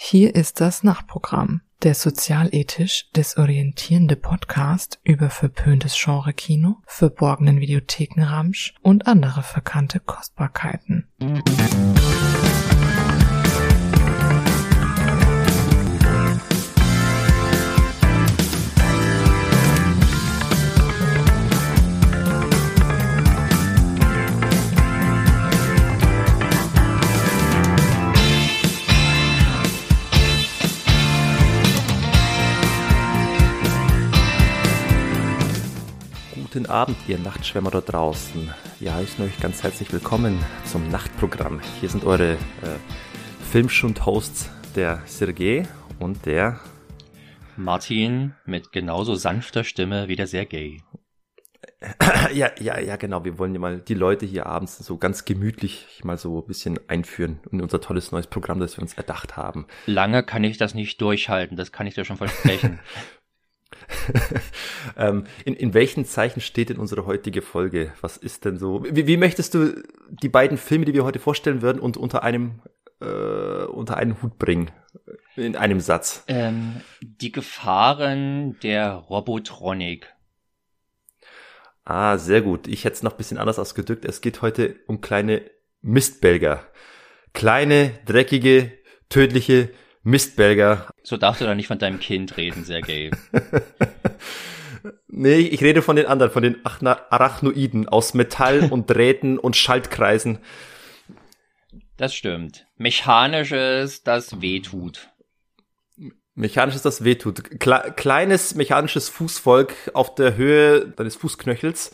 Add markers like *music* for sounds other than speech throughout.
Hier ist das Nachtprogramm, der sozialethisch desorientierende Podcast über verpöntes Genre-Kino, verborgenen Videothekenramsch und andere verkannte Kostbarkeiten. Guten Abend, ihr Nachtschwärmer da draußen. Wir heißen euch ganz herzlich willkommen zum Nachtprogramm. Hier sind eure äh, Filmschund-Hosts, der Sergej und der Martin mit genauso sanfter Stimme wie der Sergej. *clears throat* ja, ja, ja, genau. Wir wollen ja mal die Leute hier abends so ganz gemütlich mal so ein bisschen einführen in unser tolles neues Programm, das wir uns erdacht haben. Lange kann ich das nicht durchhalten, das kann ich dir schon versprechen. *laughs* *laughs* ähm, in, in welchen Zeichen steht denn unsere heutige Folge? Was ist denn so? Wie, wie möchtest du die beiden Filme, die wir heute vorstellen würden, und unter einem äh, unter einen Hut bringen? In einem Satz. Ähm, die Gefahren der Robotronik. Ah, sehr gut. Ich hätte es noch ein bisschen anders ausgedrückt. Es geht heute um kleine Mistbelger. Kleine, dreckige, tödliche Mistbelger. So darfst du da nicht von deinem Kind reden, Sergej. *laughs* nee, ich rede von den anderen, von den Arachnoiden aus Metall *laughs* und Drähten und Schaltkreisen. Das stimmt. Mechanisches, das wehtut. Mechanisches, das wehtut. Kle kleines mechanisches Fußvolk auf der Höhe deines Fußknöchels,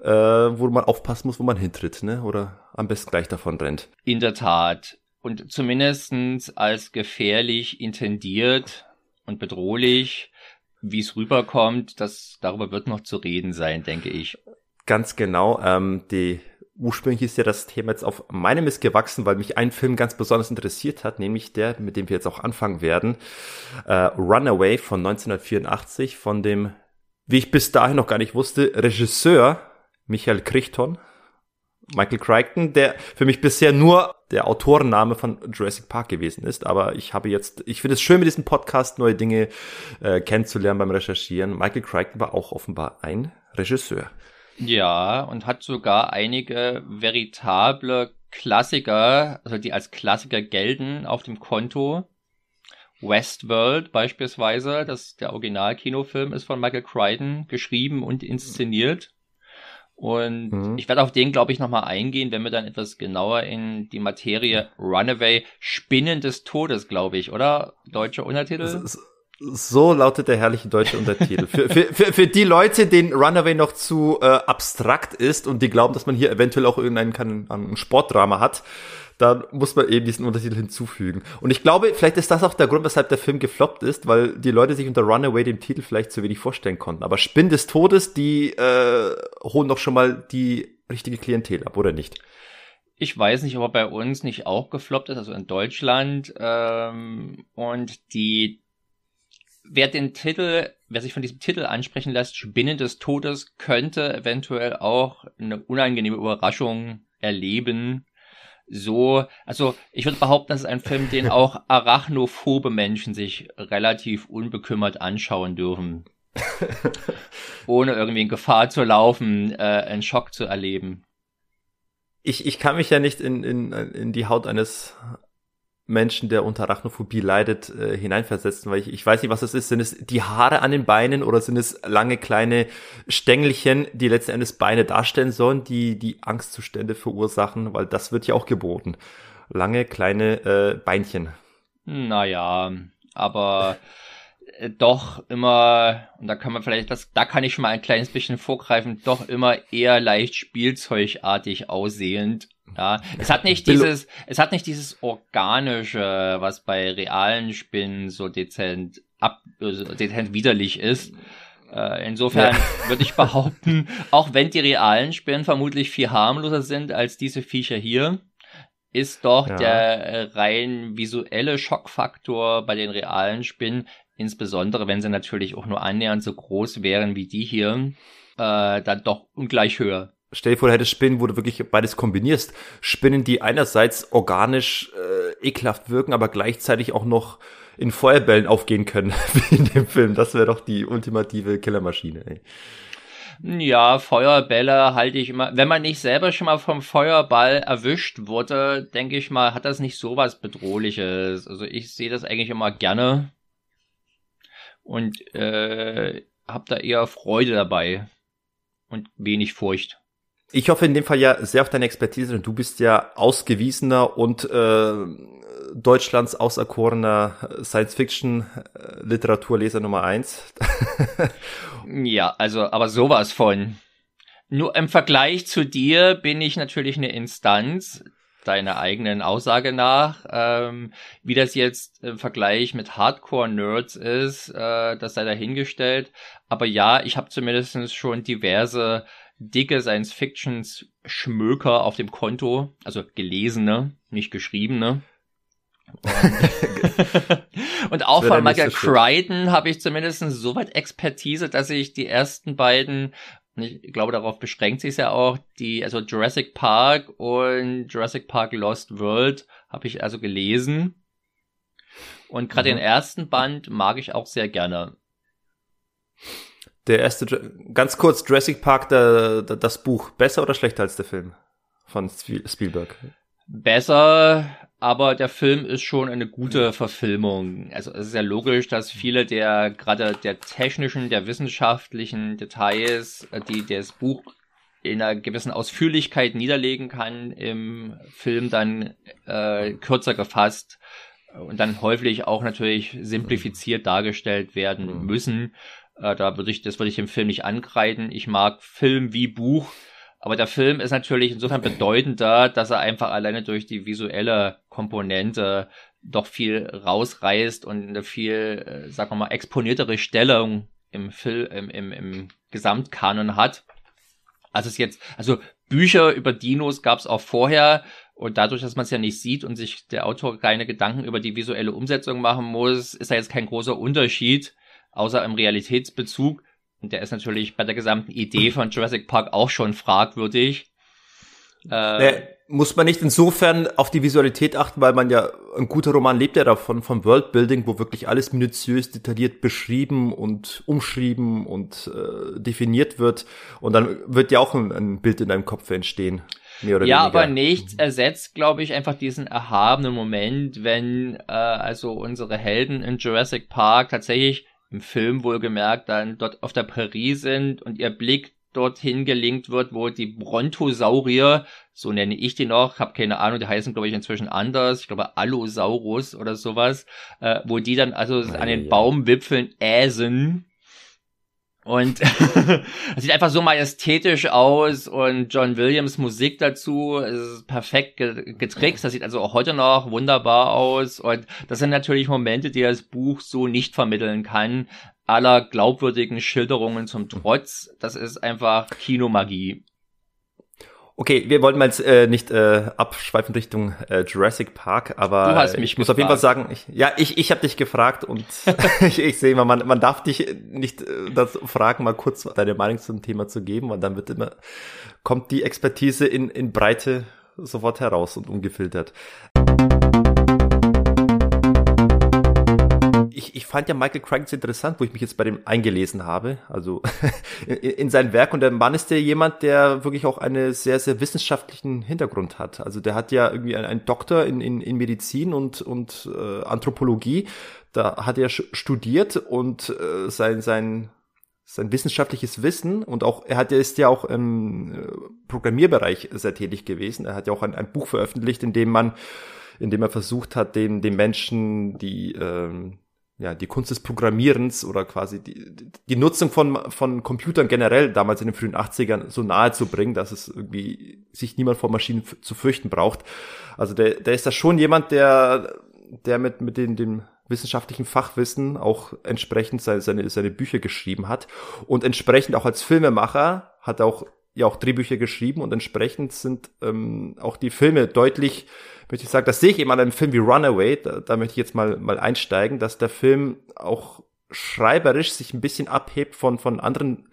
äh, wo man aufpassen muss, wo man hintritt, ne? Oder am besten gleich davon rennt. In der Tat und zumindestens als gefährlich intendiert und bedrohlich, wie es rüberkommt, das darüber wird noch zu reden sein, denke ich. Ganz genau. Ähm, die ursprünglich ist ja das Thema jetzt auf meinem Mist gewachsen, weil mich ein Film ganz besonders interessiert hat, nämlich der, mit dem wir jetzt auch anfangen werden, äh, Runaway von 1984 von dem, wie ich bis dahin noch gar nicht wusste, Regisseur Michael Crichton. Michael Crichton, der für mich bisher nur der Autorenname von Jurassic Park gewesen ist. Aber ich habe jetzt, ich finde es schön, mit diesem Podcast neue Dinge äh, kennenzulernen beim Recherchieren. Michael Crichton war auch offenbar ein Regisseur. Ja, und hat sogar einige veritable Klassiker, also die als Klassiker gelten, auf dem Konto. Westworld beispielsweise, das der Original-Kinofilm ist von Michael Crichton, geschrieben und inszeniert. Und mhm. ich werde auf den, glaube ich, nochmal eingehen, wenn wir dann etwas genauer in die Materie Runaway, Spinnen des Todes, glaube ich, oder? Deutscher Untertitel? So lautet der herrliche deutsche Untertitel. für, für, für, für die Leute, denen Runaway noch zu äh, abstrakt ist und die glauben, dass man hier eventuell auch irgendein kann, ein Sportdrama hat, dann muss man eben diesen Untertitel hinzufügen. Und ich glaube, vielleicht ist das auch der Grund, weshalb der Film gefloppt ist, weil die Leute sich unter Runaway dem Titel vielleicht zu wenig vorstellen konnten. Aber Spinn des Todes, die äh, holen doch schon mal die richtige Klientel ab, oder nicht? Ich weiß nicht, ob er bei uns nicht auch gefloppt ist, also in Deutschland. Ähm, und die, wer den Titel, wer sich von diesem Titel ansprechen lässt, Spinnen des Todes, könnte eventuell auch eine unangenehme Überraschung erleben, so, also ich würde behaupten, das ist ein Film, den auch arachnophobe Menschen sich relativ unbekümmert anschauen dürfen. *laughs* ohne irgendwie in Gefahr zu laufen, äh, einen Schock zu erleben. Ich, ich kann mich ja nicht in, in, in die Haut eines Menschen, der unter Arachnophobie leidet, äh, hineinversetzen, weil ich, ich weiß nicht, was es ist. Sind es die Haare an den Beinen oder sind es lange kleine Stängelchen, die letzten Endes Beine darstellen sollen, die die Angstzustände verursachen, weil das wird ja auch geboten. Lange kleine äh, Beinchen. Naja, aber doch immer, und da kann man vielleicht, das, da kann ich schon mal ein kleines bisschen vorgreifen, doch immer eher leicht spielzeugartig aussehend ja, es hat nicht dieses, es hat nicht dieses organische, was bei realen Spinnen so dezent ab, so dezent widerlich ist. Äh, insofern ja. *laughs* würde ich behaupten, auch wenn die realen Spinnen vermutlich viel harmloser sind als diese Viecher hier, ist doch ja. der rein visuelle Schockfaktor bei den realen Spinnen, insbesondere wenn sie natürlich auch nur annähernd so groß wären wie die hier, äh, dann doch ungleich höher. stell dir vor, du hättest Spinnen, wo du wirklich beides kombinierst. Spinnen, die einerseits organisch äh, ekelhaft wirken, aber gleichzeitig auch noch in Feuerbällen aufgehen können, *laughs* wie in dem Film. Das wäre doch die ultimative Killermaschine, ey. Ja, Feuerbälle halte ich immer. Wenn man nicht selber schon mal vom Feuerball erwischt wurde, denke ich mal, hat das nicht so was Bedrohliches. Also ich sehe das eigentlich immer gerne und äh, habe da eher Freude dabei und wenig Furcht. Ich hoffe in dem Fall ja sehr auf deine Expertise, denn du bist ja ausgewiesener und äh, Deutschlands auserkorener Science-Fiction-Literaturleser Nummer eins. *laughs* ja, also, aber sowas von. Nur im Vergleich zu dir bin ich natürlich eine Instanz, deiner eigenen Aussage nach. Ähm, wie das jetzt im Vergleich mit Hardcore-Nerds ist, äh, das sei dahingestellt. Aber ja, ich habe zumindest schon diverse dicke Science-Fictions-Schmöker auf dem Konto, also gelesene, nicht geschriebene. Und, *laughs* und auch von Michael Crichton habe ich zumindest so weit Expertise, dass ich die ersten beiden, ich glaube, darauf beschränkt sich ja auch, die, also Jurassic Park und Jurassic Park Lost World habe ich also gelesen. Und gerade mhm. den ersten Band mag ich auch sehr gerne. Der erste, ganz kurz, Jurassic Park, der, der, das Buch, besser oder schlechter als der Film von Spielberg? Besser, aber der Film ist schon eine gute Verfilmung. Also es ist ja logisch, dass viele der gerade der technischen, der wissenschaftlichen Details, äh, die das Buch in einer gewissen Ausführlichkeit niederlegen kann, im Film dann äh, kürzer gefasst und dann häufig auch natürlich simplifiziert dargestellt werden müssen. Äh, da würde ich, das würde ich dem Film nicht ankreiden. Ich mag Film wie Buch aber der Film ist natürlich insofern bedeutender, dass er einfach alleine durch die visuelle Komponente doch viel rausreißt und eine viel, äh, sagen wir mal, exponiertere Stellung im Film, im, im, im Gesamtkanon hat. Also es jetzt, also Bücher über Dinos gab es auch vorher und dadurch, dass man es ja nicht sieht und sich der Autor keine Gedanken über die visuelle Umsetzung machen muss, ist da jetzt kein großer Unterschied, außer im Realitätsbezug. Und der ist natürlich bei der gesamten Idee von Jurassic Park auch schon fragwürdig. Äh, äh, muss man nicht insofern auf die Visualität achten, weil man ja, ein guter Roman lebt ja davon, vom Worldbuilding, wo wirklich alles minutiös, detailliert beschrieben und umschrieben und äh, definiert wird. Und dann wird ja auch ein, ein Bild in deinem Kopf entstehen. Ja, weniger. aber nichts ersetzt, glaube ich, einfach diesen erhabenen Moment, wenn äh, also unsere Helden in Jurassic Park tatsächlich im Film wohlgemerkt dann dort auf der Prärie sind und ihr Blick dorthin gelingt wird, wo die Brontosaurier, so nenne ich die noch, habe keine Ahnung, die heißen glaube ich inzwischen anders, ich glaube Allosaurus oder sowas, äh, wo die dann also ja, an den ja. Baumwipfeln äsen und *laughs* es sieht einfach so majestätisch aus und John Williams Musik dazu ist perfekt getrickst. Das sieht also auch heute noch wunderbar aus. Und das sind natürlich Momente, die das Buch so nicht vermitteln kann. Aller glaubwürdigen Schilderungen zum Trotz. Das ist einfach Kinomagie. Okay, wir wollten mal jetzt äh, nicht äh, abschweifen Richtung äh, Jurassic Park, aber du hast mich ich muss auf jeden Fall sagen, ich, ja, ich, ich habe dich gefragt und *laughs* ich, ich sehe mal, man, man darf dich nicht äh, das fragen, mal kurz deine Meinung zum Thema zu geben, und dann wird immer, kommt die Expertise in, in Breite sofort heraus und ungefiltert. Ich, ich fand ja Michael Crichton interessant, wo ich mich jetzt bei dem eingelesen habe, also *laughs* in, in sein Werk. Und der Mann ist ja jemand, der wirklich auch einen sehr, sehr wissenschaftlichen Hintergrund hat. Also der hat ja irgendwie einen, Doktor in, in, in Medizin und, und äh, Anthropologie. Da hat er studiert und äh, sein, sein, sein wissenschaftliches Wissen und auch, er hat, ist ja auch im äh, Programmierbereich sehr tätig gewesen. Er hat ja auch ein, ein Buch veröffentlicht, in dem man in dem er versucht hat, den, den Menschen die ähm, ja, die Kunst des Programmierens oder quasi die, die Nutzung von, von Computern generell damals in den frühen 80ern so nahe zu bringen, dass es irgendwie sich niemand vor Maschinen zu fürchten braucht. Also der, der ist da schon jemand, der, der mit, mit den, dem wissenschaftlichen Fachwissen auch entsprechend seine, seine, seine Bücher geschrieben hat und entsprechend auch als Filmemacher hat er auch ja auch Drehbücher geschrieben und entsprechend sind ähm, auch die Filme deutlich möchte ich sagen, das sehe ich eben an einem Film wie Runaway, da, da möchte ich jetzt mal, mal einsteigen, dass der Film auch schreiberisch sich ein bisschen abhebt von, von anderen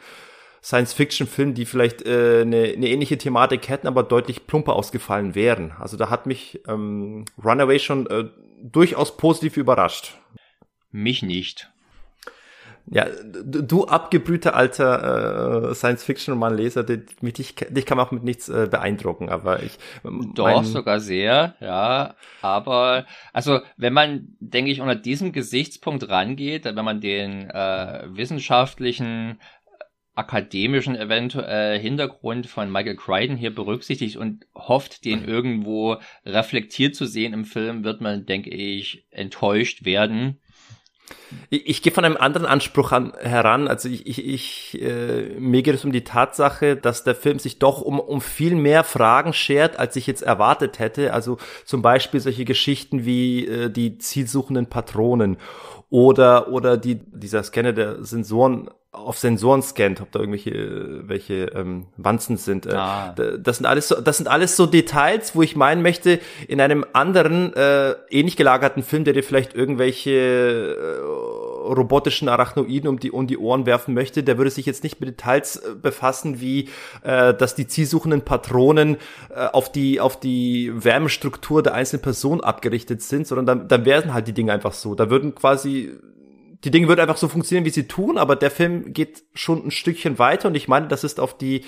Science-Fiction-Filmen, die vielleicht äh, eine, eine ähnliche Thematik hätten, aber deutlich plumper ausgefallen wären. Also da hat mich ähm, Runaway schon äh, durchaus positiv überrascht. Mich nicht. Ja, du abgebrühter alter äh, Science-Fiction-Roman-Leser, dich, dich kann man auch mit nichts äh, beeindrucken, aber ich. Doch, sogar sehr, ja. Aber, also, wenn man, denke ich, unter diesem Gesichtspunkt rangeht, wenn man den äh, wissenschaftlichen akademischen eventuell Hintergrund von Michael Crichton hier berücksichtigt und hofft, den irgendwo reflektiert zu sehen im Film, wird man, denke ich, enttäuscht werden. Ich, ich gehe von einem anderen Anspruch an, heran. Also ich, ich, ich äh, mir geht es um die Tatsache, dass der Film sich doch um, um viel mehr Fragen schert, als ich jetzt erwartet hätte. Also zum Beispiel solche Geschichten wie äh, die zielsuchenden Patronen oder oder die dieser Scanner der Sensoren auf Sensoren scannt, ob da irgendwelche welche ähm, Wanzen sind. Äh, ah. Das sind alles so, das sind alles so Details, wo ich meinen möchte, in einem anderen äh, ähnlich gelagerten Film, der dir vielleicht irgendwelche äh, robotischen Arachnoiden um die um die Ohren werfen möchte, der würde sich jetzt nicht mit Details äh, befassen, wie äh, dass die zielsuchenden Patronen äh, auf die auf die Wärmestruktur der einzelnen Person abgerichtet sind, sondern dann, dann wären halt die Dinge einfach so. Da würden quasi die Dinge würden einfach so funktionieren, wie sie tun, aber der Film geht schon ein Stückchen weiter und ich meine, das ist auf die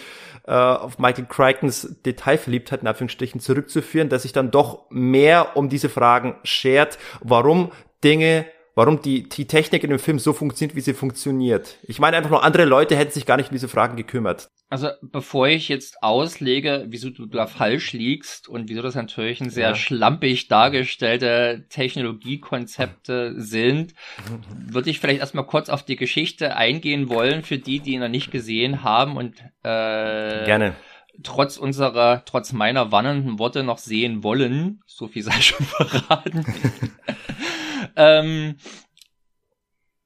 äh, auf Michael Crichtons Detailverliebtheit in Anführungsstrichen zurückzuführen, dass sich dann doch mehr um diese Fragen schert, warum Dinge warum die, die Technik in dem Film so funktioniert, wie sie funktioniert. Ich meine einfach nur, andere Leute hätten sich gar nicht um diese Fragen gekümmert. Also bevor ich jetzt auslege, wieso du da falsch liegst und wieso das natürlich ein sehr ja. schlampig dargestellte Technologiekonzepte sind, *laughs* würde ich vielleicht erstmal kurz auf die Geschichte eingehen wollen, für die, die ihn noch nicht gesehen haben und äh, gerne trotz unserer, trotz meiner warnenden Worte noch sehen wollen. So viel sei schon *laughs* verraten. *laughs* Ähm,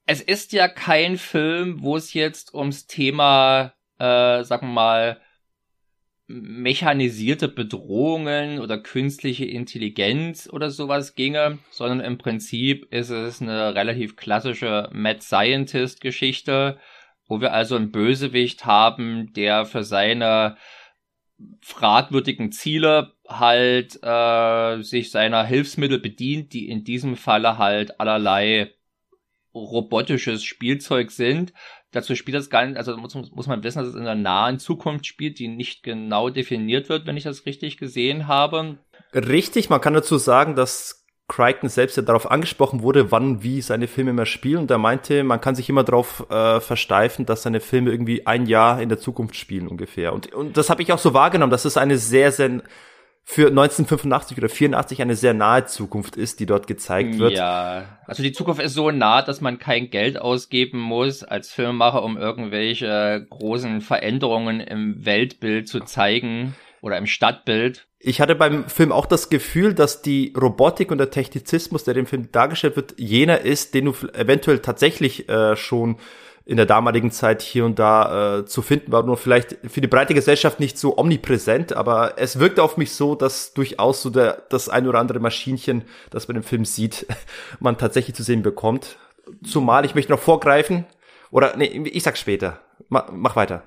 es ist ja kein Film, wo es jetzt ums Thema, äh, sagen wir mal, mechanisierte Bedrohungen oder künstliche Intelligenz oder sowas ginge, sondern im Prinzip ist es eine relativ klassische Mad Scientist Geschichte, wo wir also einen Bösewicht haben, der für seine fragwürdigen Ziele halt äh, sich seiner Hilfsmittel bedient, die in diesem Falle halt allerlei robotisches Spielzeug sind. Dazu spielt das gar also muss, muss man wissen, dass es in der nahen Zukunft spielt, die nicht genau definiert wird, wenn ich das richtig gesehen habe. Richtig, man kann dazu sagen, dass Crichton selbst ja darauf angesprochen wurde, wann wie seine Filme mehr spielen. Und er meinte, man kann sich immer darauf äh, versteifen, dass seine Filme irgendwie ein Jahr in der Zukunft spielen ungefähr. Und, und das habe ich auch so wahrgenommen, dass es eine sehr, sehr für 1985 oder 84 eine sehr nahe Zukunft ist, die dort gezeigt wird. Ja, also die Zukunft ist so nah, dass man kein Geld ausgeben muss als Filmemacher, um irgendwelche großen Veränderungen im Weltbild zu zeigen oder im Stadtbild. Ich hatte beim Film auch das Gefühl, dass die Robotik und der Technizismus, der dem Film dargestellt wird, jener ist, den du eventuell tatsächlich äh, schon in der damaligen Zeit hier und da äh, zu finden war, nur vielleicht für die breite Gesellschaft nicht so omnipräsent, aber es wirkte auf mich so, dass durchaus so der, das ein oder andere Maschinchen, das man im Film sieht, *laughs* man tatsächlich zu sehen bekommt. Zumal ich möchte noch vorgreifen, oder nee, ich sag's später. Mach, mach weiter.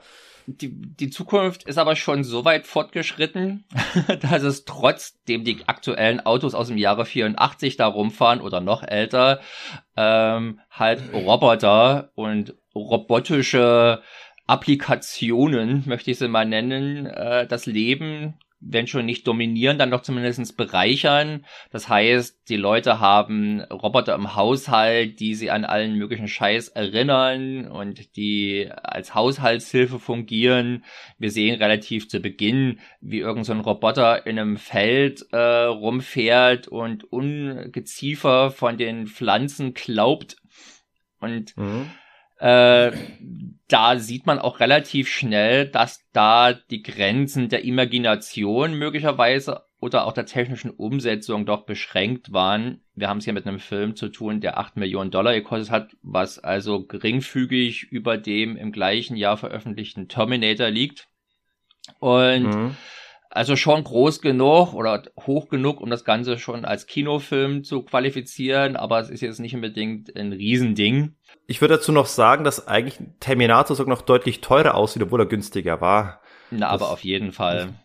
Die, die Zukunft ist aber schon so weit fortgeschritten, *laughs* dass es trotzdem die aktuellen Autos aus dem Jahre 84 da rumfahren oder noch älter, ähm, halt Roboter und robotische Applikationen, möchte ich sie mal nennen, äh, das Leben wenn schon nicht dominieren, dann doch zumindest bereichern. Das heißt, die Leute haben Roboter im Haushalt, die sie an allen möglichen Scheiß erinnern und die als Haushaltshilfe fungieren. Wir sehen relativ zu Beginn, wie irgendein so Roboter in einem Feld äh, rumfährt und Ungeziefer von den Pflanzen klaubt. Und mhm äh, da sieht man auch relativ schnell, dass da die Grenzen der Imagination möglicherweise oder auch der technischen Umsetzung doch beschränkt waren. Wir haben es hier mit einem Film zu tun, der 8 Millionen Dollar gekostet hat, was also geringfügig über dem im gleichen Jahr veröffentlichten Terminator liegt. Und mhm. Also schon groß genug oder hoch genug, um das Ganze schon als Kinofilm zu qualifizieren, aber es ist jetzt nicht unbedingt ein Riesending. Ich würde dazu noch sagen, dass eigentlich Terminator sogar noch deutlich teurer aussieht, obwohl er günstiger war. Na, das, aber auf jeden Fall. *laughs*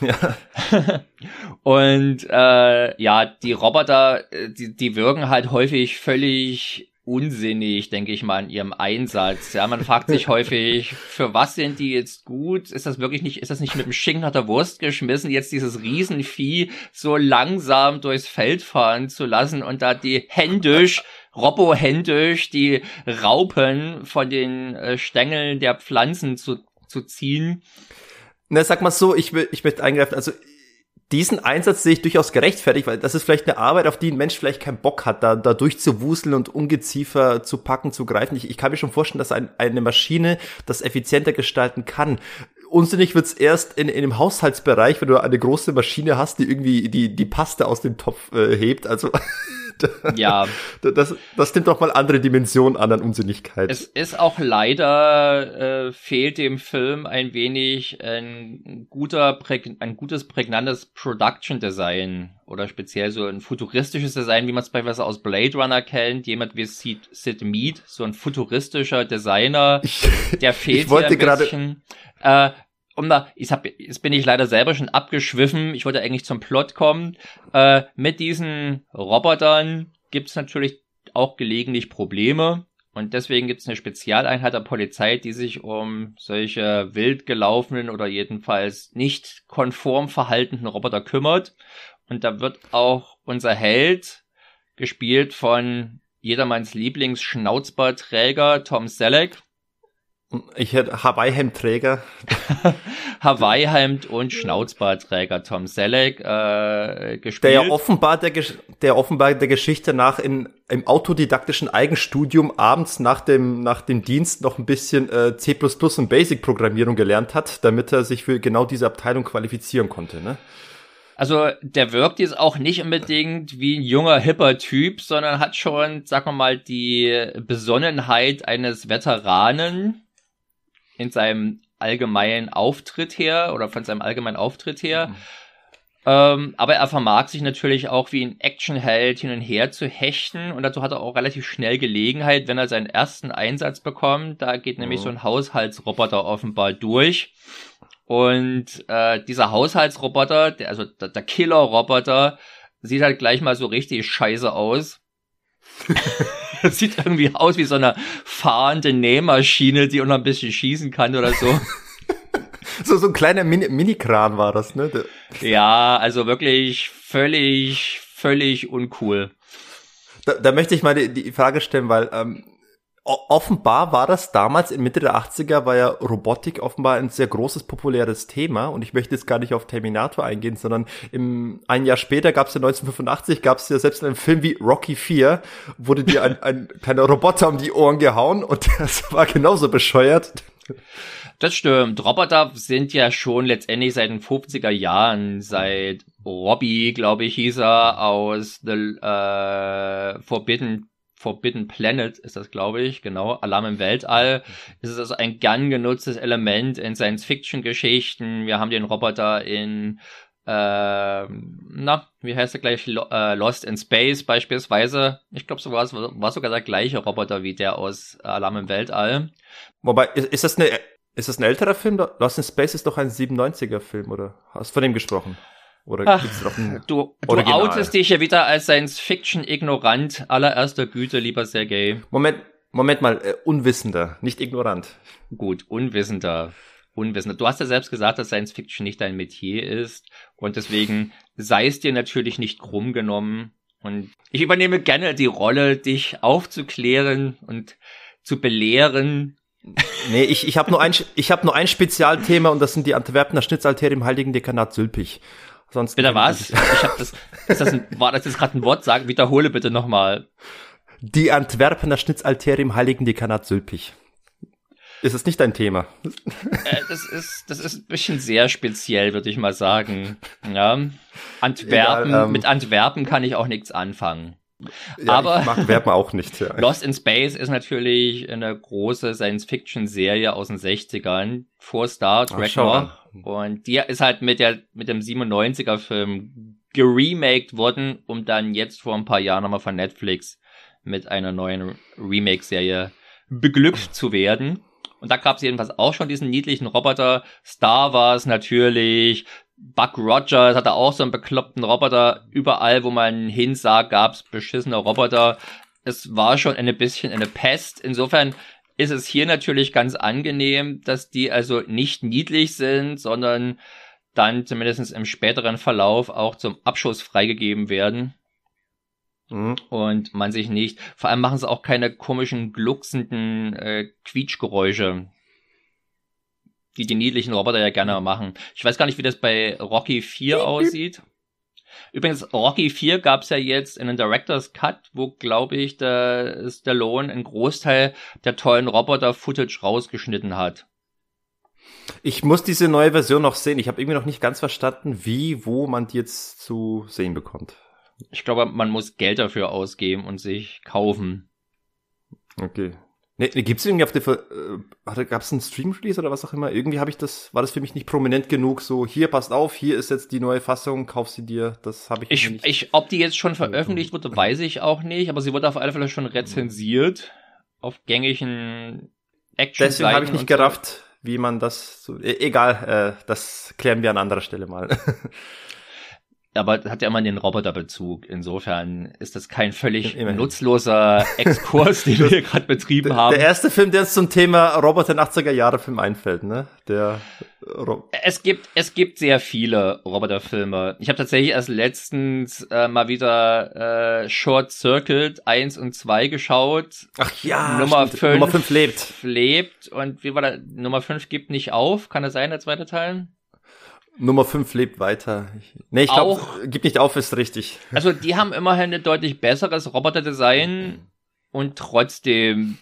Ja. *laughs* und äh, ja, die Roboter, äh, die, die wirken halt häufig völlig unsinnig, denke ich mal, in ihrem Einsatz. Ja, man fragt sich *laughs* häufig, für was sind die jetzt gut? Ist das wirklich nicht, ist das nicht mit dem Schinken nach der Wurst geschmissen, jetzt dieses Riesenvieh so langsam durchs Feld fahren zu lassen und da die händisch, robohändisch die Raupen von den äh, Stängeln der Pflanzen zu, zu ziehen? Na, sag mal so, ich will, ich möchte eingreifen, also diesen Einsatz sehe ich durchaus gerechtfertigt, weil das ist vielleicht eine Arbeit, auf die ein Mensch vielleicht keinen Bock hat, da, da durchzuwuseln und Ungeziefer zu packen, zu greifen. Ich, ich kann mir schon vorstellen, dass ein, eine Maschine das effizienter gestalten kann. Unsinnig wird's erst in, in dem Haushaltsbereich, wenn du eine große Maschine hast, die irgendwie die, die Paste aus dem Topf äh, hebt. Also *laughs* ja. Das, das nimmt doch mal andere Dimensionen an an Unsinnigkeit. Es ist auch leider, äh, fehlt dem Film ein wenig ein guter, ein gutes, prägnantes Production Design oder speziell so ein futuristisches Design, wie man es beispielsweise aus Blade Runner kennt. Jemand wie Sid, Sid Mead, so ein futuristischer Designer, ich, der *laughs* fehlt ich wollte bisschen. Äh, um da, ich hab, jetzt bin ich leider selber schon abgeschwiffen. Ich wollte eigentlich zum Plot kommen. Äh, mit diesen Robotern gibt's natürlich auch gelegentlich Probleme. Und deswegen gibt's eine Spezialeinheit der Polizei, die sich um solche wild gelaufenen oder jedenfalls nicht konform verhaltenen Roboter kümmert. Und da wird auch unser Held, gespielt von jedermanns Lieblingsschnauzbarträger Tom Selleck, ich hätte Hawaii-Hemd-Träger. *laughs* Hawaii-Hemd und Schnauzbartträger Tom Selleck äh, gespielt. Der ja offenbar der, der offenbar der Geschichte nach in, im autodidaktischen Eigenstudium abends nach dem, nach dem Dienst noch ein bisschen äh, C++ und Basic-Programmierung gelernt hat, damit er sich für genau diese Abteilung qualifizieren konnte, ne? Also der wirkt jetzt auch nicht unbedingt wie ein junger, hipper Typ, sondern hat schon, sagen wir mal, die Besonnenheit eines Veteranen, in seinem allgemeinen Auftritt her oder von seinem allgemeinen Auftritt her. Mhm. Ähm, aber er vermag sich natürlich auch wie ein Actionheld hin und her zu hechten und dazu hat er auch relativ schnell Gelegenheit, wenn er seinen ersten Einsatz bekommt. Da geht nämlich mhm. so ein Haushaltsroboter offenbar durch. Und äh, dieser Haushaltsroboter, der, also der, der Killer-Roboter, sieht halt gleich mal so richtig scheiße aus. *laughs* *laughs* sieht irgendwie aus wie so eine fahrende Nähmaschine, die auch noch ein bisschen schießen kann oder so. *laughs* so, so ein kleiner Mini Minikran war das, ne? Ja, also wirklich völlig, völlig uncool. Da, da möchte ich mal die, die Frage stellen, weil ähm, offenbar war das damals in Mitte der 80er war ja Robotik offenbar ein sehr großes populäres Thema und ich möchte jetzt gar nicht auf Terminator eingehen, sondern im, ein Jahr später gab es ja 1985 gab es ja selbst in einem Film wie Rocky 4 wurde dir ein, ein kleiner Roboter um die Ohren gehauen und *laughs* das war genauso bescheuert. Das stimmt. Roboter sind ja schon letztendlich seit den 50er Jahren, seit Robbie, glaube ich, hieß er, aus The äh, Forbidden Forbidden Planet ist das, glaube ich, genau, Alarm im Weltall. Es ist also ein gern genutztes Element in Science-Fiction-Geschichten. Wir haben den Roboter in, äh, na, wie heißt er gleich, äh, Lost in Space beispielsweise. Ich glaube, so war es war sogar der gleiche Roboter wie der aus Alarm im Weltall. Wobei, ist, ist das eine, ist das ein älterer Film? Lost in Space ist doch ein 97er Film, oder? Hast du von dem gesprochen? Oder Ach, gibt's noch ein Du, du outest dich ja wieder als Science-Fiction-Ignorant allererster Güte, lieber Sergei. Moment, Moment mal, äh, Unwissender, nicht ignorant. Gut, Unwissender. Unwissender. Du hast ja selbst gesagt, dass Science Fiction nicht dein Metier ist und deswegen sei es dir natürlich nicht krumm genommen. Und ich übernehme gerne die Rolle, dich aufzuklären und zu belehren. Nee, ich, ich habe nur, ein, ich hab nur ein Spezialthema und das sind die Antwerpener Schnitzaltäre im Heiligen Dekanat Sülpich. Sonst bitte was? Ich hab das, ist das ein, *laughs* war das jetzt gerade ein Wort? Sag, wiederhole bitte nochmal. Die Antwerpener Schnitzaltäre im Heiligen Dekanat Sülpich. Ist es nicht dein Thema? Äh, das ist, das ist ein bisschen sehr speziell, würde ich mal sagen. Ja. Antwerpen, Egal, ähm, mit Antwerpen kann ich auch nichts anfangen. Ja, Aber ich mag Antwerpen auch nicht. Ja. *laughs* Lost in Space ist natürlich eine große Science-Fiction-Serie aus den 60ern vor Star Trek Ach, noch. Und die ist halt mit der, mit dem 97er Film geremaked worden, um dann jetzt vor ein paar Jahren nochmal von Netflix mit einer neuen Remake-Serie beglückt zu werden. Und da gab es jedenfalls auch schon diesen niedlichen Roboter. Star Wars natürlich. Buck Rogers hatte auch so einen bekloppten Roboter. Überall, wo man hinsah, gab's beschissene Roboter. Es war schon ein bisschen eine Pest. Insofern ist es hier natürlich ganz angenehm, dass die also nicht niedlich sind, sondern dann zumindest im späteren Verlauf auch zum Abschuss freigegeben werden. Mhm. Und man sich nicht, vor allem machen sie auch keine komischen, glucksenden äh, Quietschgeräusche, die die niedlichen Roboter ja gerne machen. Ich weiß gar nicht, wie das bei Rocky 4 aussieht. Übrigens, Rocky 4 gab's ja jetzt in den Director's Cut, wo, glaube ich, der Stallone einen Großteil der tollen Roboter-Footage rausgeschnitten hat. Ich muss diese neue Version noch sehen. Ich habe irgendwie noch nicht ganz verstanden, wie, wo man die jetzt zu sehen bekommt. Ich glaube, man muss Geld dafür ausgeben und sich kaufen. Okay. Ne, ne gibt's irgendwie auf der, äh, gab es einen Stream-Release oder was auch immer? Irgendwie habe ich das, war das für mich nicht prominent genug, so, hier, passt auf, hier ist jetzt die neue Fassung, kauf sie dir, das habe ich, ich nicht. Ich, ob die jetzt schon veröffentlicht wurde, weiß ich auch nicht, aber sie wurde auf alle Fälle schon rezensiert auf gängigen action Deswegen habe ich nicht gerafft, wie man das, so, e egal, äh, das klären wir an anderer Stelle mal. *laughs* aber hat ja immer den Roboterbezug. Insofern ist das kein völlig Immerhin. nutzloser *laughs* Exkurs, den wir hier gerade betrieben haben. Der erste Film, der uns zum Thema Roboter in 80er Jahre Film einfällt, ne? Der Ro es gibt es gibt sehr viele Roboterfilme. Ich habe tatsächlich erst letztens äh, mal wieder äh, Short Circuit 1 und 2 geschaut. Ach ja, Nummer 5 Nummer 5 lebt. Lebt und wie war der Nummer 5 gibt nicht auf, kann das sein, der zweite Teil? Nummer 5 lebt weiter. Nee, ich glaube, gibt nicht auf, ist richtig. Also die haben immerhin ein deutlich besseres Roboterdesign und trotzdem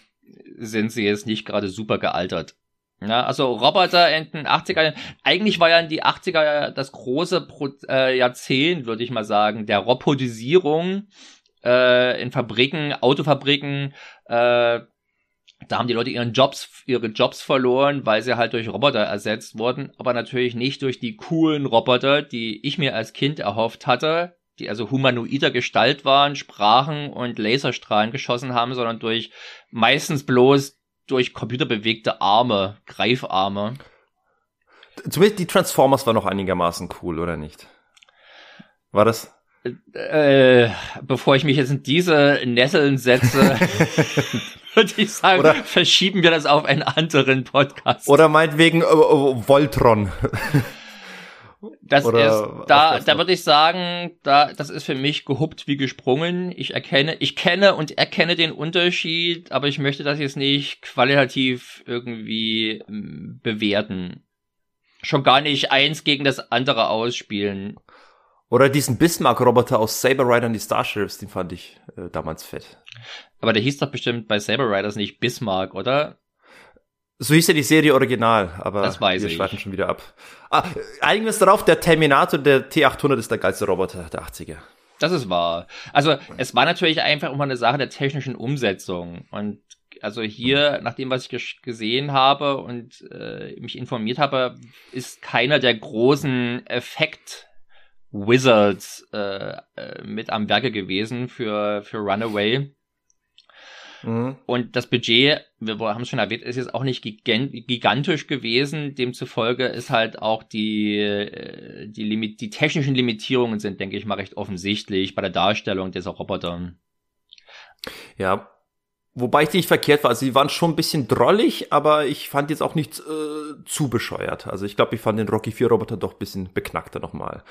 sind sie jetzt nicht gerade super gealtert. Ja, also Roboter in den 80er, eigentlich war ja in die 80er das große Pro äh, Jahrzehnt, würde ich mal sagen, der Robotisierung äh, in Fabriken, Autofabriken, äh, da haben die Leute ihren Jobs, ihre Jobs verloren, weil sie halt durch Roboter ersetzt wurden, aber natürlich nicht durch die coolen Roboter, die ich mir als Kind erhofft hatte, die also humanoider Gestalt waren, sprachen und Laserstrahlen geschossen haben, sondern durch meistens bloß durch computerbewegte Arme, Greifarme. Zumindest die Transformers waren noch einigermaßen cool, oder nicht? War das? Äh, bevor ich mich jetzt in diese Nesseln setze, *laughs* würde ich sagen, Oder, verschieben wir das auf einen anderen Podcast. Oder meinetwegen äh, äh, Voltron. Das Oder ist, da, da würde ich sagen, da, das ist für mich gehuppt wie gesprungen. Ich erkenne, ich kenne und erkenne den Unterschied, aber ich möchte das jetzt nicht qualitativ irgendwie ähm, bewerten. Schon gar nicht eins gegen das andere ausspielen. Oder diesen Bismarck-Roboter aus Saber Rider und die Starships, den fand ich äh, damals fett. Aber der hieß doch bestimmt bei Saber Riders nicht Bismarck, oder? So hieß ja die Serie original, aber das weiß wir ich. schweifen schon wieder ab. Ah, uns darauf, der Terminator, der T800 ist der geilste Roboter der 80er. Das ist wahr. Also es war natürlich einfach immer eine Sache der technischen Umsetzung. Und also hier, nach dem, was ich gesehen habe und äh, mich informiert habe, ist keiner der großen Effekt Wizards äh, äh, mit am Werke gewesen für, für Runaway. Mhm. Und das Budget, wir haben es schon erwähnt, ist jetzt auch nicht gigantisch gewesen. Demzufolge ist halt auch die, äh, die, Limit die technischen Limitierungen sind, denke ich mal, recht offensichtlich bei der Darstellung dieser Roboter. Ja, Wobei ich nicht verkehrt war. Also, sie waren schon ein bisschen drollig, aber ich fand jetzt auch nicht äh, zu bescheuert. Also ich glaube, ich fand den Rocky 4 Roboter doch ein bisschen beknackter nochmal.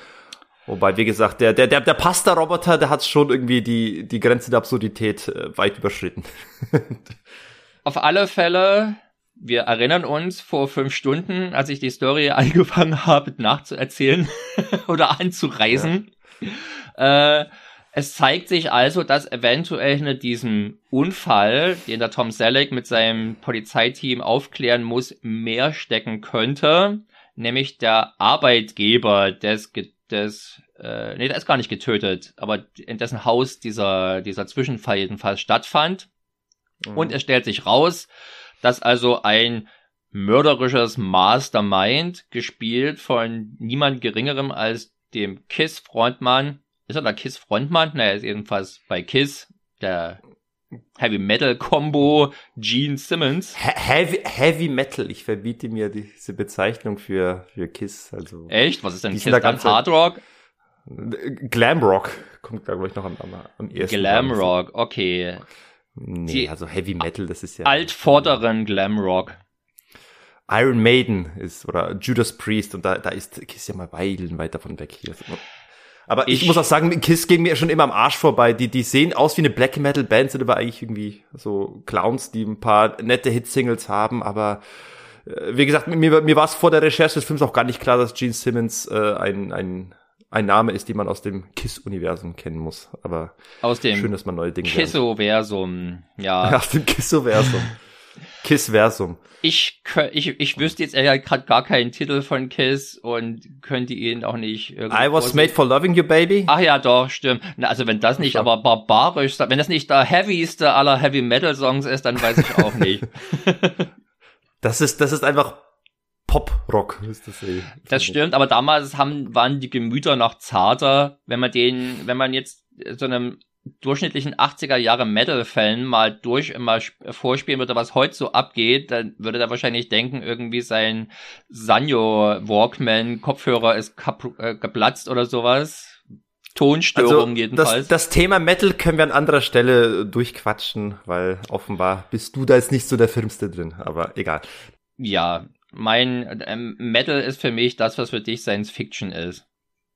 Wobei, wie gesagt, der, der, der, der Pasta-Roboter, der hat schon irgendwie die, die Grenze der Absurdität äh, weit überschritten. *laughs* Auf alle Fälle, wir erinnern uns vor fünf Stunden, als ich die Story *laughs* angefangen habe nachzuerzählen *laughs* oder anzureisen. Ja. Äh, es zeigt sich also, dass eventuell hinter diesem Unfall, den der Tom Selleck mit seinem Polizeiteam aufklären muss, mehr stecken könnte, nämlich der Arbeitgeber des des, äh, nee, der ist gar nicht getötet, aber in dessen Haus dieser, dieser Zwischenfall jedenfalls stattfand. Mhm. Und es stellt sich raus, dass also ein mörderisches Mastermind, gespielt von niemand geringerem als dem Kiss-Frontmann. Ist er der Kiss-Frontmann? Naja, ist jedenfalls bei Kiss der Heavy Metal Combo Gene Simmons. Heavy, Heavy Metal, ich verbiete mir diese Bezeichnung für, für Kiss. Also Echt? Was ist denn Kiss? Da dann Hard Rock? Glamrock kommt, glaube ich, noch am, am, am ersten. Glamrock, okay. Nee, Die also Heavy Metal, das ist ja. Altvorderen Glamrock. Iron Maiden ist, oder Judas Priest, und da, da ist Kiss ja mal Weilen weit davon weg hier. Aber ich, ich, muss auch sagen, Kiss ging mir schon immer am Arsch vorbei. Die, die sehen aus wie eine Black Metal Band, sind aber eigentlich irgendwie so Clowns, die ein paar nette Hit-Singles haben, aber äh, wie gesagt, mir, mir war es vor der Recherche des Films auch gar nicht klar, dass Gene Simmons äh, ein, ein ein Name ist, den man aus dem KISS-Universum kennen muss. Aber aus dem schön, dass man neue Dinge Kiss-Versum, ja. *laughs* Aus dem Kiss-Versum. Kiss-Versum. Ich, ich, ich wüsste jetzt eher gerade gar keinen Titel von Kiss und könnte ihn auch nicht I was made for loving you, baby. Ach ja, doch, stimmt. Na, also wenn das nicht aber barbarisch, wenn das nicht der heavyste aller Heavy Metal Songs ist, dann weiß ich auch nicht. *laughs* das ist, das ist einfach Pop-Rock ist das eh. Das stimmt, aber damals haben, waren die Gemüter noch zarter. Wenn man den, wenn man jetzt so einem durchschnittlichen 80er Jahre Metal-Fan mal durch mal vorspielen würde, was heute so abgeht, dann würde er wahrscheinlich denken, irgendwie sein Sanyo Walkman Kopfhörer ist äh, geplatzt oder sowas. Tonstörung also, jedenfalls. Das, das Thema Metal können wir an anderer Stelle durchquatschen, weil offenbar bist du da jetzt nicht so der Firmste drin, aber egal. Ja, mein ähm, Metal ist für mich das, was für dich Science Fiction ist.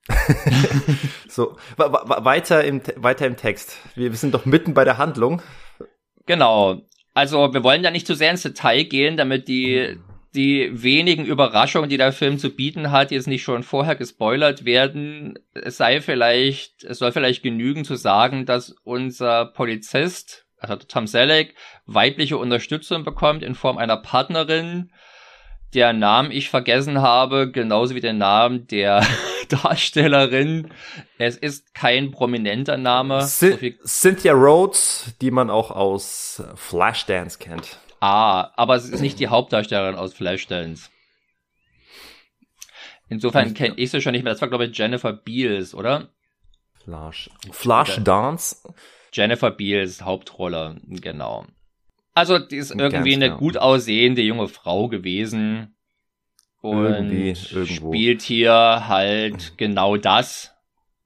*laughs* so, weiter im, weiter im Text. Wir, sind doch mitten bei der Handlung. Genau. Also, wir wollen ja nicht zu sehr ins Detail gehen, damit die, die wenigen Überraschungen, die der Film zu bieten hat, jetzt nicht schon vorher gespoilert werden. Es sei vielleicht, es soll vielleicht genügen zu sagen, dass unser Polizist, also Tom Selleck, weibliche Unterstützung bekommt in Form einer Partnerin, der Namen ich vergessen habe, genauso wie den Namen der Darstellerin. Es ist kein prominenter Name. C Cynthia Rhodes, die man auch aus Flashdance kennt. Ah, aber es ist nicht die Hauptdarstellerin aus Flashdance. Insofern kenne ich sie schon nicht mehr. Das war, glaube ich, Jennifer Beals, oder? Flash. Flashdance? Jennifer Beals, Hauptrolle, genau. Also, die ist irgendwie eine gut aussehende junge Frau gewesen. Und spielt hier halt genau das.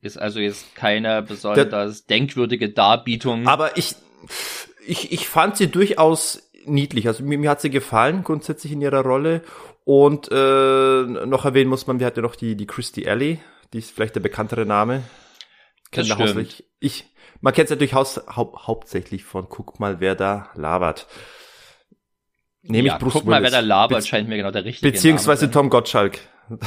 Ist also jetzt keine besonders das, denkwürdige Darbietung. Aber ich, ich, ich fand sie durchaus niedlich. Also mir, mir hat sie gefallen, grundsätzlich in ihrer Rolle. Und äh, noch erwähnen muss man, wir hatten ja noch die, die Christy Alley, die ist vielleicht der bekanntere Name. Das stimmt. Ich, man kennt es natürlich haus, hau hauptsächlich von Guck mal, wer da labert. Nämlich ja, Bruce Guck Willis. mal, wer da labert, Be scheint mir genau der richtige Beziehungsweise Name Tom Gottschalk. *laughs*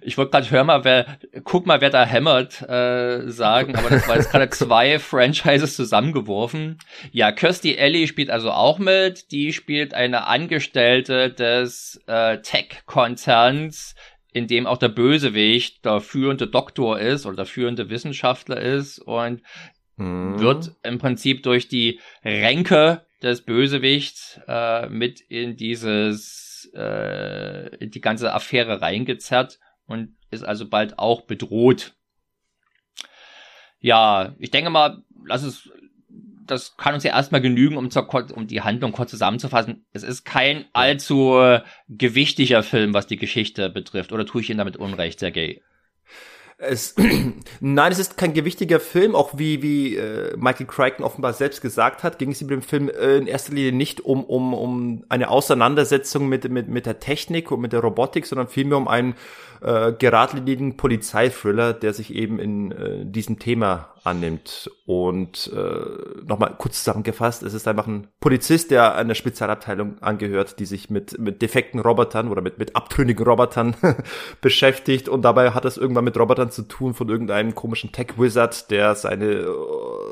ich wollte gerade hör mal, wer, guck mal, wer da hämmert, äh, sagen, aber das war jetzt gerade *laughs* zwei Franchises zusammengeworfen. Ja, Kirsty Ellie spielt also auch mit. Die spielt eine Angestellte des äh, Tech-Konzerns, in dem auch der Bösewicht der führende Doktor ist oder der führende Wissenschaftler ist und mhm. wird im Prinzip durch die Ränke des Bösewichts äh, mit in dieses äh, in die ganze Affäre reingezerrt und ist also bald auch bedroht. Ja, ich denke mal, lass es das kann uns ja erstmal genügen, um, zur, um die Handlung kurz zusammenzufassen. Es ist kein allzu gewichtiger Film, was die Geschichte betrifft. Oder tue ich Ihnen damit Unrecht, Sergei? Es, *clears throat* nein, es ist kein gewichtiger Film, auch wie, wie äh, Michael Crichton offenbar selbst gesagt hat, ging es ihm dem Film äh, in erster Linie nicht um, um, um eine Auseinandersetzung mit, mit, mit der Technik und mit der Robotik, sondern vielmehr um einen äh, geradlinigen Polizeithriller, der sich eben in äh, diesem Thema annimmt. Und äh, nochmal kurz zusammengefasst, es ist einfach ein Polizist, der einer Spezialabteilung angehört, die sich mit, mit defekten Robotern oder mit, mit abtrünnigen Robotern *laughs* beschäftigt. Und dabei hat es irgendwann mit Robotern zu tun von irgendeinem komischen Tech-Wizard, der seine, äh,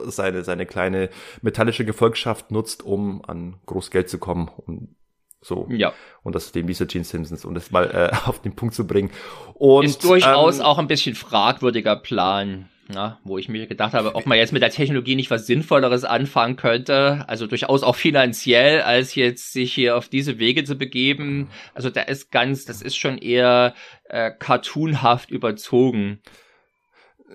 seine, seine kleine metallische Gefolgschaft nutzt, um an Großgeld zu kommen. Und so. Ja. Und das ist dem dieser Gene Simpsons, um das mal äh, *laughs* auf den Punkt zu bringen. Und, ist durchaus ähm, auch ein bisschen fragwürdiger Plan na, wo ich mir gedacht habe, ob man jetzt mit der Technologie nicht was Sinnvolleres anfangen könnte, also durchaus auch finanziell, als jetzt sich hier auf diese Wege zu begeben. Also da ist ganz, das ist schon eher äh, cartoonhaft überzogen.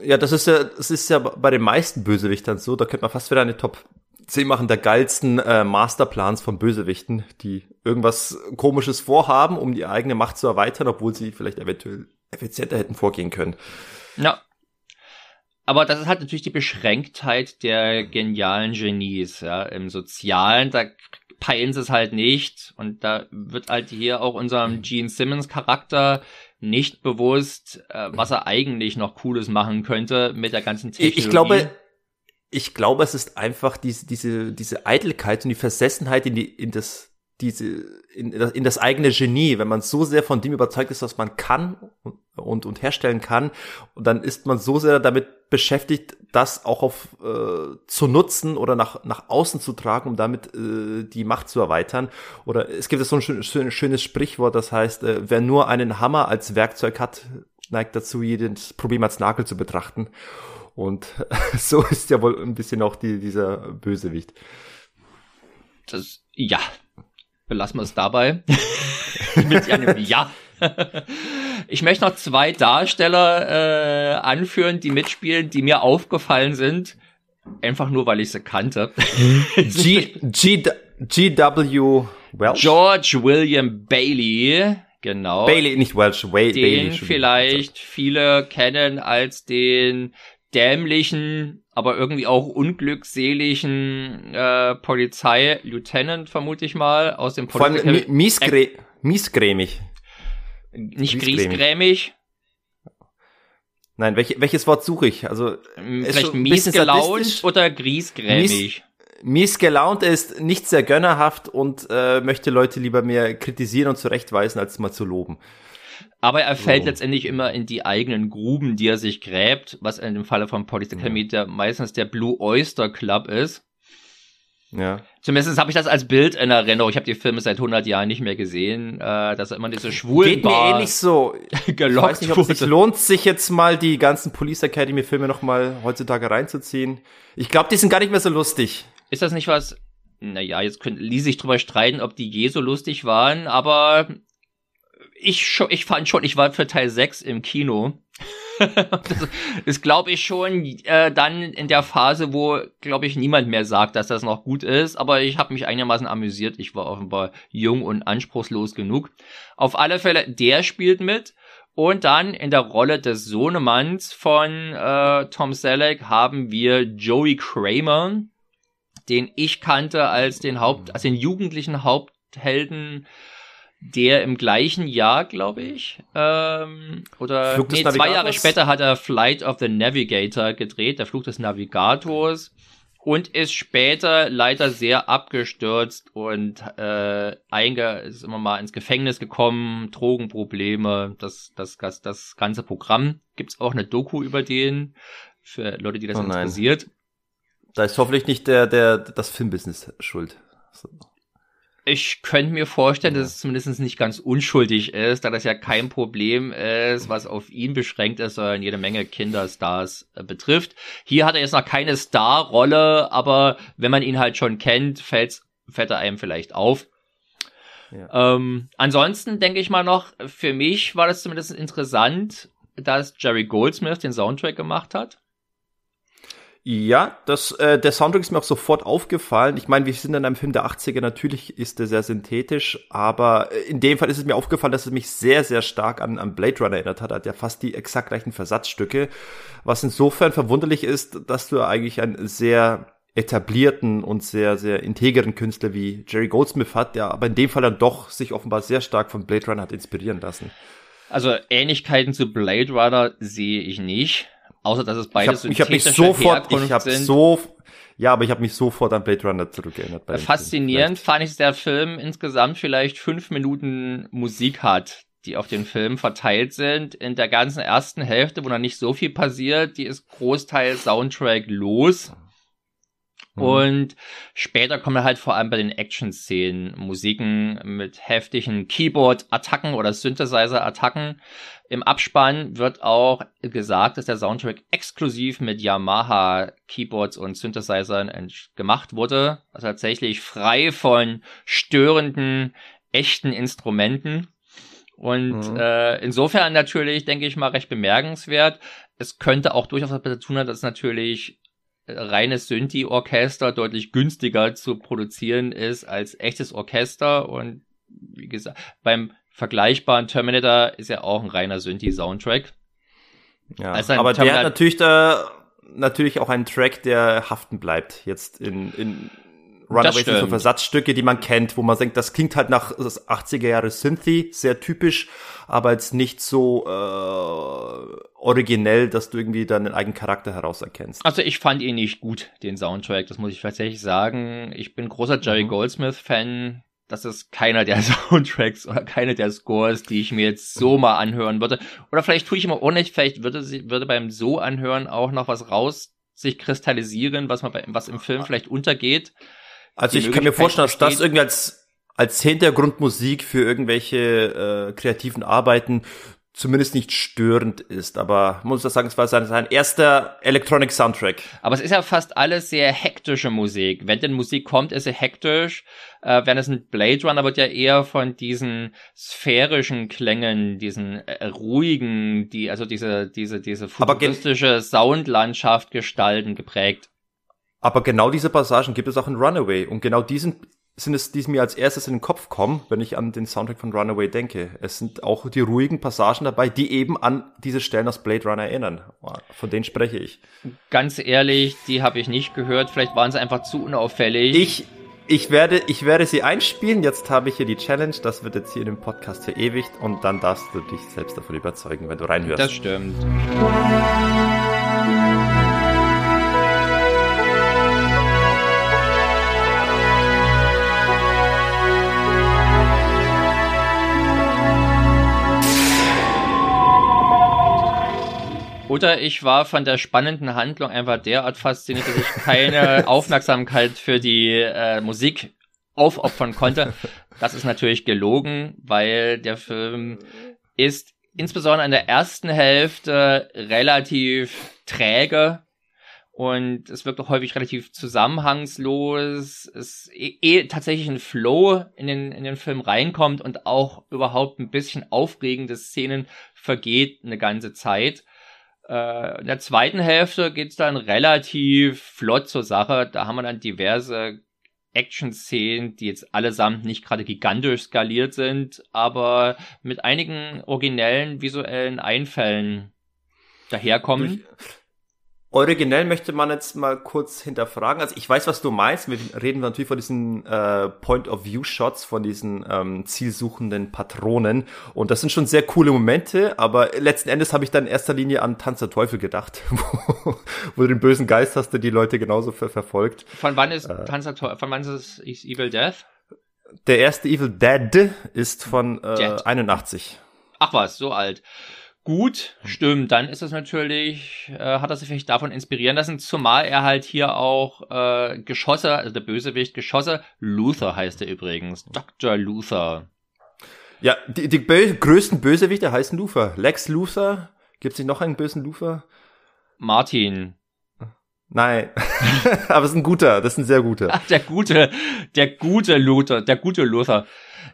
Ja, das ist ja, das ist ja bei den meisten Bösewichtern so. Da könnte man fast wieder eine Top 10 machen der geilsten äh, Masterplans von Bösewichten, die irgendwas Komisches vorhaben, um die eigene Macht zu erweitern, obwohl sie vielleicht eventuell effizienter hätten vorgehen können. Ja. Aber das ist halt natürlich die Beschränktheit der genialen Genies, ja. Im Sozialen, da peilen sie es halt nicht. Und da wird halt hier auch unserem Gene Simmons Charakter nicht bewusst, äh, was er eigentlich noch Cooles machen könnte mit der ganzen Technologie. Ich glaube, ich glaube, es ist einfach diese, diese, diese Eitelkeit und die Versessenheit in die, in das, diese, in, in das eigene Genie, wenn man so sehr von dem überzeugt ist, was man kann und, und, und herstellen kann, und dann ist man so sehr damit beschäftigt, das auch auf äh, zu nutzen oder nach, nach außen zu tragen, um damit äh, die Macht zu erweitern. Oder es gibt so ein, schön, schön, schönes Sprichwort, das heißt, äh, wer nur einen Hammer als Werkzeug hat, neigt dazu, jedes Problem als Nagel zu betrachten. Und *laughs* so ist ja wohl ein bisschen auch die, dieser Bösewicht. Das, ja, belassen wir es dabei. *laughs* Mit einem Ja. *laughs* Ich möchte noch zwei Darsteller äh, anführen, die mitspielen, die mir aufgefallen sind. Einfach nur, weil ich sie kannte. G, G, GW Welsh? George William Bailey, genau. Bailey, nicht Welsh, Way, den Bailey. vielleicht viele kennen als den dämlichen, aber irgendwie auch unglückseligen äh, Polizei-Lieutenant, vermute ich mal, aus dem Vor allem miesgrä miesgrämig. Nicht griesgrämig. Nein, welch, welches Wort suche ich? Also vielleicht mies gelaunt oder griesgrämig. Mies, mies gelaunt ist nicht sehr gönnerhaft und äh, möchte Leute lieber mehr kritisieren und zurechtweisen, als mal zu loben. Aber er fällt so. letztendlich immer in die eigenen Gruben, die er sich gräbt, was in dem Falle von Police Academy ja. der, meistens der Blue Oyster Club ist. Ja. Zumindest habe ich das als Bild in Erinnerung. Ich habe die Filme seit 100 Jahren nicht mehr gesehen, äh, dass er immer diese schwulen Geht mir ähnlich so. *laughs* gelockt ich weiß nicht, ob es sich lohnt, sich jetzt mal die ganzen Police Academy Filme noch mal heutzutage reinzuziehen. Ich glaube, die sind gar nicht mehr so lustig. Ist das nicht was? Naja, jetzt können, ließ sich drüber streiten, ob die je so lustig waren, aber ich, schon, ich fand schon, ich war für Teil 6 im Kino. *laughs* das ist, glaube ich, schon äh, dann in der Phase, wo, glaube ich, niemand mehr sagt, dass das noch gut ist. Aber ich habe mich einigermaßen amüsiert. Ich war offenbar jung und anspruchslos genug. Auf alle Fälle, der spielt mit. Und dann in der Rolle des Sohnemanns von äh, Tom Selleck haben wir Joey Kramer, den ich kannte als den Haupt, als den jugendlichen Haupthelden der im gleichen Jahr, glaube ich, ähm, oder nee, zwei Jahre später hat er Flight of the Navigator gedreht, der Flug des Navigators, und ist später leider sehr abgestürzt und äh, einge ist immer mal ins Gefängnis gekommen, Drogenprobleme, das, das, das, das ganze Programm. Gibt's auch eine Doku über den, für Leute, die das oh interessiert. Da ist hoffentlich nicht der, der, das Filmbusiness schuld. So. Ich könnte mir vorstellen, dass es zumindest nicht ganz unschuldig ist, da das ja kein Problem ist, was auf ihn beschränkt ist, sondern jede Menge Kinderstars äh, betrifft. Hier hat er jetzt noch keine Starrolle, aber wenn man ihn halt schon kennt, fällt, fällt er einem vielleicht auf. Ja. Ähm, ansonsten denke ich mal noch, für mich war das zumindest interessant, dass Jerry Goldsmith den Soundtrack gemacht hat. Ja, das, äh, der Soundtrack ist mir auch sofort aufgefallen. Ich meine, wir sind in einem Film der 80er, natürlich ist er sehr synthetisch, aber äh, in dem Fall ist es mir aufgefallen, dass es mich sehr, sehr stark an, an Blade Runner erinnert hat. Hat ja fast die exakt gleichen Versatzstücke, was insofern verwunderlich ist, dass du eigentlich einen sehr etablierten und sehr, sehr integeren Künstler wie Jerry Goldsmith hat, der aber in dem Fall dann doch sich offenbar sehr stark von Blade Runner hat inspirieren lassen. Also Ähnlichkeiten zu Blade Runner sehe ich nicht. Außer dass es beides ich hab, ich hab mich sofort, ich hab sind. so, ja, aber ich habe mich sofort an Blade Runner zurückgeerinnert. Faszinierend fand ich, dass der Film insgesamt vielleicht fünf Minuten Musik hat, die auf den Film verteilt sind. In der ganzen ersten Hälfte, wo noch nicht so viel passiert, die ist Großteil Soundtrack los. Mhm. Und später kommen halt vor allem bei den Action-Szenen Musiken mit heftigen Keyboard-Attacken oder Synthesizer-Attacken. Im Abspann wird auch gesagt, dass der Soundtrack exklusiv mit Yamaha Keyboards und Synthesizern gemacht wurde. Also tatsächlich frei von störenden, echten Instrumenten. Und mhm. äh, insofern natürlich, denke ich mal, recht bemerkenswert. Es könnte auch durchaus was zu tun haben, dass natürlich reines Synthi-Orchester deutlich günstiger zu produzieren ist als echtes Orchester. Und wie gesagt, beim vergleichbaren Terminator ist ja auch ein reiner Synthi-Soundtrack. Ja, also aber Terminator der hat natürlich da natürlich auch einen Track, der haften bleibt. Jetzt in, in Runaways sind so Versatzstücke, die man kennt, wo man denkt, das klingt halt nach das 80er Jahre Synthi, sehr typisch, aber jetzt nicht so äh, originell, dass du irgendwie dann den eigenen Charakter herauserkennst. Also ich fand ihn nicht gut, den Soundtrack, das muss ich tatsächlich sagen. Ich bin großer Jerry mhm. Goldsmith-Fan. Das ist keiner der *laughs* Soundtracks oder keine der Scores, die ich mir jetzt so mal anhören würde. Oder vielleicht tue ich immer ohne, vielleicht würde, sie, würde beim so anhören auch noch was raus sich kristallisieren, was man bei, was im Film vielleicht untergeht. Also ich kann mir vorstellen, dass das irgendwie als, als Hintergrundmusik für irgendwelche äh, kreativen Arbeiten zumindest nicht störend ist. Aber muss das sagen, es war sein, sein erster Electronic Soundtrack. Aber es ist ja fast alles sehr hektische Musik. Wenn denn Musik kommt, ist sie hektisch. Äh, wenn es ein Blade Runner wird ja eher von diesen sphärischen Klängen, diesen äh, ruhigen, die also diese diese diese futuristische Soundlandschaft gestalten geprägt. Aber genau diese Passagen gibt es auch in Runaway. Und genau diesen sind es, die mir als erstes in den Kopf kommen, wenn ich an den Soundtrack von Runaway denke. Es sind auch die ruhigen Passagen dabei, die eben an diese Stellen aus Blade Runner erinnern. Von denen spreche ich. Ganz ehrlich, die habe ich nicht gehört. Vielleicht waren sie einfach zu unauffällig. Ich, ich werde, ich werde sie einspielen. Jetzt habe ich hier die Challenge. Das wird jetzt hier in dem Podcast verewigt. Und dann darfst du dich selbst davon überzeugen, wenn du reinhörst. Das stimmt. Oder ich war von der spannenden Handlung einfach derart fasziniert, dass ich keine *laughs* Aufmerksamkeit für die äh, Musik aufopfern konnte. Das ist natürlich gelogen, weil der Film ist insbesondere in der ersten Hälfte relativ träge und es wirkt auch häufig relativ zusammenhangslos. Es eh, eh tatsächlich ein Flow in den, in den Film reinkommt und auch überhaupt ein bisschen aufregende Szenen vergeht eine ganze Zeit. Äh, in der zweiten Hälfte geht's dann relativ flott zur Sache. Da haben wir dann diverse Action-Szenen, die jetzt allesamt nicht gerade gigantisch skaliert sind, aber mit einigen originellen visuellen Einfällen daherkommen. Durch, Originell möchte man jetzt mal kurz hinterfragen. Also ich weiß, was du meinst. Wir reden natürlich von diesen äh, Point-of-View-Shots, von diesen ähm, zielsuchenden Patronen. Und das sind schon sehr coole Momente, aber letzten Endes habe ich dann in erster Linie an Tanz der Teufel gedacht, *laughs* wo, wo du den bösen Geist hast, der die Leute genauso ver verfolgt. Von wann ist äh, Tanz der Teufel? Von wann ist es Evil Death? Der erste Evil Dead ist von äh, Dead. 81. Ach was, so alt gut, stimmt, dann ist es natürlich, äh, hat er sich vielleicht davon inspirieren lassen, zumal er halt hier auch äh, Geschosse, also der Bösewicht Geschosse, Luther heißt er übrigens, Dr. Luther. Ja, die, die bö größten Bösewichte heißen Luther. Lex Luther, gibt's nicht noch einen bösen Luther? Martin. Nein, *laughs* aber es ist ein guter, das ist ein sehr guter. Ach, der gute, der gute Luther, der gute Luther.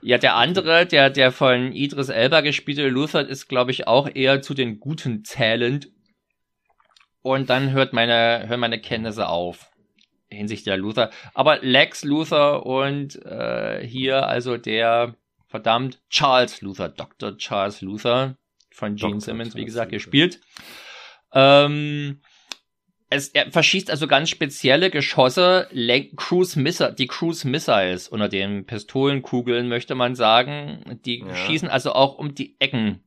Ja, der andere, der, der von Idris Elba gespielte Luther ist, glaube ich, auch eher zu den Guten zählend. Und dann hört meine, hören meine Kenntnisse auf hinsichtlich der Luther. Aber Lex Luther und äh, hier also der verdammt Charles Luther, Dr. Charles Luther von Gene. Simmons, wie gesagt, gespielt. Ähm, es, er verschießt also ganz spezielle Geschosse, Cruise Missile, die Cruise Missiles unter den Pistolenkugeln, möchte man sagen. Die ja. schießen also auch um die Ecken.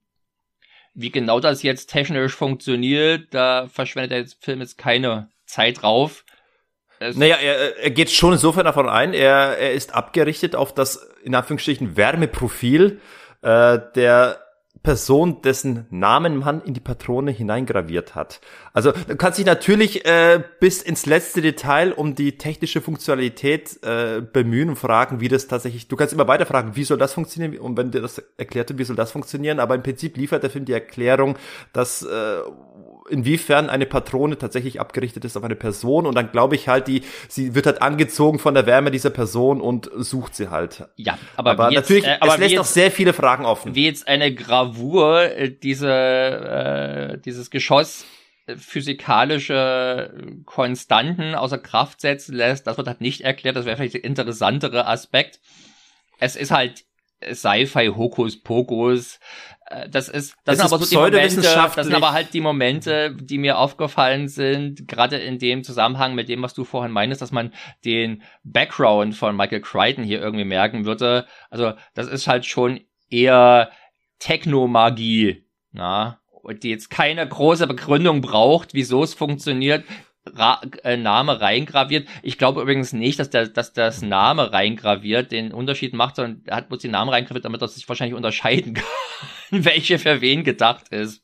Wie genau das jetzt technisch funktioniert, da verschwendet der Film jetzt keine Zeit drauf. Es naja, er, er geht schon insofern davon ein, er, er ist abgerichtet auf das, in Anführungsstrichen, Wärmeprofil äh, der Person, dessen Namen man in die Patrone hineingraviert hat. Also du kannst dich natürlich äh, bis ins letzte Detail um die technische Funktionalität äh, bemühen und fragen, wie das tatsächlich. Du kannst immer weiter fragen, wie soll das funktionieren? Und wenn dir das erklärt wird, wie soll das funktionieren? Aber im Prinzip liefert der Film die Erklärung, dass äh, inwiefern eine Patrone tatsächlich abgerichtet ist auf eine Person und dann glaube ich halt, die, sie wird halt angezogen von der Wärme dieser Person und sucht sie halt. Ja, aber, aber jetzt, natürlich, äh, aber es lässt jetzt, auch sehr viele Fragen offen. Wie jetzt eine Gravur äh, diese, äh, dieses Geschoss äh, physikalische Konstanten außer Kraft setzen lässt, das wird halt nicht erklärt, das wäre vielleicht der interessantere Aspekt. Es ist halt Sci-Fi Hokuspokus, äh, das ist, das, Es sind ist aber so die Momente, das sind aber halt die Momente, die mir aufgefallen sind, gerade in dem Zusammenhang mit dem, was du vorhin meinst, dass man den Background von Michael Crichton hier irgendwie merken würde. Also, das ist halt schon eher Technomagie, na, und die jetzt keine große Begründung braucht, wieso es funktioniert. Ra äh, Name reingraviert. Ich glaube übrigens nicht, dass der, dass das Name reingraviert den Unterschied macht, sondern er hat bloß den Namen reingraviert, damit er sich wahrscheinlich unterscheiden *laughs* kann, welche für wen gedacht ist.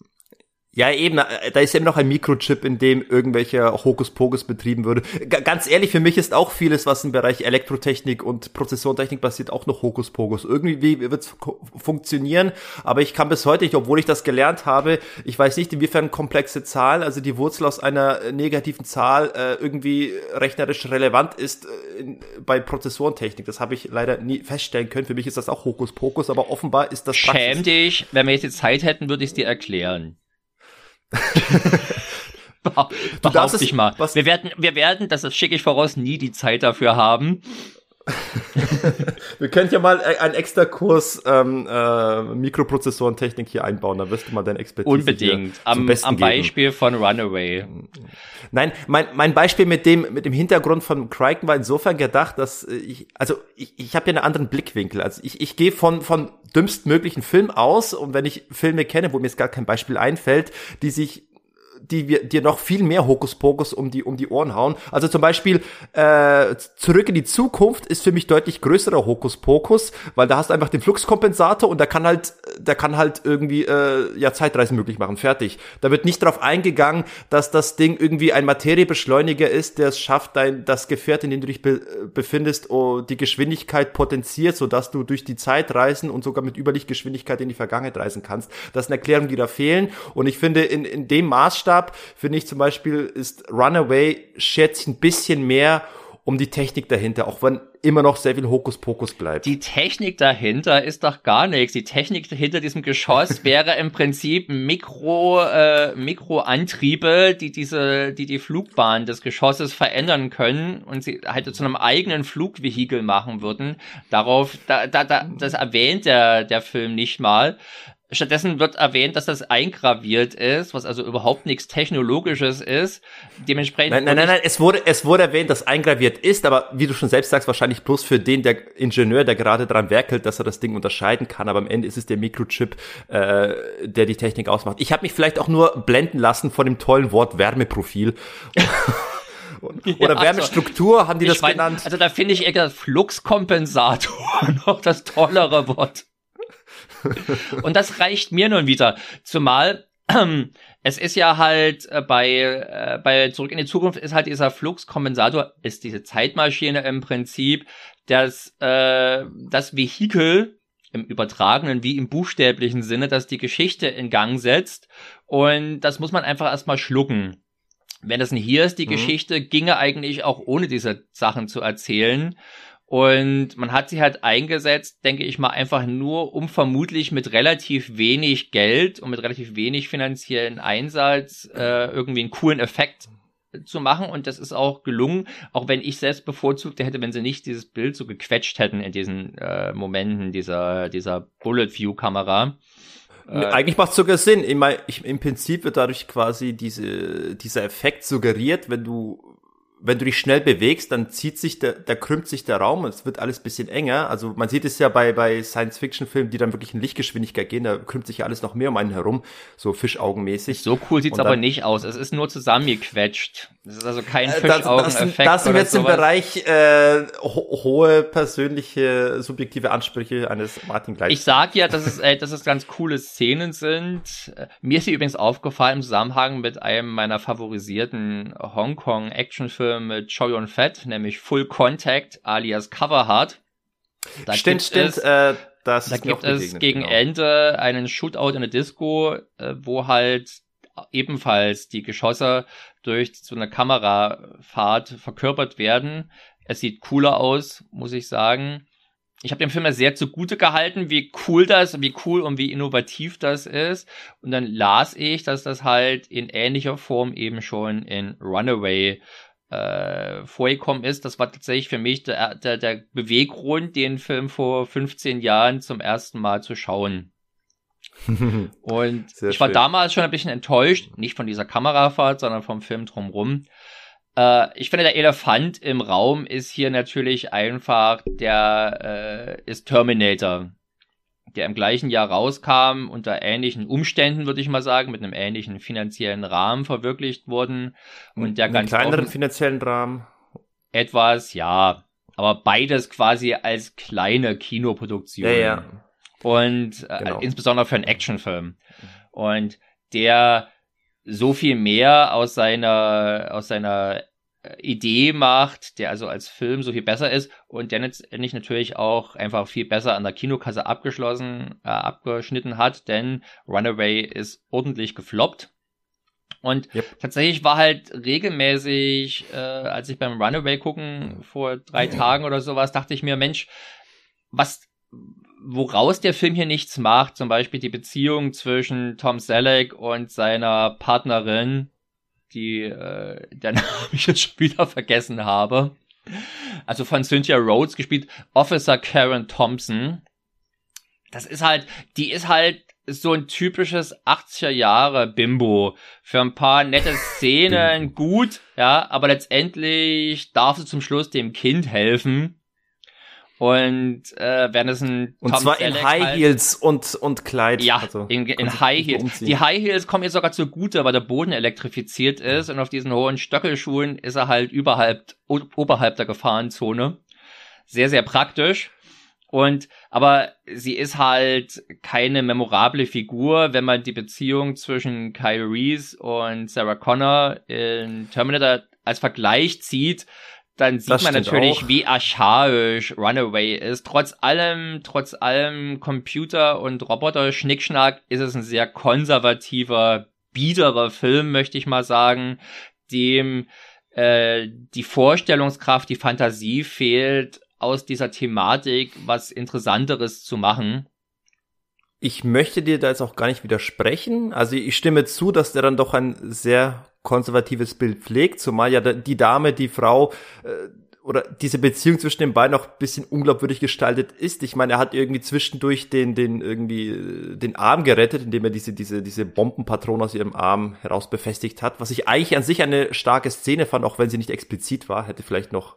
Ja, eben, äh, da ist eben noch ein Mikrochip, in dem irgendwelcher Hokuspokus betrieben würde. G ganz ehrlich, für mich ist auch vieles, was im Bereich Elektrotechnik und Prozessortechnik passiert, auch noch Hokuspokus. Irgendwie wird es funktionieren, aber ich kann bis heute nicht, obwohl ich das gelernt habe, ich weiß nicht, inwiefern komplexe Zahlen, also die Wurzel aus einer äh, negativen Zahl, äh, irgendwie rechnerisch relevant ist äh, bei Prozessorentechnik. Das habe ich leider nie feststellen können. Für mich ist das auch Hokuspokus, aber offenbar ist das Schäm dich, wenn wir jetzt die Zeit hätten, würde ich es dir erklären. Behau- Du darfst Behaupte ich mal. was- Wir werden, wir werden, das schicke ich voraus, nie die Zeit dafür haben. *laughs* Wir können ja mal äh, einen extra Kurs ähm, äh, Mikroprozessorentechnik hier einbauen, da wirst du mal deine Expertise Unbedingt. Am, Besten am geben. Beispiel von Runaway. Nein, mein, mein Beispiel mit dem mit dem Hintergrund von Crichton war insofern gedacht, dass äh, ich also ich, ich habe ja einen anderen Blickwinkel. Also ich, ich gehe von von dümmstmöglichen Film aus und wenn ich Filme kenne, wo mir jetzt gar kein Beispiel einfällt, die sich die wir dir noch viel mehr Hokuspokus um die um die Ohren hauen. Also zum Beispiel äh, zurück in die Zukunft ist für mich deutlich größerer Hokuspokus, weil da hast du einfach den Fluxkompensator und der kann halt der kann halt irgendwie äh, ja Zeitreisen möglich machen. Fertig. Da wird nicht darauf eingegangen, dass das Ding irgendwie ein Materiebeschleuniger ist, der es schafft, dein das Gefährt, in dem du dich be befindest, oh, die Geschwindigkeit potenziert, sodass du durch die Zeit reisen und sogar mit Überlichtgeschwindigkeit in die Vergangenheit reisen kannst. Das sind Erklärungen, die da fehlen. Und ich finde, in, in dem Maßstab, finde ich zum Beispiel, ist Runaway schert sich ein bisschen mehr um die Technik dahinter, auch wenn immer noch sehr viel Hokuspokus bleibt. Die Technik dahinter ist doch gar nichts. Die Technik hinter diesem Geschoss *laughs* wäre im Prinzip Mikro, äh, Mikroantriebe, die diese, die die Flugbahn des Geschosses verändern können und sie halt zu einem eigenen Flugvehikel machen würden. Darauf, da, da, da, das erwähnt der, der Film nicht mal. Stattdessen wird erwähnt, dass das eingraviert ist, was also überhaupt nichts Technologisches ist. Dementsprechend. Nein, nein, nein, nein, es wurde, es wurde erwähnt, dass eingraviert ist, aber wie du schon selbst sagst, wahrscheinlich bloß für den, der Ingenieur, der gerade dran werkelt, dass er das Ding unterscheiden kann, aber am Ende ist es der Mikrochip, äh, der die Technik ausmacht. Ich habe mich vielleicht auch nur blenden lassen von dem tollen Wort Wärmeprofil. *laughs* Oder Ja, Wärmestruktur haben die das mein, genannt. Also da finde ich eher Fluxkompensator *laughs* noch das tollere Wort. *laughs* Und das reicht mir nun wieder. Zumal ähm, es ist ja halt äh, bei, äh, bei Zurück in die Zukunft ist halt dieser Fluxkompensator, ist diese Zeitmaschine im Prinzip das, äh, das Vehikel im übertragenen wie im buchstäblichen Sinne, das die Geschichte in Gang setzt. Und das muss man einfach erstmal schlucken. Wenn das nicht hier ist, die Mhm. Geschichte ginge eigentlich auch ohne diese Sachen zu erzählen. Und man hat sie halt eingesetzt, denke ich mal, einfach nur, um vermutlich mit relativ wenig Geld und mit relativ wenig finanziellen Einsatz äh, irgendwie einen coolen Effekt zu machen. Und das ist auch gelungen, auch wenn ich selbst bevorzugt hätte, wenn sie nicht dieses Bild so gequetscht hätten in diesen äh, Momenten dieser, dieser Bullet-View-Kamera. Äh, Eigentlich macht es sogar Sinn. Ich mein, ich, Im Prinzip wird dadurch quasi diese, dieser Effekt suggeriert, wenn du wenn du dich schnell bewegst, dann zieht sich der, da krümmt sich der Raum und es wird alles bisschen enger. Also man sieht es ja bei, bei Science-Fiction-Filmen, die dann wirklich in Lichtgeschwindigkeit gehen, da krümmt sich ja alles noch mehr um einen herum, so Fischaugenmäßig. So cool sieht's aber nicht aus. Es ist nur zusammengequetscht. Das ist also kein Äh, Fischaugeneffekt. Das, das sind oder jetzt im. Bereich äh, ho hohe persönliche, subjektive Ansprüche eines Martin Gleich. Ich sag ja, dass es, äh, dass es ganz coole Szenen sind. Mir ist sie übrigens aufgefallen im Zusammenhang mit einem meiner favorisierten Hongkong-Actionfilme mit Chow Yun-Fat, nämlich Full Contact alias Cover Heart. Da stimmt, gibt stimmt. Es, äh, das da gibt es gegen genau. Ende einen Shootout in der Disco, äh, wo halt ebenfalls die Geschosse durch so eine Kamerafahrt verkörpert werden. Es sieht cooler aus, muss ich sagen. Ich habe dem Film ja sehr zugute gehalten, wie cool das, wie cool und wie innovativ das ist. Und dann las ich, dass das halt in ähnlicher Form eben schon in Runaway äh, vorgekommen ist. Das war tatsächlich für mich der, der, der Beweggrund, den Film vor 15 Jahren zum ersten Mal zu schauen. *laughs* Und Sehr ich war schön. damals schon ein bisschen enttäuscht, nicht von dieser Kamerafahrt, sondern vom Film drumrum. Äh, ich finde, der Elefant im Raum ist hier natürlich einfach der äh, ist Terminator, der im gleichen Jahr rauskam, unter ähnlichen Umständen, würde ich mal sagen, mit einem ähnlichen finanziellen Rahmen verwirklicht wurden und der ganz kleineren finanziellen Rahmen. etwas, ja, aber beides quasi als kleine Kinoproduktion. Ja, ja. Und äh, Genau. insbesondere für einen Actionfilm. Und der so viel mehr aus seiner, aus seiner Idee macht, der also als Film so viel besser ist und der letztendlich natürlich auch einfach viel besser an der Kinokasse abgeschlossen, äh, abgeschnitten hat, denn Runaway ist ordentlich gefloppt. Und Yep. tatsächlich war halt regelmäßig, äh, als ich beim Runaway gucken vor drei Tagen oder sowas, dachte ich mir, Mensch, was, woraus der Film hier nichts macht, zum Beispiel die Beziehung zwischen Tom Selleck und seiner Partnerin, die, äh, der Name *laughs* ich jetzt schon wieder vergessen habe. Also von Cynthia Rhodes gespielt, Officer Karen Thompson. Das ist halt, die ist halt so ein typisches 80er Jahre Bimbo. Für ein paar nette *laughs* Szenen gut, ja, aber letztendlich darf sie zum Schluss dem Kind helfen. Und äh, wenn es ein Und Tom zwar in Selleck High halt- Heels und, und Kleid. ja, Also, in, in High Heels. umziehen. Die High Heels kommen jetzt sogar zugute, weil der Boden elektrifiziert ist und auf diesen hohen Stöckelschuhen ist er halt überhalb, oberhalb der Gefahrenzone. Sehr, sehr praktisch. Und, aber sie ist halt keine memorable Figur, wenn man die Beziehung zwischen Kyle Reese und Sarah Connor in Terminator als Vergleich zieht, dann sieht Das man natürlich, auch. wie archaisch Runaway ist. Trotz allem, trotz allem Computer- und Roboter-Schnickschnack ist es ein sehr konservativer, biederer Film, möchte ich mal sagen, dem äh, die Vorstellungskraft, die Fantasie fehlt, aus dieser Thematik was Interessanteres zu machen. Ich möchte dir da jetzt auch gar nicht widersprechen. Also ich stimme zu, dass der dann doch ein sehr konservatives Bild pflegt, zumal ja die Dame, die Frau äh, oder diese Beziehung zwischen den beiden auch ein bisschen unglaubwürdig gestaltet ist. Ich meine, er hat irgendwie zwischendurch den, den irgendwie äh, den Arm gerettet, indem er diese, diese, diese Bombenpatrone aus ihrem Arm heraus befestigt hat, was ich eigentlich an sich eine starke Szene fand, auch wenn sie nicht explizit war, hätte vielleicht noch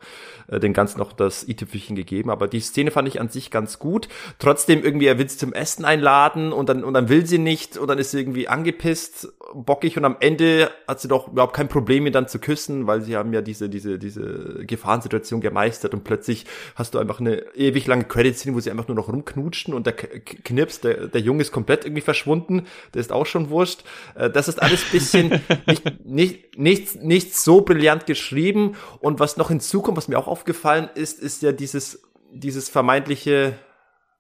äh, den Ganzen noch das i-Tüpfelchen gegeben, aber die Szene fand ich an sich ganz gut. Trotzdem irgendwie, er will sie zum Essen einladen und dann, und dann will sie nicht und dann ist sie irgendwie angepisst, bockig und am Ende hat sie doch überhaupt kein Problem, ihn dann zu küssen, weil sie haben ja diese, diese, diese Gefahrensituation gemeistert und plötzlich hast du einfach eine ewig lange Credit-Szene, wo sie einfach nur noch rumknutschen und der Knips, der, der Junge ist komplett irgendwie verschwunden, der ist auch schon wurscht. Äh, Das ist alles bisschen *laughs* nicht, nicht, nicht, nicht so brillant geschrieben und was noch hinzukommt, was mir auch aufgefallen ist, ist ja dieses, dieses vermeintliche,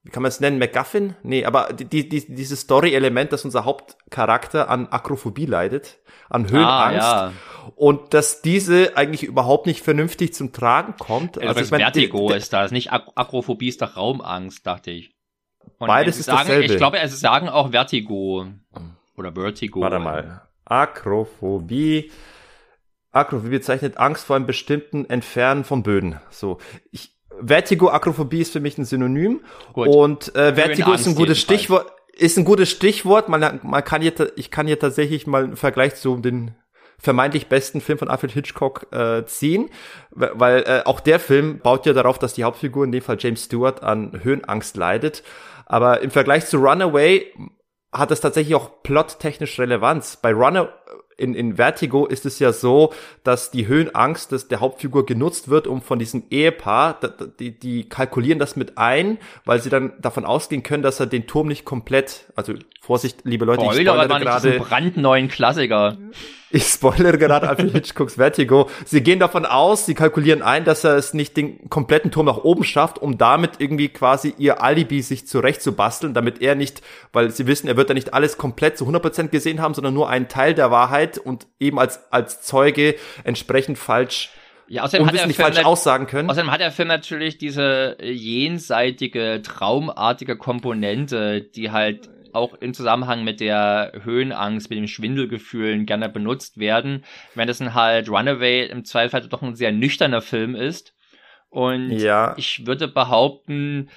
wie kann man es nennen, MacGuffin? Nee, aber die, die, die, dieses Story-Element, dass unser Hauptcharakter an Akrophobie leidet, an Höhenangst. Ah, ja. Und dass diese eigentlich überhaupt nicht vernünftig zum Tragen kommt. Also ich mein, Vertigo ist das, nicht Ak Akrophobie ist doch Raumangst, dachte ich. Und Beides ist sagen, dasselbe. Ich glaube, es sagen auch Vertigo. Oder Vertigo. Warte mal. Akrophobie. Akrophobie bezeichnet Angst vor einem bestimmten Entfernen von Böden. So. Ich, Vertigo, Akrophobie ist für mich ein Synonym. Gut. Und äh, Vertigo ist ein gutes. Stichwort. Ist ein gutes Stichwort. Man, man kann hier, ich kann hier tatsächlich mal einen Vergleich zu den vermeintlich besten Film von Alfred Hitchcock äh, ziehen, weil äh, auch der Film baut ja darauf, dass die Hauptfigur, in dem Fall James Stewart, an Höhenangst leidet. Aber im Vergleich zu Runaway hat es tatsächlich auch plottechnisch Relevanz. Bei Runaway in, in Vertigo ist es ja so, dass die Höhenangst des, der Hauptfigur genutzt wird, um von diesem Ehepaar, die, die kalkulieren das mit ein, weil sie dann davon ausgehen können, dass er den Turm nicht komplett, also Vorsicht, liebe Leute, Spoiler, ich spoilere gerade. brandneuen Klassiker. Ich spoilere gerade Alfred *laughs* Hitchcocks Vertigo. Sie gehen davon aus, sie kalkulieren ein, dass er es nicht den kompletten Turm nach oben schafft, um damit irgendwie quasi ihr Alibi sich zurechtzubasteln, damit er nicht, weil sie wissen, er wird da nicht alles komplett zu 100% gesehen haben, sondern nur einen Teil der Wahrheit und eben als, als Zeuge entsprechend falsch ja, außerdem hat er nicht falsch aussagen können. Außerdem hat der Film natürlich diese jenseitige, traumartige Komponente, die halt auch im Zusammenhang mit der Höhenangst, mit den Schwindelgefühlen gerne benutzt werden, wenn das halt Runaway im Zweifel doch ein sehr nüchterner Film ist. Und ja. ich würde behaupten,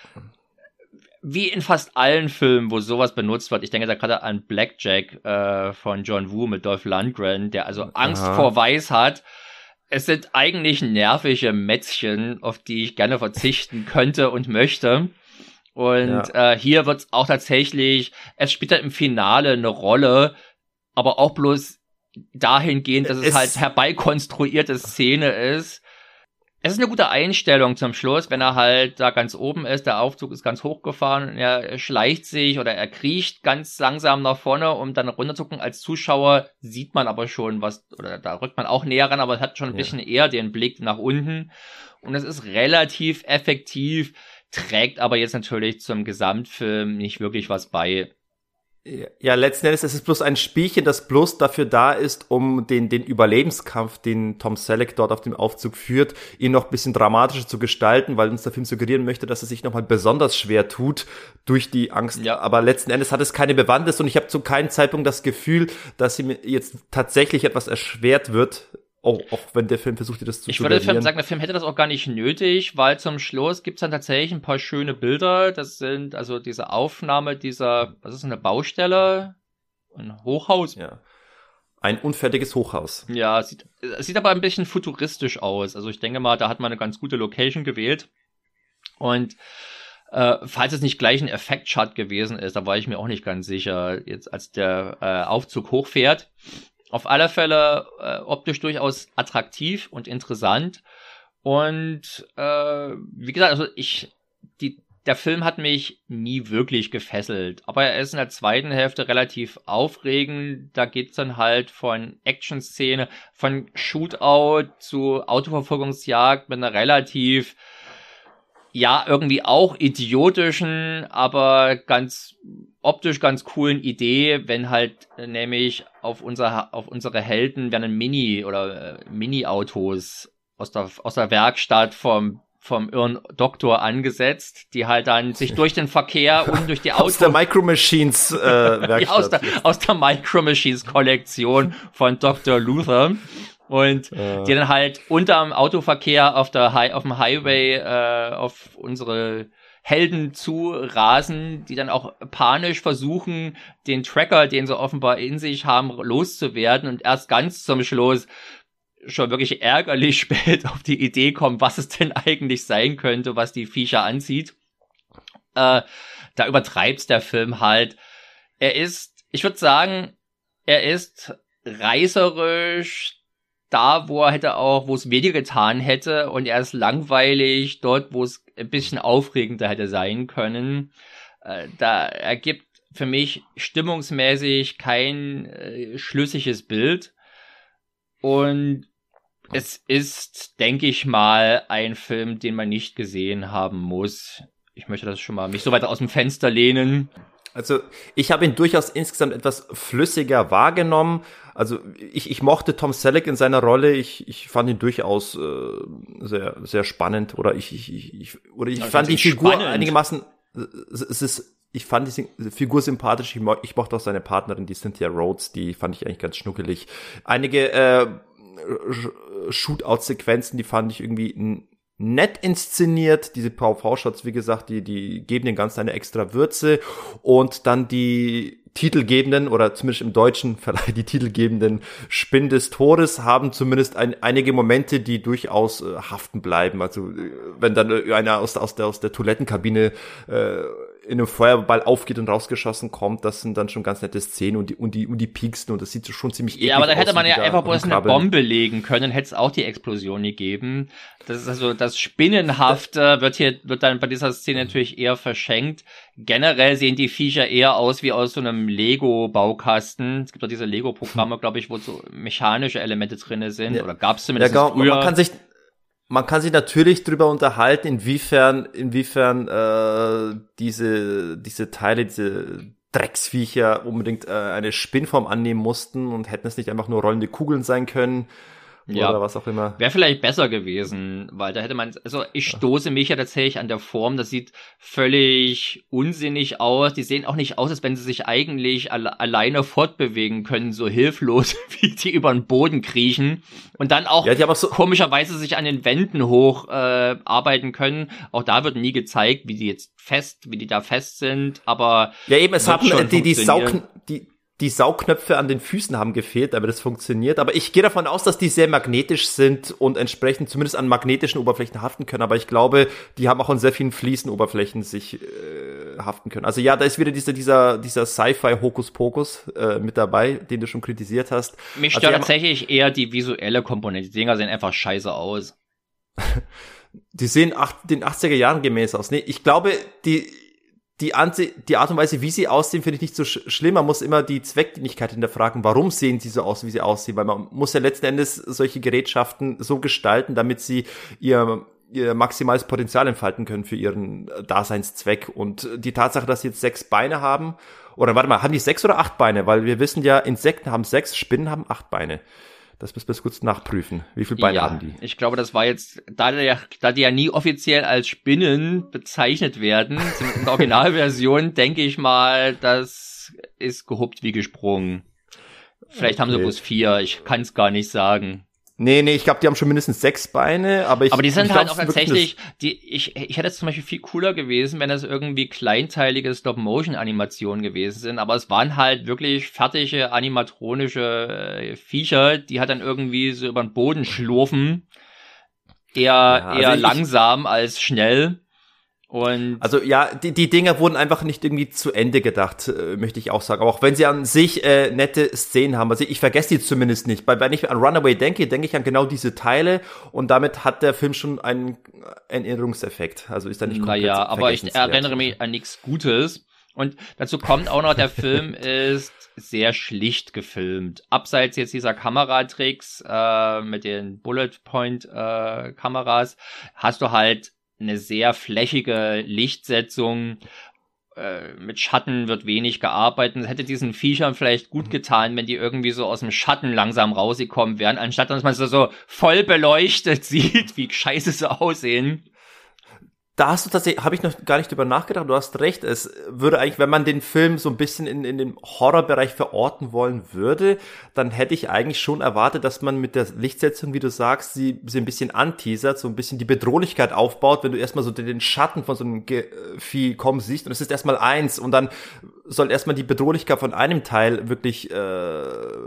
wie in fast allen Filmen, wo sowas benutzt wird, ich denke da gerade an Blackjack äh, von John Woo mit Dolph Lundgren, der also Angst Aha. vor Weiß hat. Es sind eigentlich nervige Mätzchen, auf die ich gerne verzichten könnte und möchte. Und ja. äh, hier wird's auch tatsächlich, es spielt halt im Finale eine Rolle, aber auch bloß dahingehend, dass es, es halt herbeikonstruierte Szene ist. Es ist eine gute Einstellung zum Schluss, wenn er halt da ganz oben ist, der Aufzug ist ganz hochgefahren und er schleicht sich oder er kriecht ganz langsam nach vorne, um dann runterzugucken. Als Zuschauer sieht man aber schon was, oder da rückt man auch näher ran, aber es hat schon ein ja. bisschen eher den Blick nach unten. Und es ist relativ effektiv trägt aber jetzt natürlich zum Gesamtfilm nicht wirklich was bei. Ja, letzten Endes ist es bloß ein Spielchen, das bloß dafür da ist, um den, den Überlebenskampf, den Tom Selleck dort auf dem Aufzug führt, ihn noch ein bisschen dramatischer zu gestalten, weil uns der Film suggerieren möchte, dass er sich nochmal besonders schwer tut durch die Angst. Ja. Aber letzten Endes hat es keine Bewandtnis und ich habe zu keinem Zeitpunkt das Gefühl, dass ihm jetzt tatsächlich etwas erschwert wird, auch, auch wenn der Film versucht, dir das zu Ich würde Film sagen, der Film hätte das auch gar nicht nötig, weil zum Schluss gibt's dann tatsächlich ein paar schöne Bilder. Das sind also diese Aufnahme dieser, was ist eine Baustelle? Ein Hochhaus. Ja. Ein unfertiges Hochhaus. Ja, sieht, sieht aber ein bisschen futuristisch aus. Also ich denke mal, da hat man eine ganz gute Location gewählt. Und äh, falls es nicht gleich ein Effektshot gewesen ist, da war ich mir auch nicht ganz sicher, jetzt als der äh, Aufzug hochfährt auf alle Fälle äh, optisch durchaus attraktiv und interessant. Und äh, wie gesagt, also ich, die, der Film hat mich nie wirklich gefesselt, aber er ist in der zweiten Hälfte relativ aufregend. Da geht's dann halt von Action-Szene, von Shootout zu Autoverfolgungsjagd mit einer relativ ja, irgendwie auch idiotischen, aber ganz optisch ganz coolen Idee, wenn halt äh, nämlich auf unser auf unsere Helden werden Mini oder äh, Mini-Autos aus der aus der Werkstatt vom vom irren Doktor angesetzt, die halt dann sich durch den Verkehr und durch die Autos *laughs* aus der Micro Machines äh, *laughs* Werkstatt. aus der, aus der Micro Machines Kollektion von Dr. Luther und äh. die dann halt unterm Autoverkehr auf der Hi auf dem Highway äh, auf unsere Helden zu rasen, die dann auch panisch versuchen, den Tracker, den sie offenbar in sich haben, loszuwerden und erst ganz zum Schluss schon wirklich ärgerlich *laughs* spät auf die Idee kommen, was es denn eigentlich sein könnte, was die Viecher anzieht. Äh, da übertreibt's der Film halt. Er ist, ich würde sagen, er ist reißerisch, da, wo er hätte auch, wo es weniger getan hätte und er ist langweilig dort, wo es ein bisschen aufregender hätte sein können. Äh, da ergibt für mich stimmungsmäßig kein äh, schlüssiges Bild und es ist, denke ich mal, ein Film, den man nicht gesehen haben muss. Ich möchte das schon mal mich so weit aus dem Fenster lehnen. Also ich habe ihn durchaus insgesamt etwas flüssiger wahrgenommen. Also ich, ich mochte Tom Selleck in seiner Rolle. Ich, ich fand ihn durchaus äh, sehr sehr spannend oder ich ich, ich oder ich ja, fand die Figur spannend. einigermaßen es ist ich fand die Figur sympathisch. Ich, mo ich mochte auch seine Partnerin, die Cynthia Rhodes, die fand ich eigentlich ganz schnuckelig. Einige äh, Shootout-Sequenzen, die fand ich irgendwie nett inszeniert. Diese PV-Shots, wie gesagt, die, die geben den Ganzen eine extra Würze. Und dann die titelgebenden oder zumindest im Deutschen *laughs* verleihen die titelgebenden Spinnen des Tores haben zumindest ein, einige Momente, die durchaus äh, haften bleiben. Also äh, wenn dann äh, einer aus, aus, der, aus der Toilettenkabine äh, in einem Feuerball aufgeht und rausgeschossen kommt, das sind dann schon ganz nette Szenen und die, und die, und die pieksten und das sieht schon ziemlich eklig aus. Ja, aber da hätte man ja einfach bloß eine Bombe legen können, hätte es auch die Explosion gegeben. Das ist also, das Spinnenhafte wird hier, wird dann bei dieser Szene natürlich eher verschenkt. Generell sehen die Viecher eher aus wie aus so einem Lego-Baukasten. Es gibt doch diese Lego-Programme, *laughs* glaube ich, wo so mechanische Elemente drinne sind. Ja. Oder gab es zumindest ja, früher. Man kann sich, man kann sich natürlich darüber unterhalten, inwiefern, inwiefern äh, diese, diese Teile, diese Drecksviecher unbedingt äh, eine Spinnform annehmen mussten und hätten es nicht einfach nur rollende Kugeln sein können ja. oder was auch immer. Wäre vielleicht besser gewesen, weil da hätte man, also ich stoße mich ja tatsächlich an der Form, das sieht völlig unsinnig aus. Die sehen auch nicht aus, als wenn sie sich eigentlich alle, alleine fortbewegen können, so hilflos, *laughs* wie die über den Boden kriechen und dann auch, ja, auch so komischerweise sich an den Wänden hoch äh, arbeiten können. Auch da wird nie gezeigt, wie die jetzt fest, wie die da fest sind, aber ja eben, es haben die die Saug die die Saugknöpfe an den Füßen haben gefehlt, aber das funktioniert. Aber ich gehe davon aus, dass die sehr magnetisch sind und entsprechend zumindest an magnetischen Oberflächen haften können. Aber ich glaube, die haben auch an sehr vielen Fliesenoberflächen sich äh, haften können. Also ja, da ist wieder dieser dieser dieser Sci-Fi Hokuspokus äh, mit dabei, den du schon kritisiert hast. Mich also stört tatsächlich eher die visuelle Komponente. Die Dinger sehen einfach scheiße aus. *laughs* die sehen acht, den 80er Jahren gemäß aus. Nee, ich glaube, die die, Anse die Art und Weise, wie sie aussehen, finde ich nicht so sch schlimm. Man muss immer die Zweckdienlichkeit hinterfragen, warum sehen sie so aus, wie sie aussehen. Weil man muss ja letzten Endes solche Gerätschaften so gestalten, damit sie ihr, ihr maximales Potenzial entfalten können für ihren Daseinszweck. Und die Tatsache, dass sie jetzt sechs Beine haben, oder warte mal, haben die sechs oder acht Beine? Weil wir wissen ja, Insekten haben sechs, Spinnen haben acht Beine. Das müssen wir kurz nachprüfen. Wie viele Beine ja, haben die? Ich glaube, das war jetzt, da die, ja, da die ja nie offiziell als Spinnen bezeichnet werden, *laughs* in der Originalversion, denke ich mal, das ist gehuppt wie gesprungen. Vielleicht okay. haben sie bloß vier, ich kann es gar nicht sagen. Nee, nee, ich glaube, die haben schon mindestens sechs Beine, aber ich Aber die sind halt auch tatsächlich, die, ich, ich hätte es zum Beispiel viel cooler gewesen, wenn es irgendwie kleinteilige Stop-Motion-Animationen gewesen sind, aber es waren halt wirklich fertige animatronische äh, Viecher, die halt dann irgendwie so über den Boden schlurfen. Eher, ja, also eher langsam als schnell. Und also ja, die, die Dinger wurden einfach nicht irgendwie zu Ende gedacht, äh, möchte ich auch sagen. Aber auch wenn sie an sich äh, nette Szenen haben, also ich vergesse die zumindest nicht. Weil wenn ich an Runaway denke, denke ich an genau diese Teile und damit hat der Film schon einen Erinnerungseffekt. Also ist er nicht komplett Naja, aber ich erinnere mich an nichts Gutes. Und dazu kommt auch noch, der *laughs* Film ist sehr schlicht gefilmt. Abseits jetzt dieser Kameratricks äh, mit den Bullet Point äh, Kameras hast du halt eine sehr flächige Lichtsetzung. Äh, mit Schatten wird wenig gearbeitet. Es hätte diesen Viechern vielleicht gut getan, wenn die irgendwie so aus dem Schatten langsam rausgekommen wären, anstatt dass man sie so voll beleuchtet *laughs* sieht, wie scheiße sie aussehen da hast du tatsächlich, habe ich noch gar nicht drüber nachgedacht, du hast recht, es würde eigentlich, wenn man den Film so ein bisschen in, in den Horrorbereich verorten wollen würde, dann hätte ich eigentlich schon erwartet, dass man mit der Lichtsetzung, wie du sagst, sie, sie ein bisschen anteasert, so ein bisschen die Bedrohlichkeit aufbaut, wenn du erstmal so den Schatten von so einem Ge Vieh kommen siehst und es ist erstmal eins und dann soll erstmal die Bedrohlichkeit von einem Teil wirklich äh,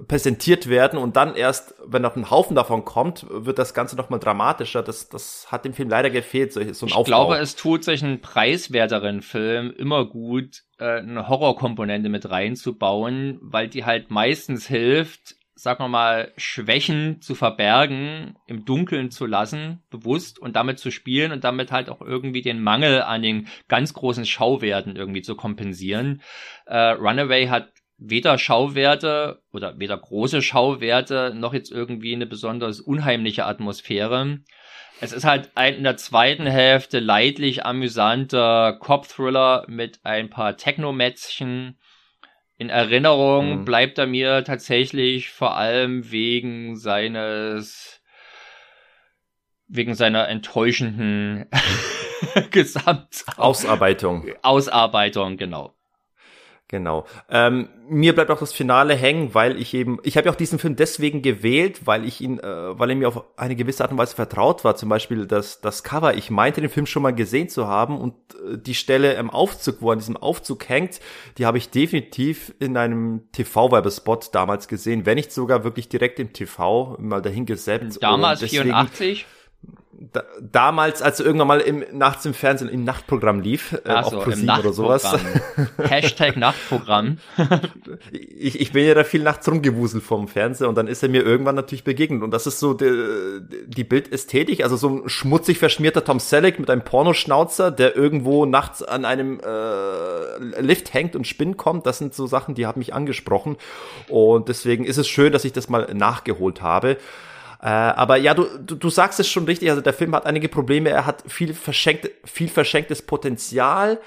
präsentiert werden und dann erst, wenn noch ein Haufen davon kommt, wird das Ganze nochmal dramatischer. Das, das hat dem Film leider gefehlt, so, so ein ich Aufbau. glaube, es tut sich ein preiswerteren Film immer gut, äh, eine Horrorkomponente mit reinzubauen, weil die halt meistens hilft, sagen wir mal, Schwächen zu verbergen, im Dunkeln zu lassen, bewusst und damit zu spielen und damit halt auch irgendwie den Mangel an den ganz großen Schauwerten irgendwie zu kompensieren. Äh, Runaway hat weder Schauwerte oder weder große Schauwerte noch jetzt irgendwie eine besonders unheimliche Atmosphäre. Es ist halt ein in der zweiten Hälfte leidlich amüsanter Cop-Thriller mit ein paar Technomätzchen. In Erinnerung mhm. bleibt er mir tatsächlich vor allem wegen seines wegen seiner enttäuschenden *laughs* Gesamt Ausarbeitung. Ausarbeitung, genau. Genau. Ähm, mir bleibt auch das Finale hängen, weil ich eben, ich habe ja auch diesen Film deswegen gewählt, weil ich ihn, äh, weil er mir auf eine gewisse Art und Weise vertraut war. Zum Beispiel das, das Cover. Ich meinte den Film schon mal gesehen zu haben und äh, die Stelle im Aufzug, wo an diesem Aufzug hängt, die habe ich definitiv in einem TV-Werbespot damals gesehen, wenn nicht sogar wirklich direkt im TV mal dahingesetzt. Damals deswegen, 84? Da, damals, als er irgendwann mal im, nachts im Fernsehen im Nachtprogramm lief, äh, Ach so, auf im oder sowas. *laughs* Hashtag Nachtprogramm. *laughs* ich, ich bin ja da viel nachts rumgewuselt vom Fernseher und dann ist er mir irgendwann natürlich begegnet. Und das ist so die, die Bildästhetik, also so ein schmutzig verschmierter Tom Selleck mit einem Pornoschnauzer, der irgendwo nachts an einem äh, Lift hängt und Spinn kommt. Das sind so Sachen, die haben mich angesprochen. Und deswegen ist es schön, dass ich das mal nachgeholt habe. Äh, aber ja, du, du, du sagst es schon richtig, also der Film hat einige Probleme, er hat viel, verschenkt, viel verschenktes Potenzial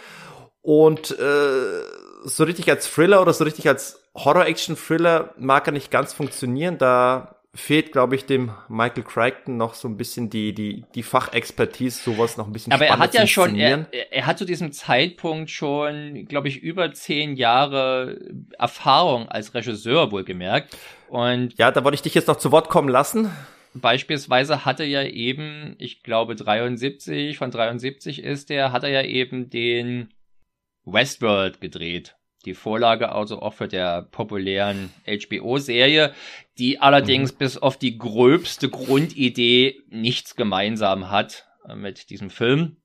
und äh, so richtig als Thriller oder so richtig als Horror-Action-Thriller mag er nicht ganz funktionieren, da fehlt, glaube ich, dem Michael Crichton noch so ein bisschen die, die, die Fachexpertise, sowas noch ein bisschen Aber er hat ja schon, er, er hat zu diesem Zeitpunkt schon, glaube ich, über zehn Jahre Erfahrung als Regisseur wohlgemerkt. Und ja, da wollte ich dich jetzt noch zu Wort kommen lassen. Beispielsweise hatte ja eben, ich glaube 73, von 73 ist der, hat er ja eben den Westworld gedreht. Die Vorlage also auch für der populären HBO-Serie, die allerdings mhm. bis auf die gröbste Grundidee nichts gemeinsam hat äh, mit diesem Film.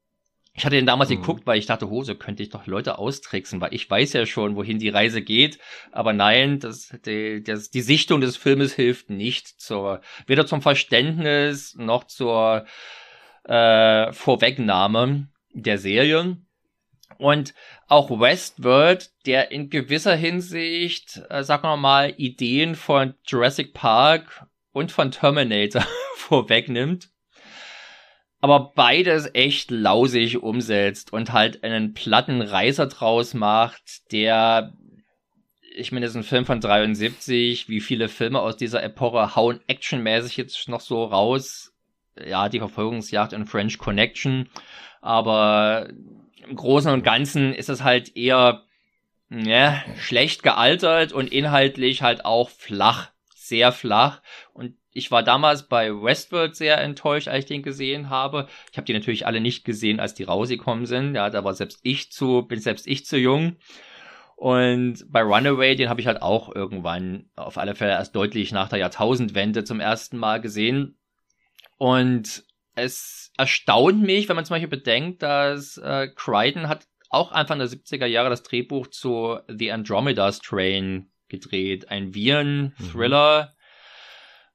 Ich hatte den damals mhm. geguckt, weil ich dachte, Hose könnte ich doch Leute austricksen, weil ich weiß ja schon, wohin die Reise geht. Aber nein, das, die, das, die Sichtung des Filmes hilft nicht zur, weder zum Verständnis noch zur äh, Vorwegnahme der Serie. Und auch Westworld, der in gewisser Hinsicht, äh, sagen wir mal, Ideen von Jurassic Park und von Terminator *laughs* vorwegnimmt aber beides echt lausig umsetzt und halt einen platten Reißer draus macht, der ich meine, das ist ein Film von 73, wie viele Filme aus dieser Epoche hauen actionmäßig jetzt noch so raus. Ja, die Verfolgungsjagd in French Connection, aber im Großen und Ganzen ist es halt eher ja, schlecht gealtert und inhaltlich halt auch flach, sehr flach und ich war damals bei Westworld sehr enttäuscht, als ich den gesehen habe. Ich habe die natürlich alle nicht gesehen, als die rausgekommen sind. Ja, da war selbst ich zu, bin selbst ich zu jung. Und bei Runaway, den habe ich halt auch irgendwann auf alle Fälle erst deutlich nach der Jahrtausendwende zum ersten Mal gesehen. Und es erstaunt mich, wenn man zum Beispiel bedenkt, dass äh, Crichton hat auch Anfang der 70er Jahre das Drehbuch zu The Andromeda Strain gedreht. Ein Viren-Thriller,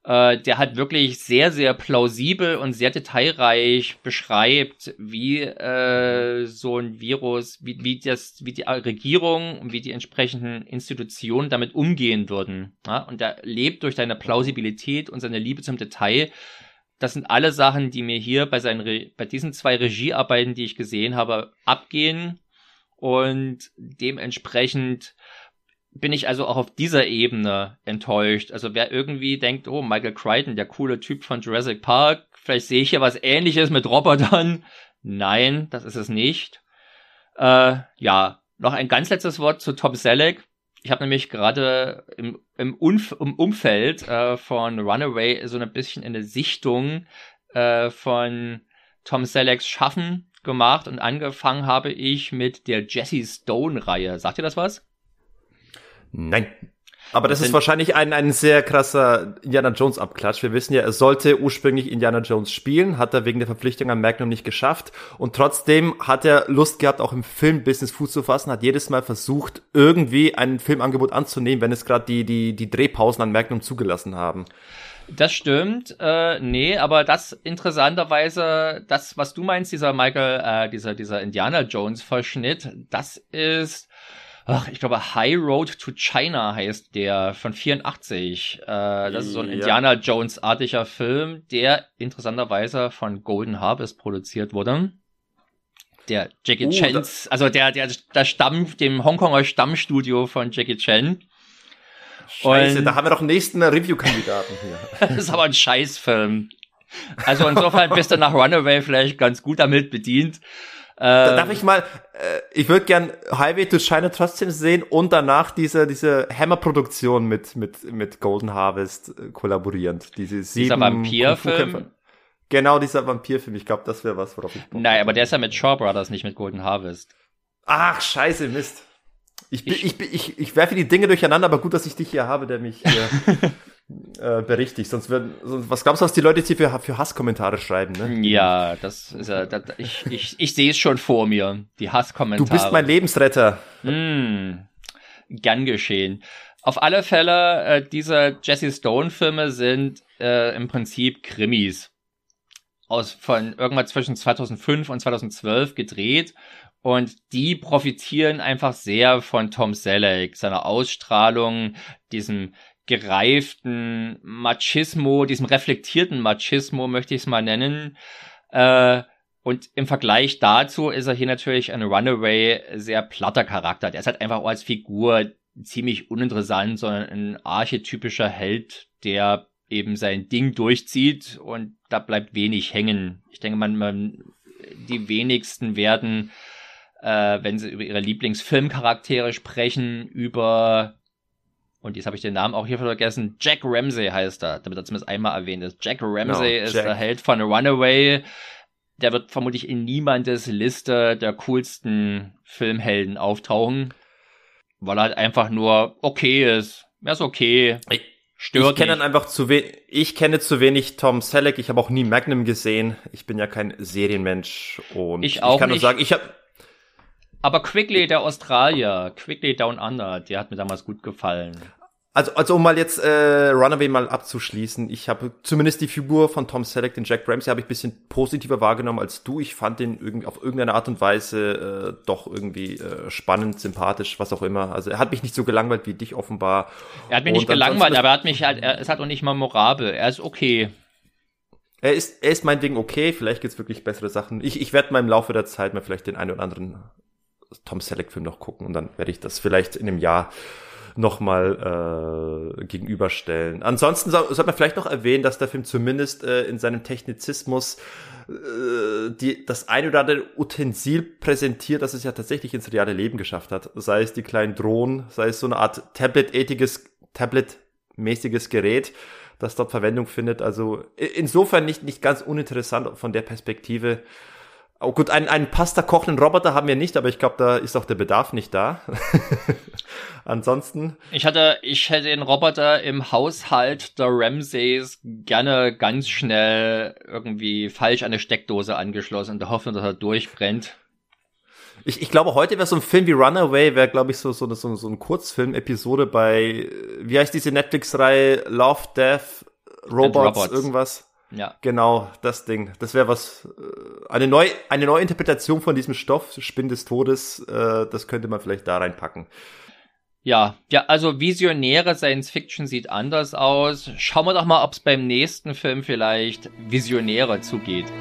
äh, der halt wirklich sehr, sehr plausibel und sehr detailreich beschreibt, wie äh, so ein Virus, wie, wie, das, wie die Regierung und wie die entsprechenden Institutionen damit umgehen würden. Ja? Und er lebt durch seine Plausibilität und seine Liebe zum Detail. Das sind alle Sachen, die mir hier bei, seinen Re bei diesen zwei Regiearbeiten, die ich gesehen habe, abgehen und dementsprechend bin ich also auch auf dieser Ebene enttäuscht. Also wer irgendwie denkt, oh, Michael Crichton, der coole Typ von Jurassic Park, vielleicht sehe ich hier was ähnliches mit Robotern. Nein, das ist es nicht. Äh, ja, noch ein ganz letztes Wort zu Tom Selleck. Ich habe nämlich gerade im, im, im Umfeld äh, von Runaway so ein bisschen eine Sichtung äh, von Tom Sellecks Schaffen gemacht und angefangen habe ich mit der Jesse Stone-Reihe. Sagt ihr das was? Nein. Aber das, ist wahrscheinlich ein, ein sehr krasser Indiana Jones Abklatsch. Wir wissen ja, er sollte ursprünglich Indiana Jones spielen, hat er wegen der Verpflichtung an Magnum nicht geschafft. Und trotzdem hat er Lust gehabt, auch im Filmbusiness Fuß zu fassen, hat jedes Mal versucht, irgendwie ein Filmangebot anzunehmen, wenn es gerade die, die, die Drehpausen an Magnum zugelassen haben. Das stimmt, äh, nee, aber das interessanterweise, das, was du meinst, dieser Michael, äh, dieser, dieser Indiana Jones Verschnitt, das ist ach, ich glaube, High Road to China heißt der von 84. Äh, das ist so ein ja. Indiana Jones-artiger Film, der interessanterweise von Golden Harvest produziert wurde. Der Jackie uh, Chans, also der, der, der Stamm, dem Hongkonger Stammstudio von Jackie Chan. Scheiße, Und, da haben wir doch einen nächsten Review-Kandidaten hier. *laughs* das ist aber ein Scheißfilm. Also insofern bist du nach Runaway vielleicht ganz gut damit bedient. Ähm, Darf ich mal, äh, ich würde gern Highway to China trotzdem sehen und danach diese, diese Hammer-Produktion mit, mit, mit Golden Harvest äh, kollaborierend. Diese sieben dieser Vampirfilm. Genau, dieser Vampirfilm. Ich glaube, das wäre was, worauf ich Bock Nein, aber der ist ja mit Shaw Brothers, nicht mit Golden Harvest. Ach, scheiße, Mist. Ich, ich, ich, ich, ich werfe die Dinge durcheinander, aber gut, dass ich dich hier habe, der mich hier *laughs* äh, berichtigt. Sonst werden, sonst, was glaubst du, was die Leute jetzt hier für, für Hasskommentare schreiben, ne? Ja, das ist ja, das, ich, ich, ich sehe es schon vor mir, die Hasskommentare. Du bist mein Lebensretter. Mm, gern geschehen. Auf alle Fälle, äh, diese Jesse Stone-Filme sind äh, im Prinzip Krimis. Aus, von irgendwann zwischen 2005 und 2012 gedreht und die profitieren einfach sehr von Tom Selleck, seiner Ausstrahlung, diesem gereiften Machismo, diesem reflektierten Machismo, möchte ich es mal nennen. Äh, und im Vergleich dazu ist er hier natürlich ein Runaway sehr platter Charakter. Der ist halt einfach auch als Figur ziemlich uninteressant, sondern ein archetypischer Held, der eben sein Ding durchzieht und da bleibt wenig hängen. Ich denke, man, man die wenigsten werden äh, wenn sie über ihre Lieblingsfilmcharaktere sprechen, über und jetzt habe ich den Namen auch hier vergessen. Jack Ramsey heißt er, damit er zumindest einmal erwähnt ist. Jack Ramsey no, ist der Held von Runaway. Der wird vermutlich in niemandes Liste der coolsten Filmhelden auftauchen, weil er halt einfach nur okay ist. Er ist okay. Ich, Stört ich kenne einfach zu wenig, ich kenne zu wenig Tom Selleck. Ich habe auch nie Magnum gesehen. Ich bin ja kein Serienmensch und ich, auch ich kann nicht. nur sagen, ich habe aber Quickly, der Australier, Quickly Down Under, der hat mir damals gut gefallen. Also, also um mal jetzt äh, Runaway mal abzuschließen, ich habe zumindest die Figur von Tom Selleck, den Jack Ramsey, habe ich bisschen positiver wahrgenommen als du. Ich fand den irgendwie auf irgendeine Art und Weise äh, doch irgendwie äh, spannend, sympathisch, was auch immer. Also er hat mich nicht so gelangweilt wie dich offenbar. Er hat mich und nicht gelangweilt, aber er hat mich halt, er ist halt auch nicht mal morabel. Er ist okay. Er ist, er ist mein Ding okay, vielleicht gibt's wirklich bessere Sachen. Ich, ich werde mal im Laufe der Zeit mal vielleicht den einen oder anderen Tom Selleck-Film noch gucken und dann werde ich das vielleicht in einem Jahr nochmal äh, gegenüberstellen. Ansonsten so, sollte man vielleicht noch erwähnen, dass der Film zumindest äh, in seinem Technizismus äh, die, das ein oder andere Utensil präsentiert, das es ja tatsächlich ins reale Leben geschafft hat. Sei es die kleinen Drohnen, sei es so eine Art Tablet-ätiges, Tablet-mäßiges Gerät, das dort Verwendung findet. Also insofern nicht, nicht ganz uninteressant von der Perspektive, Oh gut, einen, einen Pasta-kochenden Roboter haben wir nicht, aber ich glaube, da ist auch der Bedarf nicht da. *laughs* Ansonsten. Ich hatte, ich hätte den Roboter im Haushalt der Ramsays gerne ganz schnell irgendwie falsch an eine Steckdose angeschlossen, in der Hoffnung, dass er durchbrennt. Ich, ich glaube, heute wäre so ein Film wie Runaway, wäre, glaube ich, so, so, so, so ein Kurzfilm-Episode bei, wie heißt diese Netflix-Reihe? Love, Death, Robots, Robots, irgendwas. Ja. Genau, das Ding. Das wäre was, äh, eine neue, eine neue Interpretation von diesem Stoff, Spinn des Todes, äh, das könnte man vielleicht da reinpacken. Ja, ja, also visionäre Science Fiction sieht anders aus. Schauen wir doch mal, ob es beim nächsten Film vielleicht visionärer zugeht.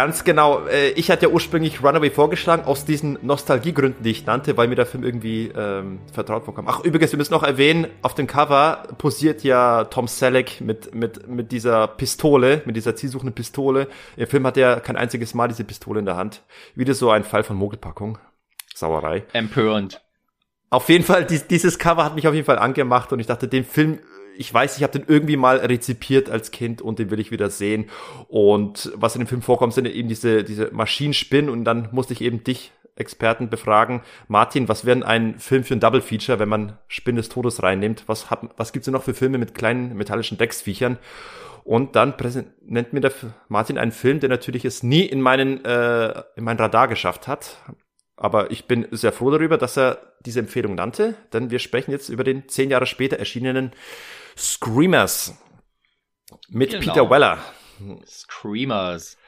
Ganz genau. Äh, ich hatte ja ursprünglich Runaway vorgeschlagen, aus diesen Nostalgiegründen, die ich nannte, weil mir der Film irgendwie ähm, vertraut vorkam. Ach, übrigens, wir müssen noch erwähnen, auf dem Cover posiert ja Tom Selleck mit, mit, mit dieser Pistole, mit dieser zielsuchenden Pistole. Im Film hat er kein einziges Mal diese Pistole in der Hand. Wieder so ein Fall von Mogelpackung. Sauerei. Empörend. Auf jeden Fall, dieses Cover hat mich auf jeden Fall angemacht und ich dachte, den Film ich weiß, ich habe den irgendwie mal rezipiert als Kind und den will ich wieder sehen. Und was in dem Film vorkommt, sind eben diese, diese Maschinenspinnen und dann musste ich eben dich, Experten, befragen. Martin, was wäre ein Film für ein Double Feature, wenn man Spinnen des Todes reinnimmt? Was, hat, was gibt's denn noch für Filme mit kleinen metallischen Decksviechern? Und dann nennt mir der Martin einen Film, der natürlich es nie in meinen, äh, in mein Radar geschafft hat. Aber ich bin sehr froh darüber, dass er diese Empfehlung nannte, denn wir sprechen jetzt über den zehn Jahre später erschienenen Screamers mit genau. Peter Weller. Screamers.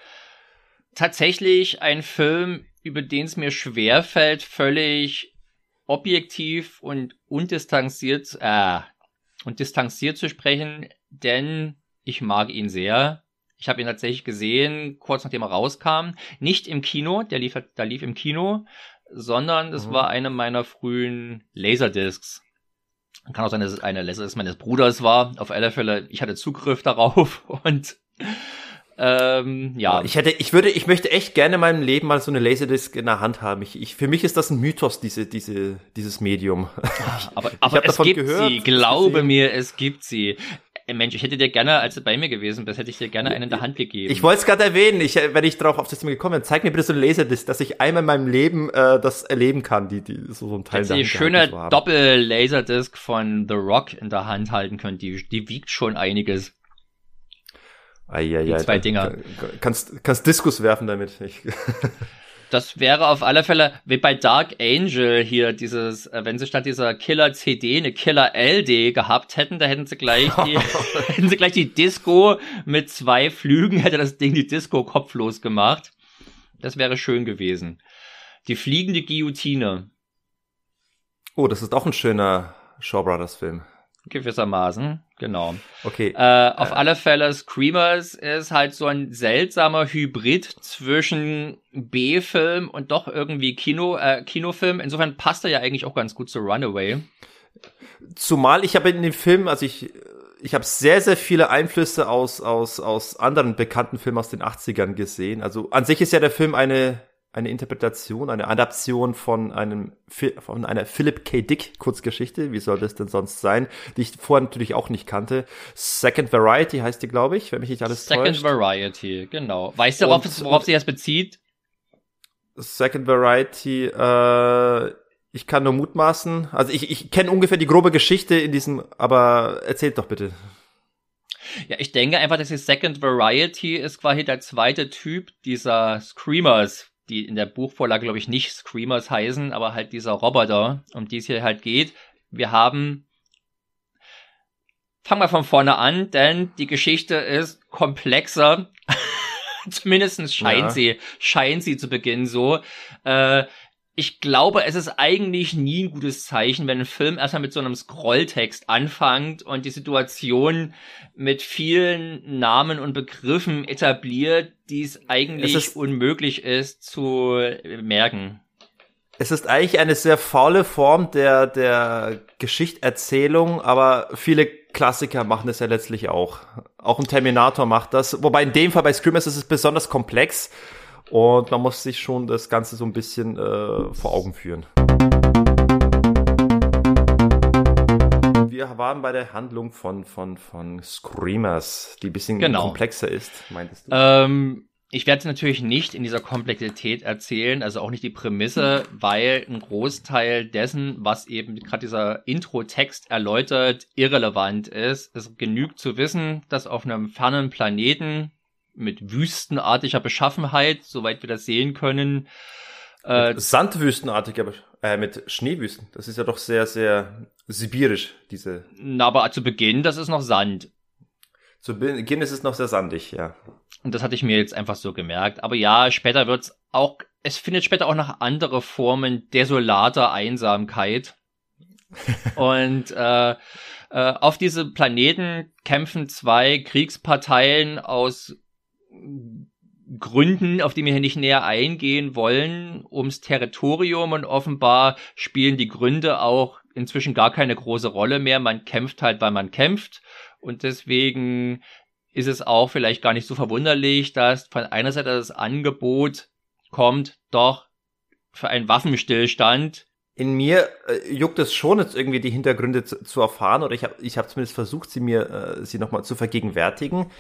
Tatsächlich ein Film, über den es mir schwerfällt, völlig objektiv und undistanziert, äh, und distanziert zu sprechen, denn ich mag ihn sehr. Ich habe ihn tatsächlich gesehen, kurz nachdem er rauskam. Nicht im Kino, der lief, da lief im Kino, sondern es mhm. war eine meiner frühen Laserdiscs. Kann auch sein, dass es eine Laserdisc meines Bruders war. Auf alle Fälle, ich hatte Zugriff *laughs* darauf und ähm, ja. Ich hätte, ich würde, ich möchte echt gerne in meinem Leben mal so eine Laserdisc in der Hand haben. Ich, ich, für mich ist das ein Mythos, diese, diese, dieses Medium. *laughs* Aber, aber es gibt gehört, sie, glaube mir, es gibt sie. Mensch, ich hätte dir gerne, als du bei mir gewesen bist, hätte ich dir gerne einen in der Hand gegeben. Ich wollte es gerade erwähnen, ich, wenn ich drauf auf das Thema gekommen bin, zeig mir bitte so eine Laserdisc, dass ich einmal in meinem Leben äh, das erleben kann, die, die so, so ein Teil Die schöne Doppel-Laserdisc von The Rock in der Hand halten könnt, die, die wiegt schon einiges. Eieiei, die zwei Dinger. Kannst, kannst Diskus werfen damit. Ich *laughs* das wäre auf alle Fälle, wie bei Dark Angel hier, dieses, äh, wenn sie statt dieser Killer CD eine Killer LD gehabt hätten, da hätten sie gleich *laughs* die, hätten sie gleich die Disco mit zwei Flügen, hätte das Ding die Disco kopflos gemacht. Das wäre schön gewesen. Die fliegende Guillotine. Oh, das ist auch ein schöner Shaw Brothers Film. Gewissermaßen, genau. Okay. Äh, auf äh. alle Fälle, Screamers ist halt so ein seltsamer Hybrid zwischen B-Film und doch irgendwie Kino, äh, Kinofilm. Insofern passt er ja eigentlich auch ganz gut zu Runaway. Zumal ich habe in dem Film, also ich, ich habe sehr, sehr viele Einflüsse aus, aus, aus anderen bekannten Filmen aus den 80ern gesehen. Also an sich ist ja der Film eine eine Interpretation, eine Adaption von einem von einer Philip K. Dick Kurzgeschichte, wie soll das denn sonst sein, die ich vorher natürlich auch nicht kannte. Second Variety heißt die, glaube ich, wenn mich nicht alles Second täuscht. Second Variety, genau. Weißt du, worauf, worauf sich das bezieht? Second Variety, äh, ich kann nur mutmaßen. Also ich, ich kenne ungefähr die grobe Geschichte in diesem, aber erzählt doch bitte. Ja, ich denke einfach, dass die Second Variety ist quasi der zweite Typ dieser Screamers, die in der Buchvorlage, glaube ich, nicht Screamers heißen, aber halt dieser Roboter, um die es hier halt geht. Wir haben Fangen wir von vorne an, denn die Geschichte ist komplexer. *laughs* Zumindest scheint ja. sie, scheint sie zu Beginn so. Äh, ich glaube, es ist eigentlich nie ein gutes Zeichen, wenn ein Film erstmal mit so einem Scrolltext anfängt und die Situation mit vielen Namen und Begriffen etabliert, die es eigentlich es ist, unmöglich ist zu merken. Es ist eigentlich eine sehr faule Form der, der Geschichterzählung, aber viele Klassiker machen es ja letztlich auch. Auch ein Terminator macht das. Wobei in dem Fall bei Screamers ist es besonders komplex und man muss sich schon das Ganze so ein bisschen äh, vor Augen führen. Wir waren bei der Handlung von, von, von Screamers, die ein bisschen genau. komplexer ist, meintest du? Ähm, ich werde natürlich nicht in dieser Komplexität erzählen, also auch nicht die Prämisse, weil ein Großteil dessen, was eben gerade dieser Intro-Text erläutert, irrelevant ist. Es genügt zu wissen, dass auf einem fernen Planeten mit wüstenartiger Beschaffenheit, soweit wir das sehen können. Äh, Sandwüstenartiger, äh, mit Schneewüsten. Das ist ja doch sehr, sehr sibirisch, diese. Na, aber zu Beginn, das ist noch Sand. Zu Beginn ist es noch sehr sandig, ja. Und das hatte ich mir jetzt einfach so gemerkt. Aber ja, später wird's auch, es findet später auch noch andere Formen desolater Einsamkeit. *laughs* Und äh, äh, auf diesem Planeten kämpfen zwei Kriegsparteien aus Gründen, auf die wir hier nicht näher eingehen wollen, ums Territorium und offenbar spielen die Gründe auch inzwischen gar keine große Rolle mehr. Man kämpft halt, weil man kämpft und deswegen ist es auch vielleicht gar nicht so verwunderlich, dass von einer Seite das Angebot kommt, doch für einen Waffenstillstand. In mir äh, juckt es schon, jetzt irgendwie die Hintergründe zu, zu erfahren, oder ich habe ich hab zumindest versucht, sie mir äh, sie nochmal zu vergegenwärtigen.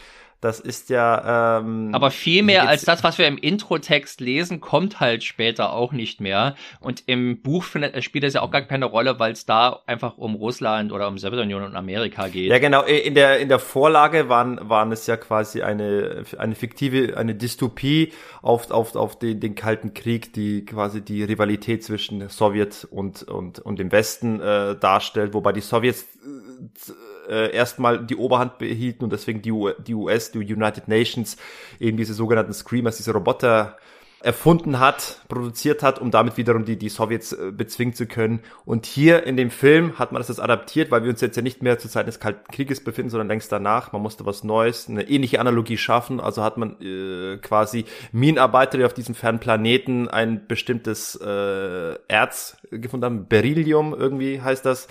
Das ist ja. Ähm, Aber viel mehr als das, was wir im Intro-Text lesen, kommt halt später auch nicht mehr. Und im Buch findet, spielt es ja auch gar keine Rolle, weil es da einfach um Russland oder um Sowjetunion und Amerika geht. Ja, genau. In der in der Vorlage waren waren es ja quasi eine eine fiktive eine Dystopie auf auf auf den den kalten Krieg, die quasi die Rivalität zwischen Sowjet und und und dem Westen äh, darstellt, wobei die Sowjets äh, äh, erstmal die Oberhand behielten und deswegen die, U die US, die United Nations, eben diese sogenannten Screamers, diese Roboter erfunden hat, produziert hat, um damit wiederum die, die Sowjets äh, bezwingen zu können. Und hier in dem Film hat man das jetzt adaptiert, weil wir uns jetzt ja nicht mehr zur Zeit des Kalten Krieges befinden, sondern längst danach. Man musste was Neues, eine ähnliche Analogie schaffen. Also hat man äh, quasi Minenarbeiter, die auf diesem fernen Planeten ein bestimmtes äh, Erz gefunden haben, Beryllium irgendwie heißt das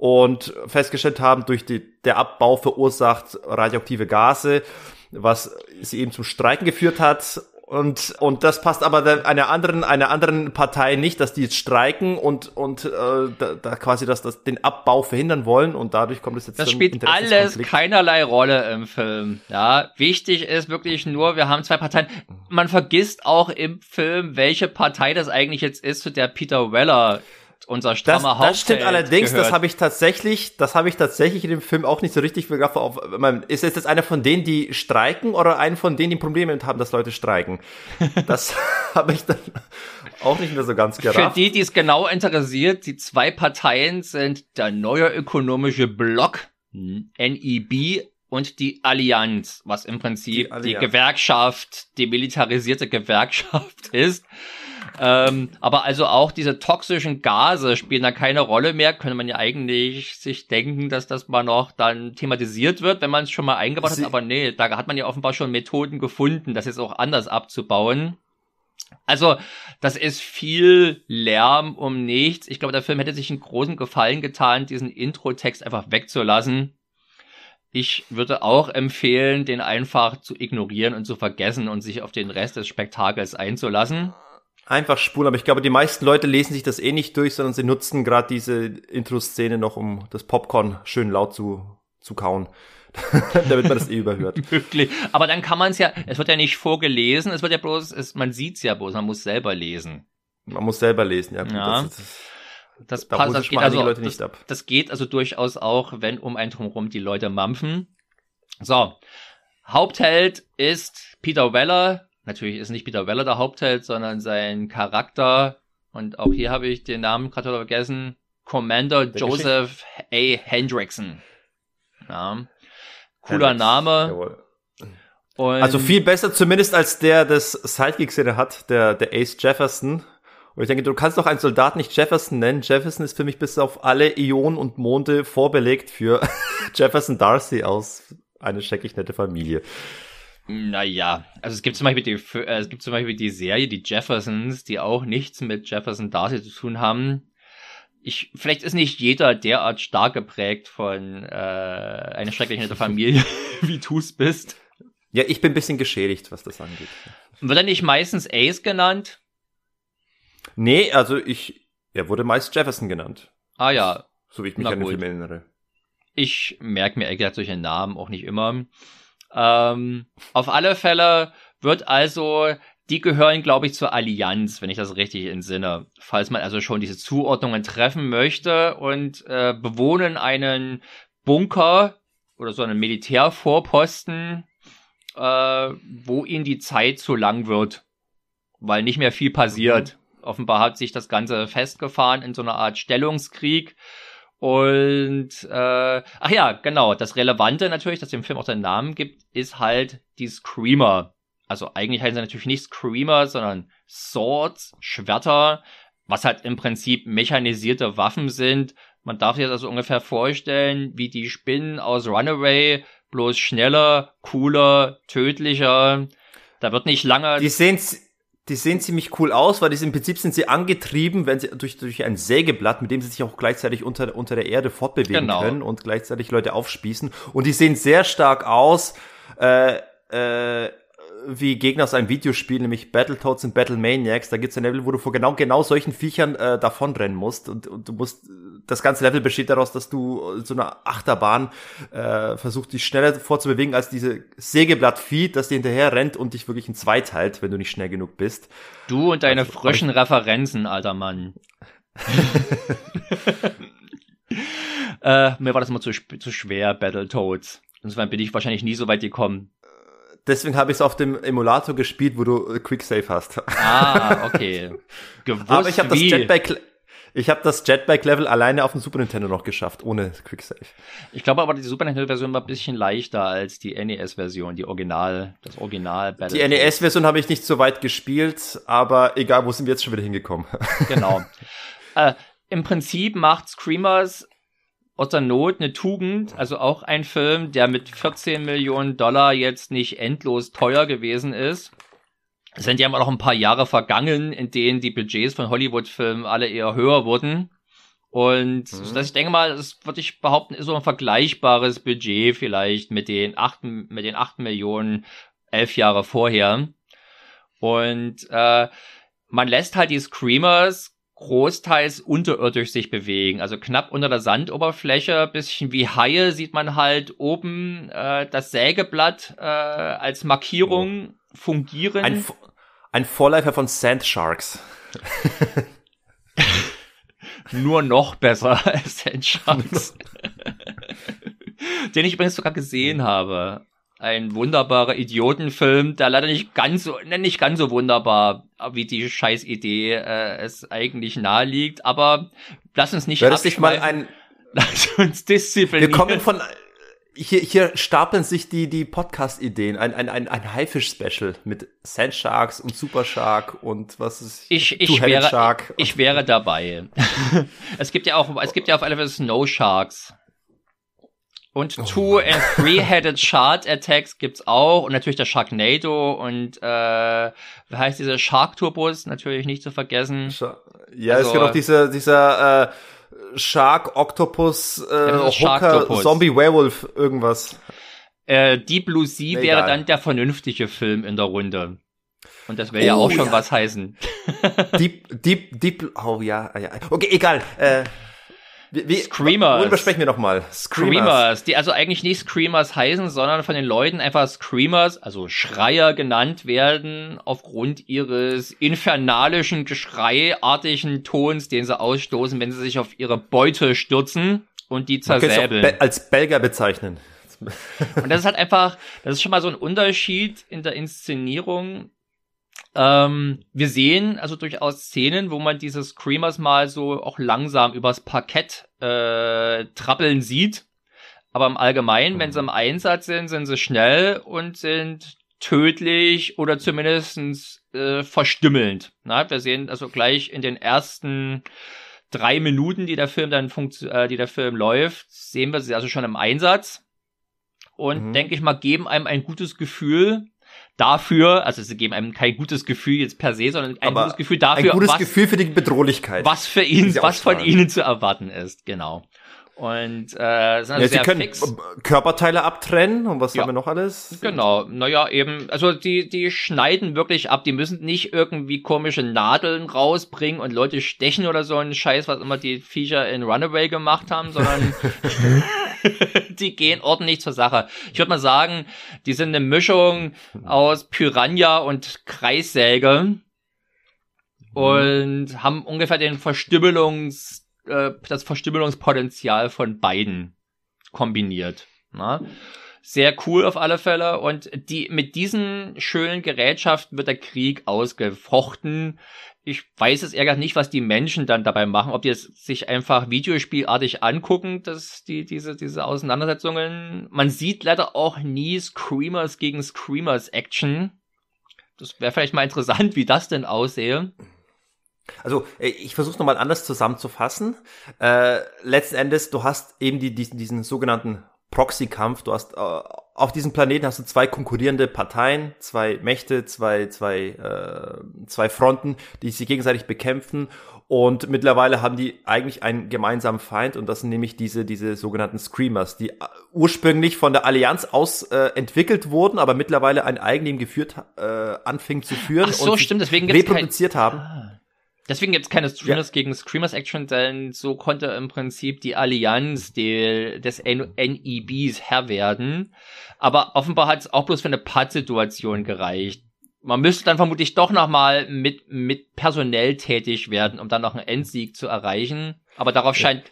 und festgestellt haben, durch die, der Abbau verursacht radioaktive Gase, was sie eben zum Streiken geführt hat und und das passt aber einer anderen einer anderen Partei nicht, dass die jetzt streiken und und äh, da, da quasi das, das den Abbau verhindern wollen und dadurch kommt es jetzt das spielt alles keinerlei Rolle im Film. Ja, wichtig ist wirklich nur, wir haben zwei Parteien. Man vergisst auch im Film, welche Partei das eigentlich jetzt ist, zu der Peter Weller unser strammer das, das stimmt allerdings, gehört. das habe ich tatsächlich, das habe ich tatsächlich in dem Film auch nicht so richtig begriffen. Auf, ist es jetzt einer von denen, die streiken oder einer von denen, die Probleme haben, dass Leute streiken? *laughs* Das habe ich dann auch nicht mehr so ganz gerafft. Für die, die es genau interessiert, die zwei Parteien sind der neue ökonomische Block, NEB, und die Allianz, was im Prinzip die, die Gewerkschaft, die militarisierte Gewerkschaft *laughs* ist. Ähm, aber also auch diese toxischen Gase spielen da keine Rolle mehr. Könnte man ja eigentlich sich denken, dass das mal noch dann thematisiert wird, wenn man es schon mal eingebaut hat. Aber nee, da hat man ja offenbar schon Methoden gefunden, das jetzt auch anders abzubauen. Also, das ist viel Lärm um nichts. Ich glaube, der Film hätte sich einen großen Gefallen getan, diesen Intro-Text einfach wegzulassen. Ich würde auch empfehlen, den einfach zu ignorieren und zu vergessen und sich auf den Rest des Spektakels einzulassen einfach spulen. Aber ich glaube, die meisten Leute lesen sich das eh nicht durch, sondern sie nutzen gerade diese Intro-Szene noch, um das Popcorn schön laut zu, zu kauen. *laughs* damit man das eh überhört. *laughs* Wirklich. Aber dann kann man es ja, es wird ja nicht vorgelesen, es wird ja bloß, es, man sieht es ja bloß, man muss selber lesen. Man muss selber lesen, ja. ja. Das, das, das, da passt, das geht also, Leute nicht ab. das geht also durchaus auch, wenn um ein drumherum die Leute mampfen. So. Hauptheld ist Peter Weller, Natürlich ist nicht Peter Weller der Hauptheld, sondern sein Charakter. Und auch hier habe ich den Namen gerade vergessen. Commander der Joseph A. Hendrickson. Ja. Cooler Hendricks. Name. also viel besser zumindest als der des Sidekicks, den er hat, der, der Ace Jefferson. Und ich denke, du kannst doch einen Soldat nicht Jefferson nennen. Jefferson ist für mich bis auf alle Ionen und Monde vorbelegt für *laughs* Jefferson Darcy aus eine scheckig nette Familie. Naja, also es gibt zum Beispiel die, äh, es gibt zum Beispiel die Serie, die Jeffersons, die auch nichts mit Jefferson Darcy zu tun haben. Ich, vielleicht ist nicht jeder derart stark geprägt von äh, einer schrecklichen Familie, *laughs* wie du es bist. Ja, ich bin ein bisschen geschädigt, was das angeht. Wird er nicht meistens Ace genannt? Nee, also ich, er wurde meist Jefferson genannt. Ah ja. So wie ich mich Na an den Film erinnere. Ich merke mir ehrlich solche Namen auch nicht immer. Ähm, auf alle Fälle wird also, die gehören, glaube ich, zur Allianz, wenn ich das richtig entsinne. Falls man also schon diese Zuordnungen treffen möchte und äh, bewohnen einen Bunker oder so einen Militärvorposten, äh, wo ihnen die Zeit zu lang wird, weil nicht mehr viel passiert. Mhm. Offenbar hat sich das Ganze festgefahren in so einer Art Stellungskrieg und äh, ach ja, genau, das Relevante natürlich, dass dem Film auch seinen Namen gibt, ist halt die Screamer. Also eigentlich heißen sie natürlich nicht Screamer, sondern Swords, Schwerter, was halt im Prinzip mechanisierte Waffen sind. Man darf sich das also ungefähr vorstellen, wie die Spinnen aus Runaway, bloß schneller, cooler, tödlicher. Da wird nicht lange. Die sehen die sehen ziemlich cool aus, weil die, im Prinzip sind sie angetrieben, wenn sie durch, durch ein Sägeblatt, mit dem sie sich auch gleichzeitig unter, unter der Erde fortbewegen genau. können und gleichzeitig Leute aufspießen. Und die sehen sehr stark aus, äh, äh, wie Gegner aus einem Videospiel, nämlich Battletoads und Battle Maniacs. Da gibt's ein Level, wo du vor genau genau solchen Viechern äh, davonrennen musst und, und du musst. Das ganze Level besteht daraus, dass du so eine Achterbahn äh, versuchst, dich schneller vorzubewegen als diese Sägeblattvieh, das dir hinterher rennt und dich wirklich in zwei teilt, wenn du nicht schnell genug bist. Du und deine also, frischen Referenzen, alter Mann. *laughs* äh, mir war das immer zu, zu schwer, Battletoads. Insofern bin ich wahrscheinlich nie so weit gekommen deswegen habe ich es auf dem Emulator gespielt, wo du äh, Quick Save hast. Ah, okay. *laughs* Gewusst Aber ich habe das Jetpack Ich habe das Jetpack-Level alleine auf dem Super Nintendo noch geschafft, ohne Quicksave. Ich glaube aber, die Super Nintendo-Version war ein bisschen leichter als die NES-Version, die Original, das Original Battle. Die NES-Version habe ich nicht so weit gespielt, aber egal, wo sind wir jetzt schon wieder hingekommen? Genau. *laughs* äh, Im Prinzip macht Screamers aus der Not eine Tugend, also auch ein Film, der mit 14 Millionen Dollar jetzt nicht endlos teuer gewesen ist. Es sind ja immer noch ein paar Jahre vergangen, in denen die Budgets von Hollywood-Filmen alle eher höher wurden. Und mhm. das, ich denke mal, das würde ich behaupten, ist so ein vergleichbares Budget vielleicht mit den acht, mit den acht Millionen elf Jahre vorher. Und äh, man lässt halt die Screamers großteils unterirdisch sich bewegen. Also knapp unter der Sandoberfläche, bisschen wie Haie sieht man halt oben äh, das Sägeblatt äh, als Markierung oh. fungieren. Ein, ein Vorläufer von Sand Sharks. *laughs* Nur noch besser als Sand Sharks. *laughs* Den ich übrigens sogar gesehen habe ein wunderbarer Idiotenfilm, der leider nicht ganz so, ne, nicht ganz so wunderbar, wie die Scheißidee äh, es eigentlich naheliegt, aber lass uns nicht Lass mal ein *laughs* Lass uns disziplinieren. Wir kommen von hier, hier stapeln sich die, die Podcast-Ideen. Ein, ein, ein, ein Haifisch-Special mit Sand Sharks und Super Shark und was ist ich, ich wäre, Shark. Ich, ich wäre dabei. *laughs* es gibt ja auch, es gibt ja auf alle Fälle Snow Sharks. Und oh. Two- and Three-Headed *laughs* Shark Attacks gibt's auch. Und natürlich der Sharknado und äh, wie heißt dieser Shark Turbos? Natürlich nicht zu vergessen. Ja, also, es gibt auch dieser, dieser äh, Shark Octopus äh, ja, Hooker Zombie Werewolf irgendwas. Äh, Deep Blue Sea nee, wäre egal. dann der vernünftige Film in der Runde. Und das wäre oh, ja auch schon ja. was heißen. *laughs* Deep, Deep, Deep, oh ja, ja. Okay, egal. Äh, wie, Screamers. Worüber sprechen wir nochmal? Screamers. Screamers, die also eigentlich nicht Screamers heißen, sondern von den Leuten einfach Screamers, also Schreier genannt werden, aufgrund ihres infernalischen, geschreiartigen Tons, den sie ausstoßen, wenn sie sich auf ihre Beute stürzen und die zersäbeln. Be als Belger bezeichnen. und das ist halt einfach, das ist schon mal so ein Unterschied in der Inszenierung ähm, wir sehen also durchaus Szenen, wo man diese Screamers mal so auch langsam übers Parkett äh, trappeln sieht. Aber im Allgemeinen, wenn sie im Einsatz sind, sind sie schnell und sind tödlich oder zumindestens äh, verstümmelnd. Na, wir sehen also gleich in den ersten drei Minuten, die der Film dann funkt, äh, die der Film läuft, sehen wir sie also schon im Einsatz und mhm. denke ich mal geben einem ein gutes Gefühl, dafür, also sie geben einem kein gutes Gefühl jetzt per se, sondern ein Aber gutes Gefühl dafür, ein gutes was, Gefühl für die Bedrohlichkeit, was für ihn, was von ihnen zu erwarten ist, genau. Und äh, sind also ja, sie können fix. Körperteile abtrennen und was ja. haben wir noch alles? Genau, naja, eben, also die, die schneiden wirklich ab, die müssen nicht irgendwie komische Nadeln rausbringen und Leute stechen oder so einen Scheiß, was immer die Viecher in Runaway gemacht haben, sondern *laughs* *laughs* *laughs* die gehen ordentlich zur Sache. Ich würde mal sagen, die sind eine Mischung aus Piranha und Kreissäge und haben ungefähr den Verstümmelungs äh, das Verstümmelungspotenzial von beiden kombiniert. Na? Sehr cool auf alle Fälle. Und die, mit diesen schönen Gerätschaften wird der Krieg ausgefochten. Ich weiß es eher nicht, was die Menschen dann dabei machen, ob die es sich einfach videospielartig angucken, dass die, diese, diese Auseinandersetzungen. Man sieht leider auch nie Screamers gegen Screamers Action. Das wäre vielleicht mal interessant, wie das denn aussehe. Also äh, ich versuche nochmal anders zusammenzufassen. Äh, letzten Endes, du hast eben die, diesen, diesen sogenannten Proxy-Kampf. Du hast äh, auf diesem Planeten hast du zwei konkurrierende Parteien, zwei Mächte, zwei zwei äh, zwei Fronten, die sich gegenseitig bekämpfen. Und mittlerweile haben die eigentlich einen gemeinsamen Feind und das sind nämlich diese diese sogenannten Screamers, die äh, ursprünglich von der Allianz aus äh, entwickelt wurden, aber mittlerweile ein Eigenleben geführt äh, anfingen zu führen Ach so, und stimmt, deswegen reproduziert haben. Ah. Deswegen gibt es keine Streamers ja. gegen Screamers Action, denn so konnte im Prinzip die Allianz die, des NEBs Herr werden. Aber offenbar hat es auch bloß für eine Pattsituation gereicht. Man müsste dann vermutlich doch nochmal mit, mit personell tätig werden, um dann noch einen Endsieg zu erreichen. Aber darauf scheint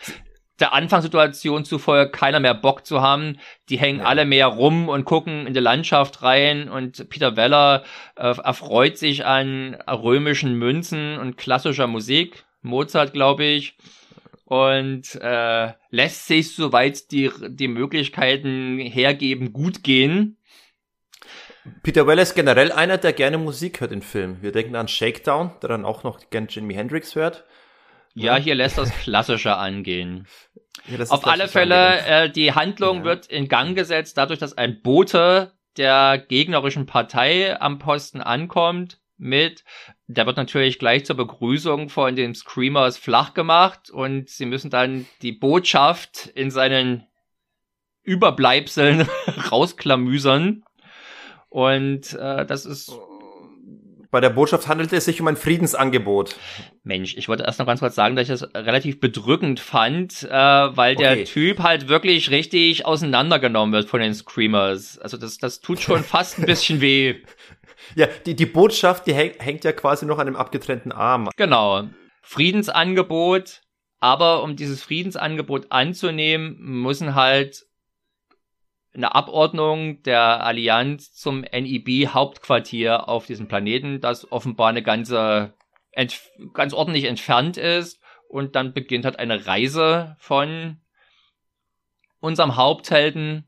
der Anfangssituation zufolge keiner mehr Bock zu haben. Die hängen ja. alle mehr rum und gucken in die Landschaft rein und Peter Weller äh, erfreut sich an römischen Münzen und klassischer Musik. Mozart, glaube ich. Und äh, lässt sich, soweit die, die Möglichkeiten hergeben, gut gehen. Peter Weller ist generell einer, der gerne Musik hört in Filmen. Wir denken an Shakedown, der dann auch noch gerne Jimi Hendrix hört. Ja, hier lässt das Klassische angehen. Ja, Auf alle Fälle, äh, die Handlung ja. wird in Gang gesetzt, dadurch, dass ein Bote der gegnerischen Partei am Posten ankommt mit, der wird natürlich gleich zur Begrüßung von den Screamers flach gemacht und sie müssen dann die Botschaft in seinen Überbleibseln *laughs* rausklamüsern. Und äh, das ist bei der Botschaft handelt es sich um ein Friedensangebot. Mensch, ich wollte erst noch ganz kurz sagen, dass ich das relativ bedrückend fand, äh, weil okay. der Typ halt wirklich richtig auseinandergenommen wird von den Screamers. Also das, das tut schon *laughs* fast ein bisschen weh. Ja, die, die Botschaft, die hängt ja quasi noch an dem abgetrennten Arm. Genau. Friedensangebot, aber um dieses Friedensangebot anzunehmen, müssen halt eine Abordnung der Allianz zum NIB-Hauptquartier auf diesem Planeten, das offenbar eine ganze, ganz ordentlich entfernt ist. Und dann beginnt halt eine Reise von unserem Haupthelden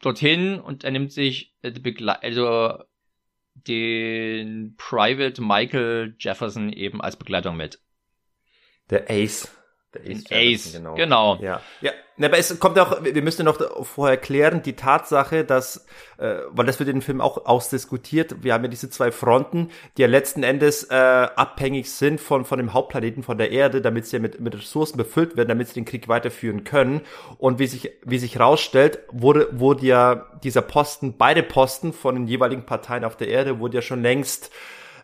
dorthin und er nimmt sich äh, also den Private Michael Jefferson eben als Begleitung mit. Der Ace. Ace, Ace genau. genau. Ja. ja, aber es kommt auch, wir müssen noch vorher klären, die Tatsache, dass, äh, weil das wird in dem Film auch ausdiskutiert, wir haben ja diese zwei Fronten, die ja letzten Endes äh, abhängig sind von, von dem Hauptplaneten, von der Erde, damit sie ja mit, mit Ressourcen befüllt werden, damit sie den Krieg weiterführen können. Und wie sich, wie sich rausstellt, wurde, wurde ja dieser Posten, beide Posten von den jeweiligen Parteien auf der Erde, wurde ja schon längst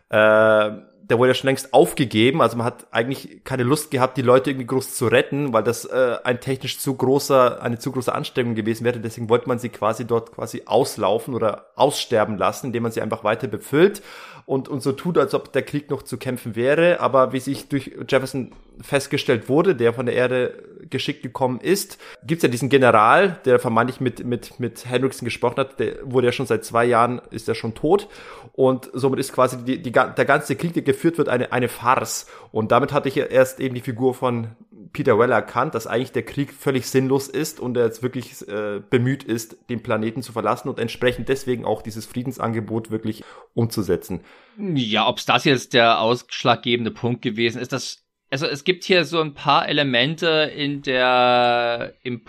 äh, der wurde ja schon längst aufgegeben. Also man hat eigentlich keine Lust gehabt, die Leute irgendwie groß zu retten, weil das äh, ein technisch zu großer, eine zu große Anstrengung gewesen wäre. Deswegen wollte man sie quasi dort quasi auslaufen oder aussterben lassen, indem man sie einfach weiter befüllt und, und so tut, als ob der Krieg noch zu kämpfen wäre. Aber wie sich durch Jefferson festgestellt wurde, der von der Erde geschickt gekommen ist, gibt's ja diesen General, der vermeintlich mit, mit, mit Hendrickson gesprochen hat, der wurde ja schon seit zwei Jahren, ist er schon tot. Und somit ist quasi die, die, der ganze Krieg, der geführt wird, eine, eine Farce. Und damit hatte ich erst eben die Figur von Peter Weller erkannt, dass eigentlich der Krieg völlig sinnlos ist und er jetzt wirklich äh, bemüht ist, den Planeten zu verlassen und entsprechend deswegen auch dieses Friedensangebot wirklich umzusetzen. Ja, ob das jetzt der ausschlaggebende Punkt gewesen ist, das also es gibt hier so ein paar Elemente in der im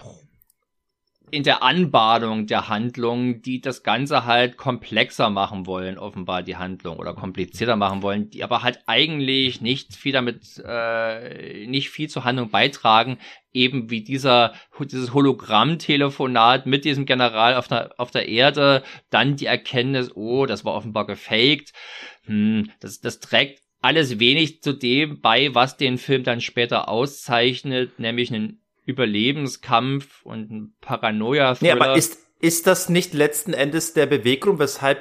in der Anbahnung der Handlung, die das Ganze halt komplexer machen wollen, offenbar die Handlung oder komplizierter machen wollen, die aber halt eigentlich nicht viel damit, äh, nicht viel zur Handlung beitragen, eben wie dieser dieses Hologramm-Telefonat mit diesem General auf der auf der Erde, dann die Erkenntnis, oh, das war offenbar gefaked, hm, das das trägt alles wenig zu dem bei, was den Film dann später auszeichnet, nämlich einen Überlebenskampf und ein Paranoia-Thriller. Nee, aber ist, ist das nicht letzten Endes der Beweggrund, weshalb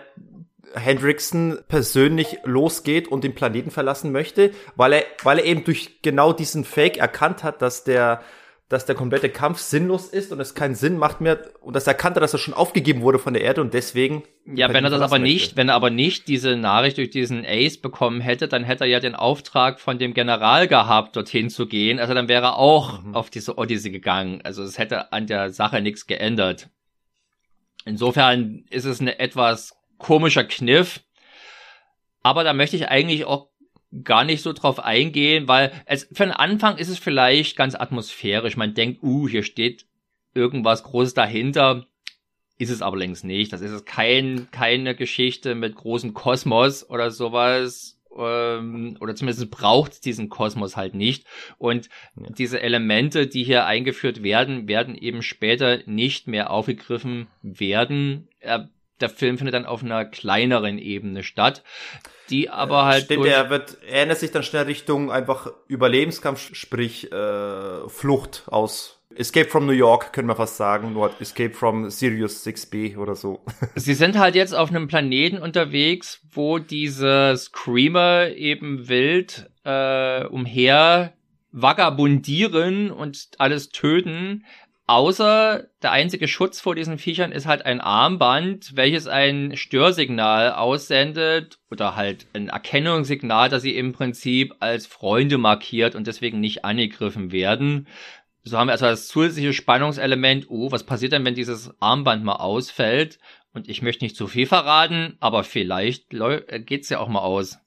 Hendrickson persönlich losgeht und den Planeten verlassen möchte? Weil er, weil er eben durch genau diesen Fake erkannt hat, dass der dass der komplette Kampf sinnlos ist und es keinen Sinn macht mehr und dass er erkannte, dass er schon aufgegeben wurde von der Erde und deswegen. Ja, wenn er das aber nicht, möchte. wenn er aber nicht diese Nachricht durch diesen Ace bekommen hätte, dann hätte er ja den Auftrag von dem General gehabt, dorthin zu gehen. Also dann wäre er auch mhm. auf diese Odyssee gegangen. Also es hätte an der Sache nichts geändert. Insofern ist es ein etwas komischer Kniff. Aber da möchte ich eigentlich auch gar nicht so drauf eingehen, weil es für den Anfang ist es vielleicht ganz atmosphärisch. Man denkt, uh, hier steht irgendwas Großes dahinter. Ist es aber längst nicht. Das ist es kein, keine Geschichte mit großem Kosmos oder sowas. Ähm, oder zumindest braucht diesen Kosmos halt nicht. Und ja. diese Elemente, die hier eingeführt werden, werden eben später nicht mehr aufgegriffen werden. Er der Film findet dann auf einer kleineren Ebene statt, die aber halt. Stimmt, er wird, er erinnert sich dann schnell Richtung einfach Überlebenskampf, sprich äh, Flucht aus Escape from New York, können wir fast sagen, nur Escape from Sirius 6B oder so. *laughs* Sie sind halt jetzt auf einem Planeten unterwegs, wo diese Screamer eben wild äh, umher vagabundieren und alles töten, Außer der einzige Schutz vor diesen Viechern ist halt ein Armband, welches ein Störsignal aussendet oder halt ein Erkennungssignal, dass sie im Prinzip als Freunde markiert und deswegen nicht angegriffen werden. So haben wir also das zusätzliche Spannungselement, oh, was passiert denn, wenn dieses Armband mal ausfällt? Und ich möchte nicht zu viel verraten, aber vielleicht geht's ja auch mal aus.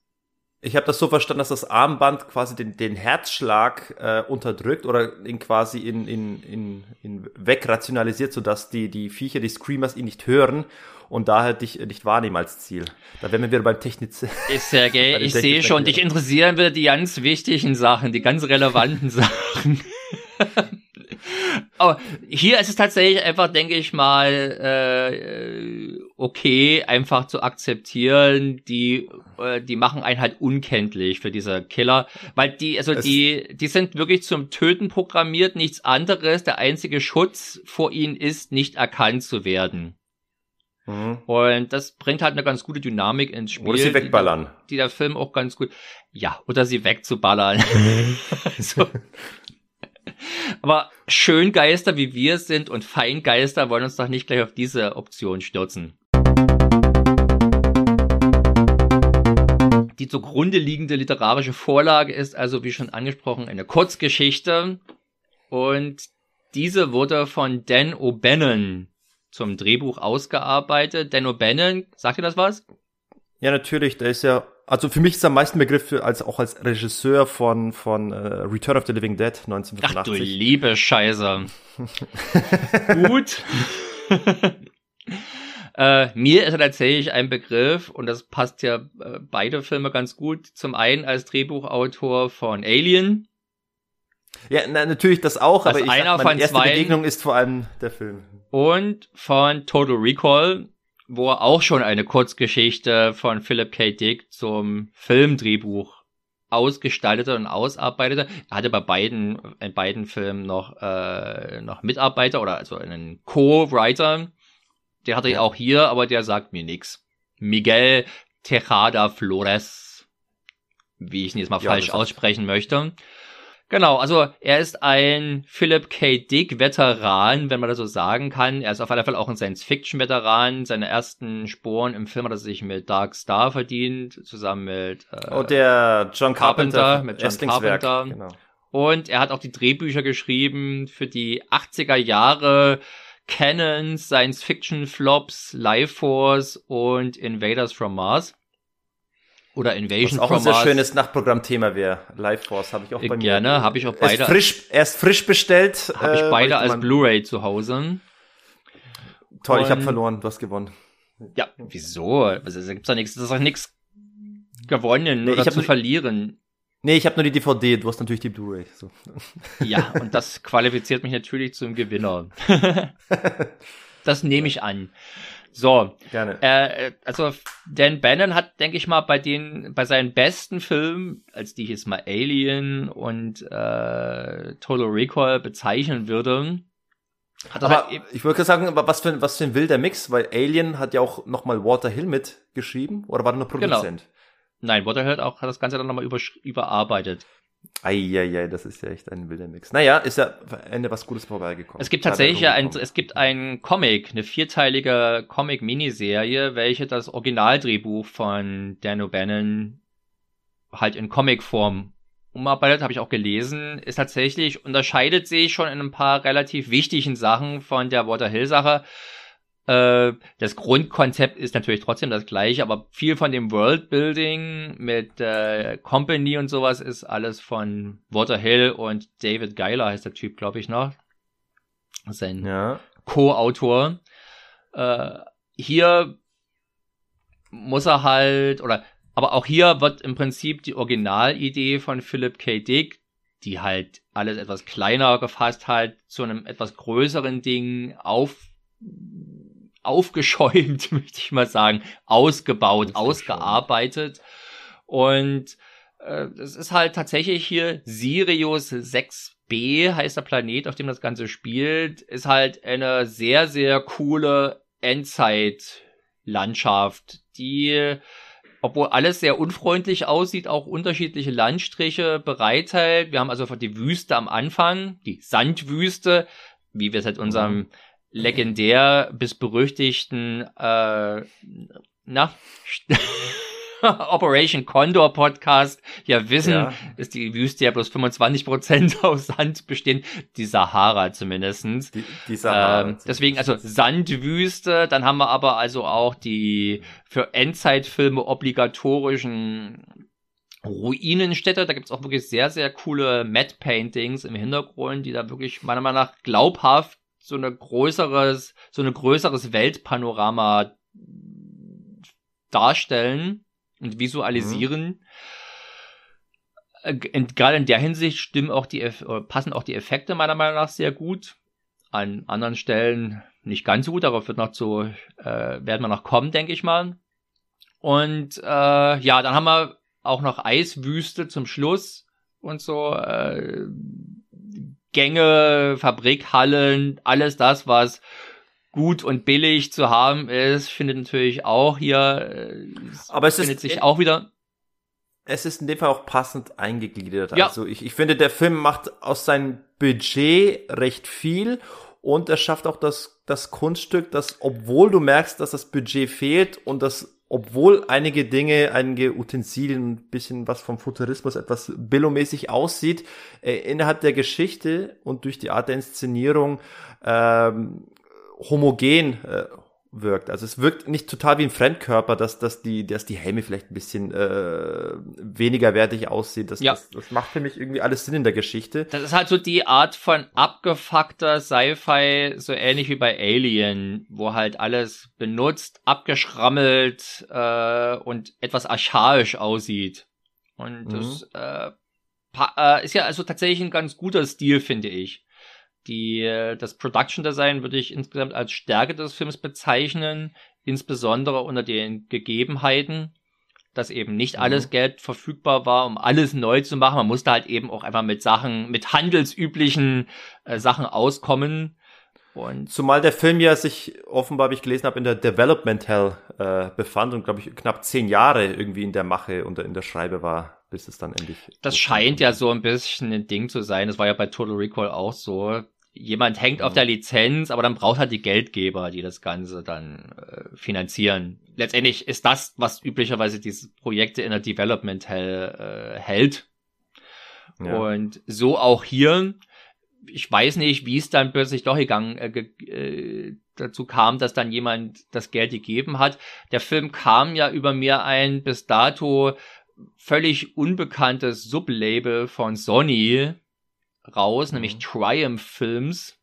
Ich habe das so verstanden, dass das Armband quasi den, den Herzschlag äh, unterdrückt oder ihn quasi in, in, in, in wegrationalisiert, sodass die, die Viecher, die Screamers ihn nicht hören und daher dich nicht wahrnehmen als Ziel. Da wären wir wieder beim Techniz. *laughs* Ist ja gay. *laughs* ich sehe schon, dich interessieren wieder die ganz wichtigen Sachen, die ganz relevanten *laughs* Sachen. *laughs* Aber hier ist es tatsächlich einfach, denke ich mal, äh, okay, einfach zu akzeptieren. Die, äh, die machen einen halt unkenntlich für diese Killer, weil die, also es die, die sind wirklich zum Töten programmiert, nichts anderes. Der einzige Schutz vor ihnen ist, nicht erkannt zu werden. Mhm. Und das bringt halt eine ganz gute Dynamik ins Spiel. Oder sie wegballern. Die, die der Film auch ganz gut, ja, oder sie wegzuballern. *laughs* so. *laughs* *laughs* Aber Schöngeister wie wir sind und Feingeister wollen uns doch nicht gleich auf diese Option stürzen. Die zugrunde liegende literarische Vorlage ist also, wie schon angesprochen, eine Kurzgeschichte. Und diese wurde von Dan O'Bannon zum Drehbuch ausgearbeitet. Dan O'Bannon, sagt ihr das was? Ja, natürlich. Der ist ja also für mich ist am meisten Begriff als auch als Regisseur von von uh, Return of the Living Dead 1985. Ach du liebe Scheiße. *laughs* Gut. *laughs* äh, mir ist er tatsächlich ein Begriff und das passt ja äh, beide Filme ganz gut. Zum einen als Drehbuchautor von Alien. Ja, na, natürlich das auch, als aber ich einer sag, meine erste zwei Begegnung ist vor allem der Film. Und von Total Recall wo er auch schon eine Kurzgeschichte von Philip K. Dick zum Filmdrehbuch ausgestaltete und ausarbeitete. Er hatte bei beiden, in beiden Filmen noch, äh, noch Mitarbeiter oder also einen Co-Writer. Der hatte ich auch hier, aber der sagt mir nichts. Miguel Tejada Flores, wie ich ihn jetzt mal ja, falsch aussprechen möchte. Genau, also er ist ein Philip K. Dick Veteran, wenn man das so sagen kann. Er ist auf alle Fälle auch ein Science-Fiction-Veteran. Seine ersten Sporen im Film hat er sich mit Dark Star verdient, zusammen mit äh, oh, der John Carpenter, Carpenter mit John Carpenter. Genau. Und er hat auch die Drehbücher geschrieben für die 80er Jahre Canon, Science-Fiction-Flops, Life Force und Invaders from Mars. Oder Invasion Was auch ein sehr schönes Nachtprogrammthema wäre. Life Force habe ich auch bei mir. Gerne, habe ich auch beide. Erst frisch, erst frisch bestellt. Habe ich äh, beide äh, als Blu-ray zu Hause. Toll, Und, ich habe verloren, du hast gewonnen. Ja, wieso? Also, da gibt's doch nichts, das ist doch nichts gewonnen nee, oder zu verlieren. Nee, ich habe nur die DVD, du hast natürlich die Blu-ray. So. *laughs* Ja, und das qualifiziert mich natürlich zum Gewinner. *laughs* das nehme ich an. So. Gerne. Äh, also Dan Bannon hat, denke ich mal, bei den, bei seinen besten Filmen, als die ich jetzt mal Alien und äh, Total Recall bezeichnen würde, hat aber halt ich würde sagen, was für, was für ein wilder Mix, weil Alien hat ja auch nochmal Walter Hill mitgeschrieben oder war der nur genau. Produzent? Genau. Nein, Walter Hill hat auch hat das Ganze dann nochmal über, überarbeitet. Eieiei, das ist ja echt ein wilder Mix. Naja, ist ja am Ende was Gutes vorbeigekommen. Es gibt tatsächlich ja ein, es gibt ein Comic, eine vierteilige Comic-Miniserie, welche das Originaldrehbuch von Dan O'Bannon halt in Comicform umarbeitet, habe ich auch gelesen, ist tatsächlich, unterscheidet sich schon in ein paar relativ wichtigen Sachen von der Water Hill Sache. Äh, das Grundkonzept ist natürlich trotzdem das gleiche, aber viel von dem Worldbuilding mit äh, Company und sowas ist alles von Waterhill und David Geiler heißt der Typ, glaube ich, noch. Sein ja. Co-Autor. Äh, hier muss er halt, oder, aber auch hier wird im Prinzip die Originalidee von Philip K. Dick, die halt alles etwas kleiner gefasst hat, zu einem etwas größeren Ding auf aufgeschäumt, *laughs* möchte ich mal sagen, ausgebaut, ausgearbeitet. Und äh, es ist halt tatsächlich hier Sirius 6b heißt der Planet, auf dem das Ganze spielt, ist halt eine sehr, sehr coole Endzeit-Landschaft, die obwohl alles sehr unfreundlich aussieht, auch unterschiedliche Landstriche bereithält. Wir haben also die Wüste am Anfang, die Sandwüste, wie wir seit unserem mhm. Legendär bis berüchtigten äh, na *laughs* Operation Condor Podcast ja wissen, ja. dass die Wüste ja bloß 25% *laughs* aus Sand bestehen. Die Sahara zumindestens. Die, die Sahara. Ähm, deswegen also Sandwüste. Dann haben wir aber also auch die für Endzeitfilme obligatorischen Ruinenstädte. Da gibt's auch wirklich sehr, sehr coole Matte Paintings im Hintergrund, die da wirklich meiner Meinung nach glaubhaft so eine größeres, so eine größeres Weltpanorama darstellen und visualisieren. Mhm. Gerade in der Hinsicht stimmen auch die, passen auch die Effekte meiner Meinung nach sehr gut. An anderen Stellen nicht ganz so gut, darauf wird noch zu, äh, werden wir noch kommen, denke ich mal. Und äh, ja, dann haben wir auch noch Eiswüste zum Schluss und so äh, Gänge, Fabrikhallen, alles das, was gut und billig zu haben ist, findet natürlich auch hier, äh, aber es findet sich auch wieder. Es ist in dem Fall auch passend eingegliedert. Ja. Also ich, ich finde, der Film macht aus seinem Budget recht viel und er schafft auch das, das Kunststück, dass obwohl du merkst, dass das Budget fehlt und das obwohl einige Dinge, einige Utensilien, ein bisschen was vom Futurismus, etwas billomäßig aussieht, äh, innerhalb der Geschichte und durch die Art der Inszenierung ähm, homogen äh, wirkt. Also es wirkt nicht total wie ein Fremdkörper, dass, dass, die, dass die Helme vielleicht ein bisschen äh, weniger wertig aussehen. Das, ja. das, das macht für mich irgendwie alles Sinn in der Geschichte. Das ist halt so die Art von abgefuckter Sci-Fi, so ähnlich wie bei Alien, wo halt alles benutzt, abgeschrammelt äh, und etwas archaisch aussieht. Und mhm. das äh, äh, ist ja also tatsächlich ein ganz guter Stil, finde ich. Die, äh, das Production Design würde ich insgesamt als Stärke des Films bezeichnen, insbesondere unter den Gegebenheiten, dass eben nicht mhm. alles Geld verfügbar war, um alles neu zu machen. Man musste halt eben auch einfach mit Sachen, mit handelsüblichen äh, Sachen auskommen. Und Zumal der Film ja sich offenbar, wie ich gelesen habe, in der Development Hell äh, befand und glaube ich knapp zehn Jahre irgendwie in der Mache und in der Schreibe war, bis es dann endlich. Das scheint ja so ein bisschen ein Ding zu sein. Das war ja bei Total Recall auch so jemand hängt auf der Lizenz, aber dann braucht halt die Geldgeber, die das Ganze dann äh, finanzieren. Letztendlich ist das, was üblicherweise diese Projekte in der Development hell, äh, hält. Ja. Und so auch hier. Ich weiß nicht, wie es dann plötzlich doch gegangen äh, äh, dazu kam, dass dann jemand das Geld gegeben hat. Der Film kam ja über mir ein bis dato völlig unbekanntes Sublabel von Sony, raus, mhm. nämlich Triumph Films.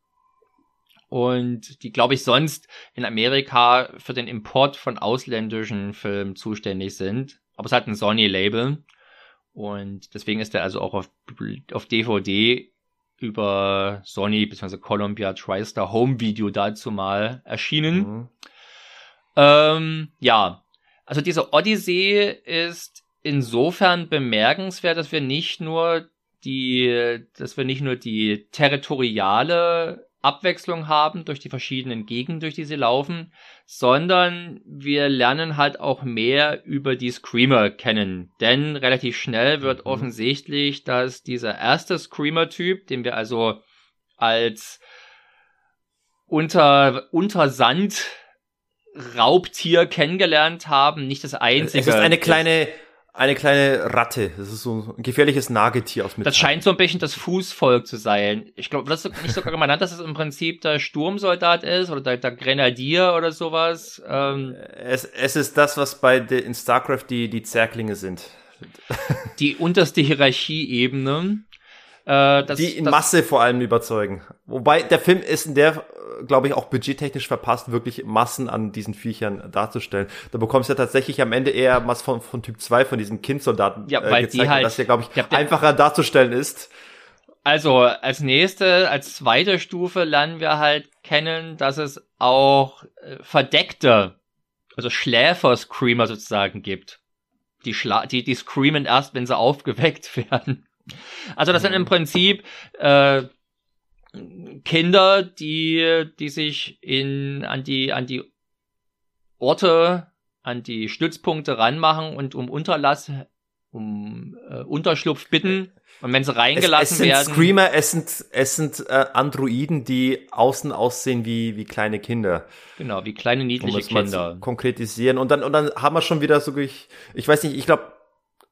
Und die, glaube ich, sonst in Amerika für den Import von ausländischen Filmen zuständig sind. Aber es hat ein Sony-Label. Und deswegen ist er also auch auf, auf DVD über Sony bzw. Columbia TriStar Home Video dazu mal erschienen. Mhm. Ähm, ja, also diese Odyssee ist insofern bemerkenswert, dass wir nicht nur die, dass wir nicht nur die territoriale Abwechslung haben durch die verschiedenen Gegenden, durch die sie laufen, sondern wir lernen halt auch mehr über die Screamer kennen. Denn relativ schnell wird mhm. offensichtlich, dass dieser erste Screamer-Typ, den wir also als unter, unter Sand Raubtier kennengelernt haben, nicht das einzige. Es ist eine kleine, eine kleine Ratte. Das ist so ein gefährliches Nagetier aus Metall. Das scheint so ein bisschen das Fußvolk zu sein. Ich glaube, das ist nicht sogar genannt, dass es im Prinzip der Sturmsoldat ist oder der, der Grenadier oder sowas. Ähm, es, es ist das, was bei de, in StarCraft die, die Zerklinge sind. Die unterste Hierarchieebene. Äh, das, die in das, Masse vor allem überzeugen. Wobei der Film ist in der glaube ich, auch budgettechnisch verpasst, wirklich Massen an diesen Viechern darzustellen. Da bekommst du ja tatsächlich am Ende eher was von, von Typ 2, von diesen Kindsoldaten ja, weil äh, gezeigt, die halt, das ja, glaube ich, ja, einfacher darzustellen ist. Also als nächste, als zweite Stufe lernen wir halt kennen, dass es auch äh, verdeckte, also Schläfer-Screamer sozusagen gibt. Die, Schla die, die screamen erst, wenn sie aufgeweckt *laughs* werden. Also das sind im Prinzip äh, Kinder, die, die sich in, an die, an die Orte, an die Stützpunkte ranmachen und um Unterlass, um äh, Unterschlupf bitten. Und wenn sie reingelassen es, es sind werden. Screamer, es sind, es sind äh, Androiden, die außen aussehen wie, wie kleine Kinder. Genau, wie kleine niedliche um Kinder. konkretisieren. Und dann, und dann haben wir schon wieder so, ich, ich weiß nicht, ich glaube,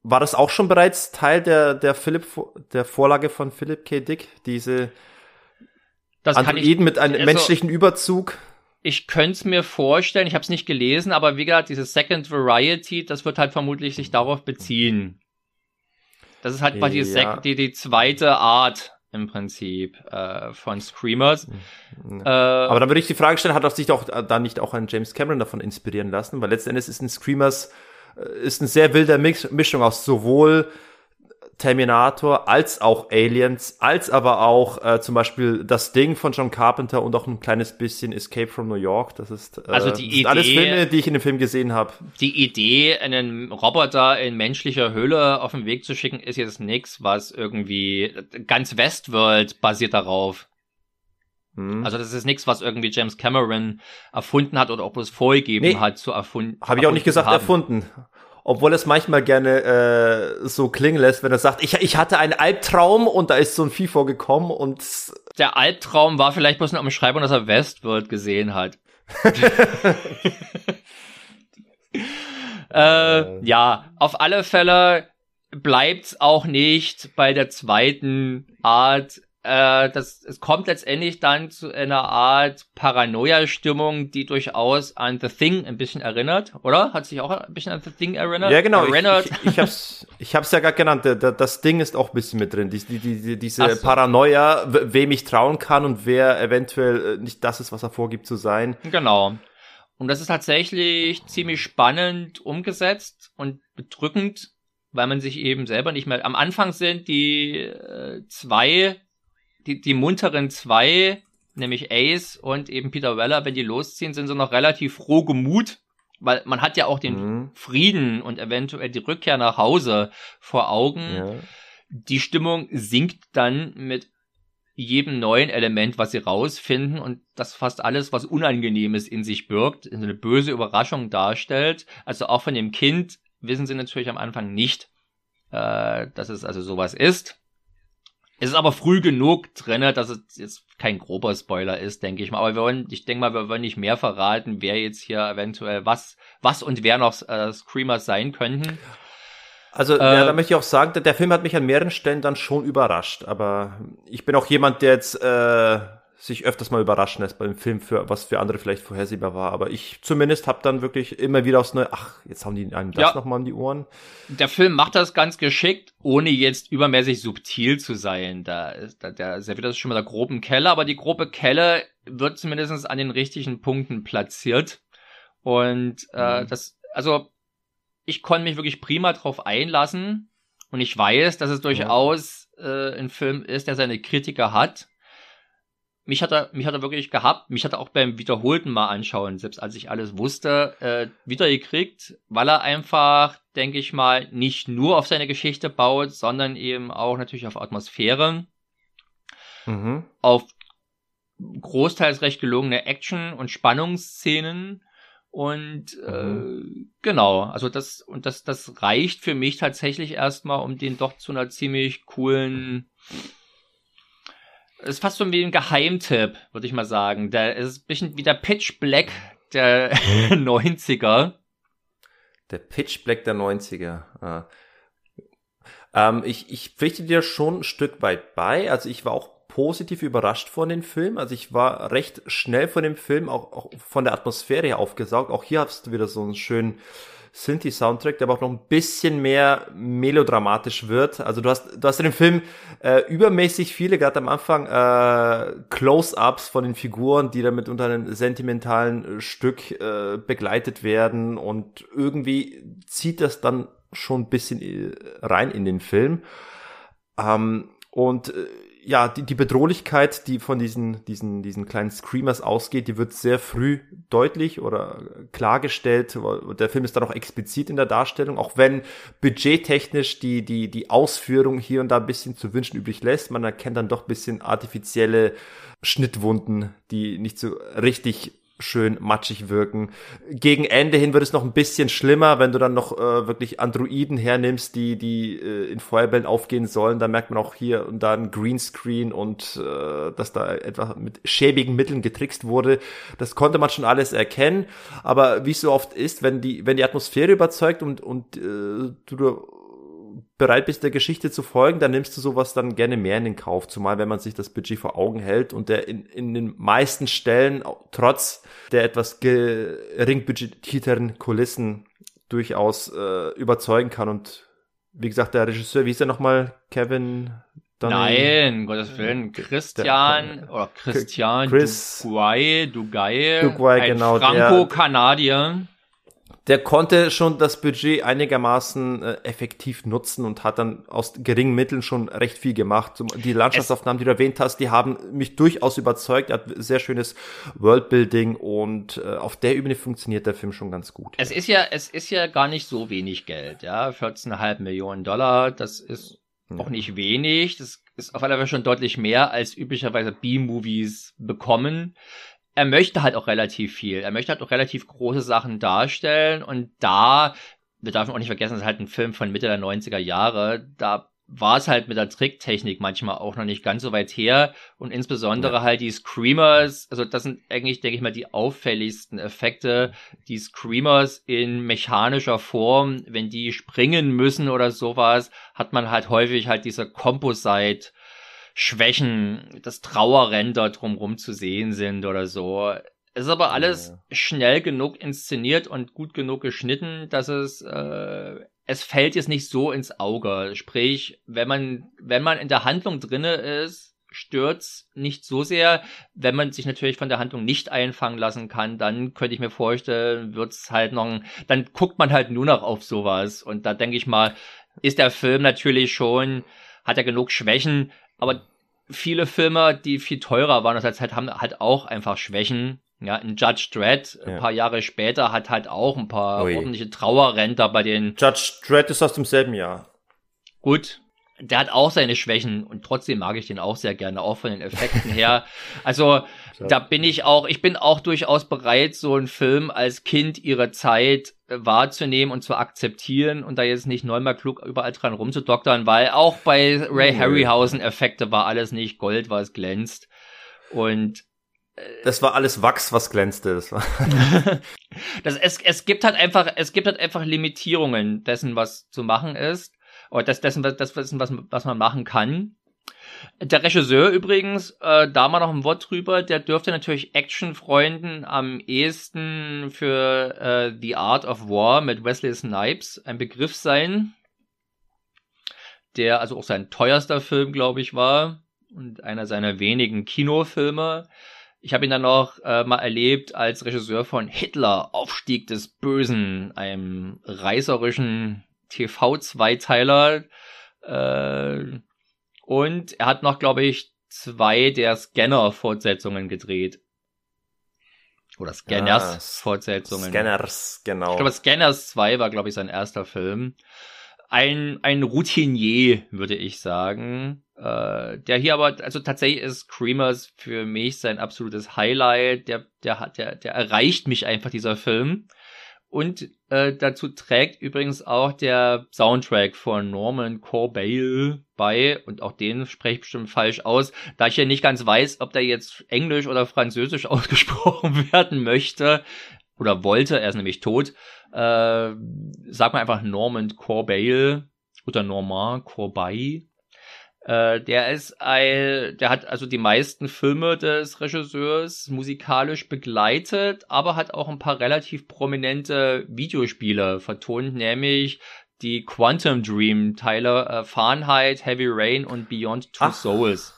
war das auch schon bereits Teil der, der Philipp, der Vorlage von Philip K. Dick, diese das Androiden mit einem also, menschlichen Überzug? Ich könnte es mir vorstellen, ich habe es nicht gelesen, aber wie gesagt, diese Second Variety, das wird halt vermutlich sich darauf beziehen. Das ist halt quasi ja. die, die zweite Art im Prinzip äh, von Screamers. Ja. Äh, Aber dann würde ich die Frage stellen, hat sich doch äh, da nicht auch ein James Cameron davon inspirieren lassen? Weil letztendlich ist ein Screamers ist ein sehr wilder Mix, Mischung aus sowohl Terminator als auch Aliens, als aber auch äh, zum Beispiel das Ding von John Carpenter und auch ein kleines bisschen Escape from New York. Das ist äh, also die Idee, alles Filme, die ich in dem Film gesehen habe. Die Idee, einen Roboter in menschlicher Hülle auf den Weg zu schicken, ist jetzt nichts, was irgendwie ganz Westworld basiert darauf. Hm. Also das ist nichts, was irgendwie James Cameron erfunden hat oder ob es vorgegeben nee, hat zu erfunden. Habe ich auch nicht gesagt haben. erfunden obwohl es manchmal gerne äh, so klingen lässt, wenn er sagt, ich, ich hatte einen Albtraum und da ist so ein Vieh vorgekommen und der Albtraum war vielleicht bloß eine Umschreibung, dass er Westworld gesehen hat. *laughs* äh, ja, auf alle Fälle bleibt's auch nicht bei der zweiten Art äh, das, es kommt letztendlich dann zu einer Art Paranoia-Stimmung, die durchaus an The Thing ein bisschen erinnert, oder? Hat sich auch ein bisschen an The Thing erinnert? Ja, genau. Erinnert. Ich, ich, ich, hab's, ich hab's ja gerade genannt. Das Ding ist auch ein bisschen mit drin. Die, die, die, diese so. Paranoia, wem ich trauen kann und wer eventuell äh, nicht das ist, was er vorgibt zu sein. Genau. Und das ist tatsächlich ziemlich spannend umgesetzt und bedrückend, weil man sich eben selber nicht mehr. Am Anfang sind die äh, zwei die, die munteren zwei, nämlich Ace und eben Peter Weller, wenn die losziehen, sind sie noch relativ froh gemut, weil man hat ja auch den mhm. Frieden und eventuell die Rückkehr nach Hause vor Augen. Ja. Die Stimmung sinkt dann mit jedem neuen Element, was sie rausfinden und das fast alles, was Unangenehmes in sich birgt, eine böse Überraschung darstellt. Also auch von dem Kind wissen sie natürlich am Anfang nicht, äh, dass es also sowas ist. Es ist aber früh genug drin, dass es jetzt kein grober Spoiler ist, denke ich mal. Aber wir wollen, ich denke mal, wir wollen nicht mehr verraten, wer jetzt hier eventuell was, was und wer noch äh, Screamers sein könnten. Also, äh, ja, da möchte ich auch sagen, der, der Film hat mich an mehreren Stellen dann schon überrascht. Aber ich bin auch jemand, der jetzt äh, sich öfters mal überraschen lässt beim Film, für was für andere vielleicht vorhersehbar war. Aber ich zumindest habe dann wirklich immer wieder aufs Neue, ach, jetzt haben die einem das ja. nochmal in die Ohren. Der Film macht das ganz geschickt, ohne jetzt übermäßig subtil zu sein. Da ist, da, der serviert das schon mit der groben Kelle, aber die grobe Kelle wird zumindest an den richtigen Punkten platziert. Und äh, mhm. das, also ich konnte mich wirklich prima drauf einlassen. Und ich weiß, dass es durchaus äh, ein Film ist, der seine Kritiker hat mich hat er, mich hat er wirklich gehabt, mich hat er auch beim wiederholten Mal anschauen, selbst als ich alles wusste, äh, wiedergekriegt, weil er einfach, denke ich mal, nicht nur auf seine Geschichte baut, sondern eben auch natürlich auf Atmosphäre, mhm. auf großteils recht gelungene Action- und Spannungsszenen und äh, mhm. genau, also das und das das reicht für mich tatsächlich erstmal, um den doch zu einer ziemlich coolen ist fast so wie ein Geheimtipp, würde ich mal sagen. Der ist ein bisschen wie der Pitch Black der *laughs* 90er. Der Pitch Black der 90er. Ah. Ähm, ich, ich pflichte dir schon ein Stück weit bei. Also ich war auch positiv überrascht von dem Film. Also ich war recht schnell von dem Film, auch, auch von der Atmosphäre her aufgesaugt. Auch hier hast du wieder so einen schönen Synthi-Soundtrack, der aber auch noch ein bisschen mehr melodramatisch wird. Also du hast, du hast in dem Film äh, übermäßig viele, gerade am Anfang, äh, Close-ups von den Figuren, die damit unter einem sentimentalen Stück äh, begleitet werden und irgendwie zieht das dann schon ein bisschen äh, rein in den Film. Ähm, und äh, ja, die, die Bedrohlichkeit, die von diesen, diesen, diesen kleinen Screamers ausgeht, die wird sehr früh deutlich oder klargestellt. Der Film ist dann auch explizit in der Darstellung, auch wenn budgettechnisch die, die, die Ausführung hier und da ein bisschen zu wünschen übrig lässt. Man erkennt dann doch ein bisschen artifizielle Schnittwunden, die nicht so richtig schön matschig wirken. Gegen Ende hin wird es noch ein bisschen schlimmer, wenn du dann noch äh, wirklich Androiden hernimmst, die die äh, in Feuerbällen aufgehen sollen. Da merkt man auch hier und da ein Greenscreen und äh, dass da etwa mit schäbigen Mitteln getrickst wurde. Das konnte man schon alles erkennen. Aber wie es so oft ist, wenn die wenn die Atmosphäre überzeugt und und äh, du bereit bist, der Geschichte zu folgen, dann nimmst du sowas dann gerne mehr in den Kauf, zumal wenn man sich das Budget vor Augen hält und der in, in den meisten Stellen, trotz der etwas gering budgetierteren Kulissen, durchaus äh, überzeugen kann. Und wie gesagt, der Regisseur, wie ist er nochmal? Kevin? Nein, Gottes Willen, Christian der, oder Christian Chris, Duguay, Duguay, Duguay ein genau, Franco-Kanadier der konnte schon das Budget einigermaßen äh, effektiv nutzen und hat dann aus geringen Mitteln schon recht viel gemacht. Die Landschaftsaufnahmen, die du erwähnt hast, die haben mich durchaus überzeugt. Er hat sehr schönes Worldbuilding und äh, auf der Ebene funktioniert der Film schon ganz gut. Es ist ja, es ist ja gar nicht so wenig Geld, ja, 14,5 Millionen Dollar, das ist ja. auch nicht wenig. Das ist auf alle Fälle schon deutlich mehr als üblicherweise B-Movies bekommen er möchte halt auch relativ viel. Er möchte halt auch relativ große Sachen darstellen und da, wir dürfen auch nicht vergessen, es ist halt ein Film von Mitte der 90er Jahre, da war es halt mit der Tricktechnik manchmal auch noch nicht ganz so weit her und insbesondere ja. halt die Screamers, also das sind eigentlich, denke ich mal, die auffälligsten Effekte, die Screamers in mechanischer Form, wenn die springen müssen oder sowas, hat man halt häufig halt diese Composite Schwächen, das Trauerränder drumrum zu sehen sind oder so. Es ist aber alles ja. schnell genug inszeniert und gut genug geschnitten, dass es äh, es fällt jetzt nicht so ins Auge. Sprich, wenn man wenn man in der Handlung drinne ist, stört's nicht so sehr. Wenn man sich natürlich von der Handlung nicht einfangen lassen kann, dann könnte ich mir vorstellen, wird's halt noch, dann guckt man halt nur noch auf sowas. Und da denke ich mal, ist der Film natürlich schon, hat er genug Schwächen, aber viele Filme, die viel teurer waren aus der Zeit, haben halt auch einfach Schwächen. Ja, ein Judge Dredd, ein paar Jahre später, hat halt auch ein paar Ui. ordentliche Trauerrenter bei den. Judge Dredd ist aus demselben Jahr. Gut, der hat auch seine Schwächen und trotzdem mag ich den auch sehr gerne, auch von den Effekten her. *laughs* Also da bin ich auch, ich bin auch durchaus bereit, so einen Film als Kind ihrer Zeit äh, wahrzunehmen und zu akzeptieren und da jetzt nicht neunmal klug überall dran rumzudoktern, weil auch bei Ray Harryhausen Effekte war alles nicht Gold, was glänzt. Und äh, das war alles Wachs, was glänzte. Das, war *laughs* das es, es gibt halt einfach, es gibt halt einfach Limitierungen dessen, was zu machen ist. Oder das, dessen, das, dessen, was, was man machen kann. Der Regisseur übrigens, äh, da mal noch ein Wort drüber, der dürfte natürlich Actionfreunden am ehesten für äh, The Art of War mit Wesley Snipes ein Begriff sein. Der also auch sein teuerster Film, glaube ich, war und einer seiner wenigen Kinofilme. Ich habe ihn dann noch äh, mal erlebt als Regisseur von Hitler, Aufstieg des Bösen, einem reißerischen TV-Zweiteiler. Äh, und er hat noch, glaube ich, zwei der Scanner-Fortsetzungen gedreht. Oder Scanners-Fortsetzungen. Scanners, genau. Ich glaube, Scanners 2 war, glaube ich, sein erster Film. Ein, ein Routinier, würde ich sagen. Äh, der hier aber, also tatsächlich ist Screamers für mich sein absolutes Highlight. Der, der der, der erreicht mich einfach, dieser Film. Und äh, dazu trägt übrigens auch der Soundtrack von Norman Corbeil bei. Und auch den spreche ich bestimmt falsch aus, da ich ja nicht ganz weiß, ob der jetzt Englisch oder Französisch *laughs* ausgesprochen werden möchte. Oder wollte, er ist nämlich tot. Äh, sag mal einfach Norman Corbeil oder Normand Corbeil. Äh, der ist ein, der hat also die meisten Filme des Regisseurs musikalisch begleitet, aber hat auch ein paar relativ prominente Videospiele vertont, nämlich die Quantum Dream Teile äh, Fahrenheit, Heavy Rain und Beyond Two ach, Souls.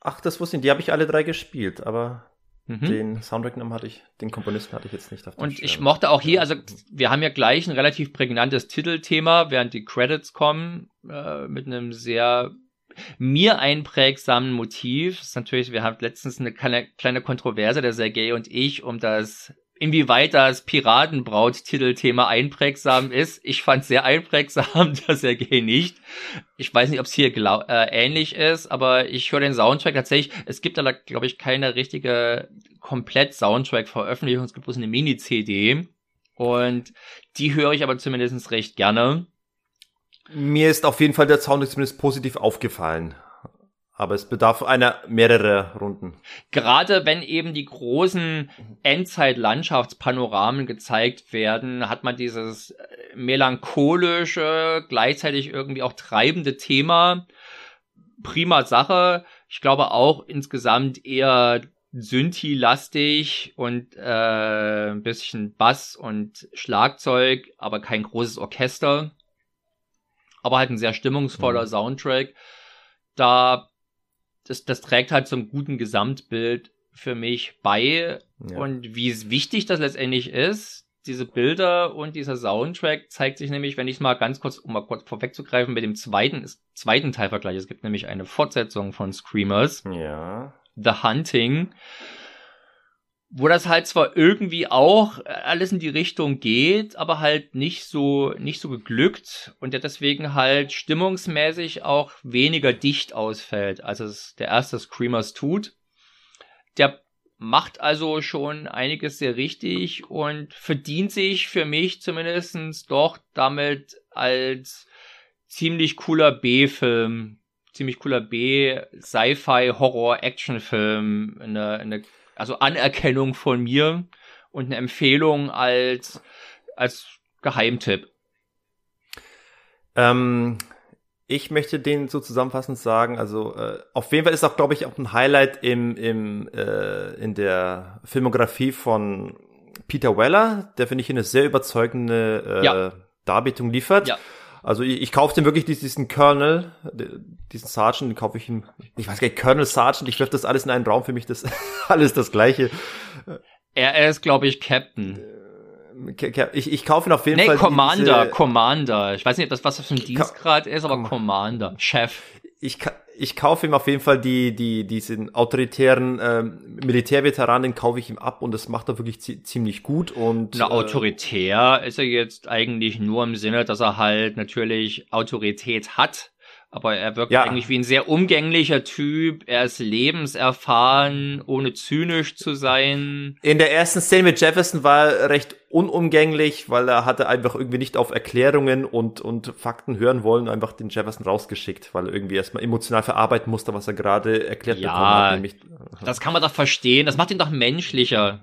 Ach, das wusste ich, die habe ich alle drei gespielt, aber mhm. den Soundtrack hatte ich, den Komponisten hatte ich jetzt nicht auf Und Stern. ich mochte auch hier, also wir haben ja gleich ein relativ prägnantes Titelthema, während die Credits kommen, äh, mit einem sehr mir einprägsamen Motiv. Ist natürlich, wir haben letztens eine kleine, kleine Kontroverse, der Sergei und ich, um das inwieweit das Piratenbraut-Titelthema einprägsam ist. Ich fand sehr einprägsam, dass er gay nicht. Ich weiß nicht, ob es hier äh, ähnlich ist, aber ich höre den Soundtrack tatsächlich. Es gibt da, glaube ich, keine richtige komplett Soundtrack-Veröffentlichung. Es gibt bloß eine Mini-CD. Und die höre ich aber zumindest recht gerne. Mir ist auf jeden Fall der Soundtrack zumindest positiv aufgefallen. Aber es bedarf einer mehrere Runden. Gerade wenn eben die großen Endzeit-Landschaftspanoramen gezeigt werden, hat man dieses äh, melancholische, gleichzeitig irgendwie auch treibende Thema. Prima Sache. Ich glaube auch insgesamt eher Synthi-lastig und äh, ein bisschen Bass und Schlagzeug, aber kein großes Orchester. Aber halt ein sehr stimmungsvoller mhm. Soundtrack. Da das, das trägt halt zum guten Gesamtbild für mich bei. Ja. Und wie wichtig das letztendlich ist, diese Bilder und dieser Soundtrack zeigt sich nämlich, wenn ich es mal ganz kurz, um mal kurz vorwegzugreifen, mit dem zweiten, zweiten Teil vergleiche. Es gibt nämlich eine Fortsetzung von Screamers. Ja. The Hunting wo das halt zwar irgendwie auch alles in die Richtung geht, aber halt nicht so nicht so geglückt und der deswegen halt stimmungsmäßig auch weniger dicht ausfällt, als es der erste Screamers tut. Der macht also schon einiges sehr richtig und verdient sich für mich zumindestens doch damit als ziemlich cooler B-Film, ziemlich cooler B-Sci-Fi-Horror-Action-Film, eine, eine also Anerkennung von mir und eine Empfehlung als, als Geheimtipp. Ähm, ich möchte den so zusammenfassend sagen, also äh, auf jeden Fall ist auch, glaube ich, auch ein Highlight im, im, äh, in der Filmografie von Peter Weller, der finde ich eine sehr überzeugende äh, ja. Darbietung liefert. Ja. Also ich, ich kaufe den wirklich diesen Colonel, diesen Sergeant, den kaufe ich ihm, ich weiß gar nicht, Colonel Sergeant, ich wirf das alles in einen Raum, für mich das *laughs* alles das gleiche. Er, er ist, glaube ich, Captain. Ich, ich kaufe ihn auf jeden nee, Fall. Commander, diese, Commander. Ich weiß nicht, ob das was das für ein Dienstgrad ist, aber Commander, Chef. Ich, ich kaufe ihm auf jeden Fall die, die, diesen autoritären ähm, Militärveteran, den kaufe ich ihm ab und das macht er wirklich ziemlich gut und. Na, äh, autoritär ist er jetzt eigentlich nur im Sinne, dass er halt natürlich Autorität hat aber er wirkt ja. eigentlich wie ein sehr umgänglicher Typ. Er ist lebenserfahren, ohne zynisch zu sein. In der ersten Szene mit Jefferson war er recht unumgänglich, weil er hatte einfach irgendwie nicht auf Erklärungen und, und Fakten hören wollen, einfach den Jefferson rausgeschickt, weil er irgendwie erstmal emotional verarbeiten musste, was er gerade erklärt ja, bekommen hat. Nämlich, das kann man doch verstehen. Das macht ihn doch menschlicher.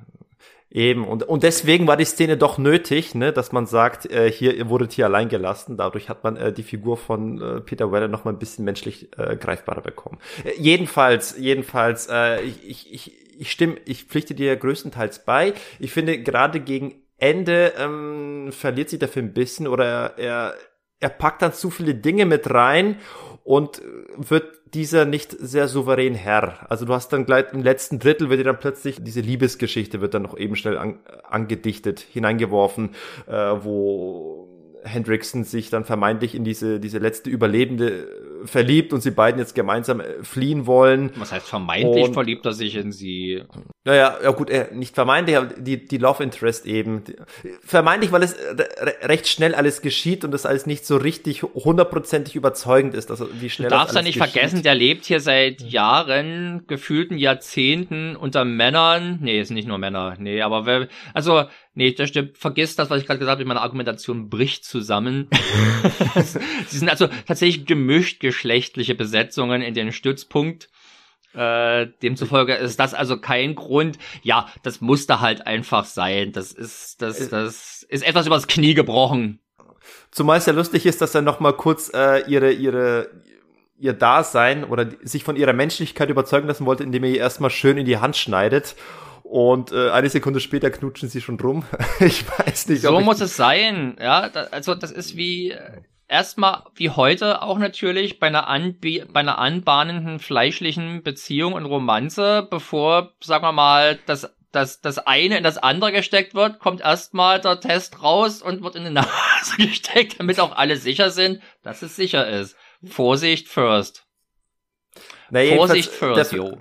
Eben, und, und deswegen war die Szene doch nötig, ne, dass man sagt, äh, hier, ihr wurdet hier allein gelassen. Dadurch hat man äh, die Figur von äh, Peter Weller noch mal ein bisschen menschlich äh, greifbarer bekommen. Äh, jedenfalls, jedenfalls, äh, ich, ich, ich stimme, ich pflichte dir größtenteils bei. Ich finde, gerade gegen Ende ähm, verliert sich der Film ein bisschen oder er, er packt dann zu viele Dinge mit rein und wird dieser nicht sehr souverän Herr. Also du hast dann gleich im letzten Drittel wird dir dann plötzlich diese Liebesgeschichte wird dann noch eben schnell an, angedichtet, hineingeworfen, äh, wo Hendrickson sich dann vermeintlich in diese, diese letzte Überlebende verliebt und sie beiden jetzt gemeinsam äh, fliehen wollen. Was heißt vermeintlich und, verliebt er sich in sie? Naja, ja gut, äh, nicht vermeintlich, aber die, die Love Interest eben. Vermeintlich, weil es recht schnell alles geschieht und das alles nicht so richtig hundertprozentig überzeugend ist, also wie schnell Du darfst ja nicht geschieht. vergessen, der lebt hier seit Jahren, gefühlten Jahrzehnten unter Männern. Nee, es sind nicht nur Männer. Nee, aber wer, also Nee, das stimmt. Vergiss das, was ich gerade gesagt habe. Meine Argumentation bricht zusammen. *laughs* *laughs* Sie sind also tatsächlich gemischt geschlechtliche Besetzungen in den Stützpunkt. Äh, demzufolge ist das also kein Grund. Ja, das musste halt einfach sein. Das ist, das, äh. das ist etwas übers Knie gebrochen. Zumal es ja lustig ist, dass er noch mal kurz äh, ihre, ihre, ihr Dasein oder sich von ihrer Menschlichkeit überzeugen lassen wollte, indem er ihr erstmal schön in die Hand schneidet und äh, eine Sekunde später knutschen sie schon rum. *laughs* ich weiß nicht. So muss es sein. Ja, da, also das ist wie äh, erstmal wie heute auch natürlich bei einer, Anb bei einer anbahnenden fleischlichen Beziehung und Romanze, bevor, sagen wir mal, das das, das eine in das andere gesteckt wird, kommt erstmal der Test raus und wird in die *laughs* Nase gesteckt, damit auch alle sicher sind, dass es sicher ist. Vorsicht first. Na, Vorsicht first, jo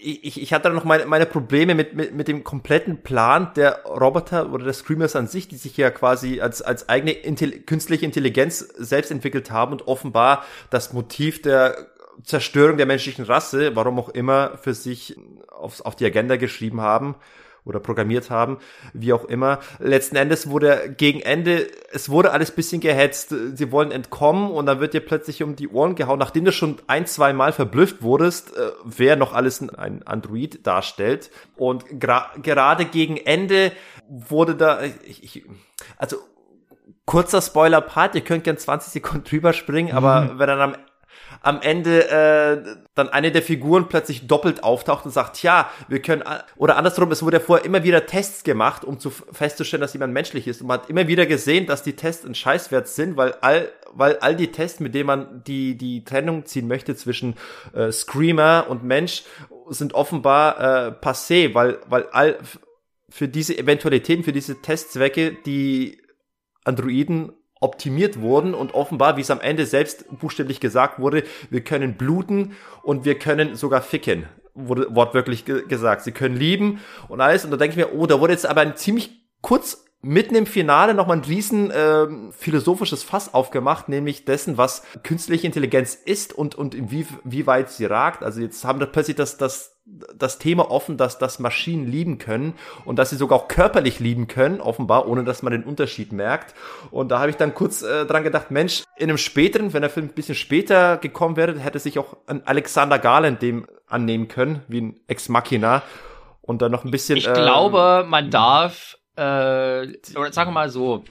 ich, ich hatte noch meine, meine Probleme mit, mit, mit dem kompletten Plan der Roboter oder der Screamers an sich, die sich ja quasi als, als eigene Intelli künstliche Intelligenz selbst entwickelt haben und offenbar das Motiv der Zerstörung der menschlichen Rasse, warum auch immer, für sich aufs, auf die Agenda geschrieben haben oder programmiert haben, wie auch immer. Letzten Endes wurde gegen Ende, es wurde alles bisschen gehetzt. Sie wollen entkommen und dann wird dir plötzlich um die Ohren gehauen, nachdem du schon ein, zwei Mal verblüfft wurdest, äh, wer noch alles ein Android darstellt. Und gerade gegen Ende wurde da, ich, ich, also kurzer Spoiler-Part, ihr könnt gern 20 Sekunden *laughs* drüber springen, aber mhm. wenn dann am am Ende äh, dann eine der Figuren plötzlich doppelt auftaucht und sagt, ja, wir können, oder andersrum, es wurde ja vorher immer wieder Tests gemacht, um zu festzustellen, dass jemand menschlich ist. Und man hat immer wieder gesehen, dass die Tests ein Scheißwert sind, weil all, weil all die Tests, mit denen man die, die Trennung ziehen möchte zwischen äh, Screamer und Mensch, sind offenbar äh, passé, weil, weil all, für diese Eventualitäten, für diese Testzwecke, die Androiden optimiert wurden und offenbar, wie es am Ende selbst buchstäblich gesagt wurde, wir können bluten und wir können sogar ficken, wurde wortwörtlich ge gesagt. Sie können lieben und alles. Und da denke ich mir, oh, da wurde jetzt aber ein ziemlich kurz mitten im Finale nochmal ein riesen äh, philosophisches Fass aufgemacht, nämlich dessen, was künstliche Intelligenz ist und, und inwieweit sie ragt. Also jetzt haben wir plötzlich das, das das Thema offen, dass das Maschinen lieben können und dass sie sogar auch körperlich lieben können, offenbar, ohne dass man den Unterschied merkt. Und da habe ich dann kurz äh, dran gedacht, Mensch, in einem späteren, wenn der Film ein bisschen später gekommen wäre, hätte sich auch ein Alexander Garland dem annehmen können, wie ein Ex Machina. Und dann noch ein bisschen. Ich ähm, glaube, man darf, äh, oder sagen wir mal so,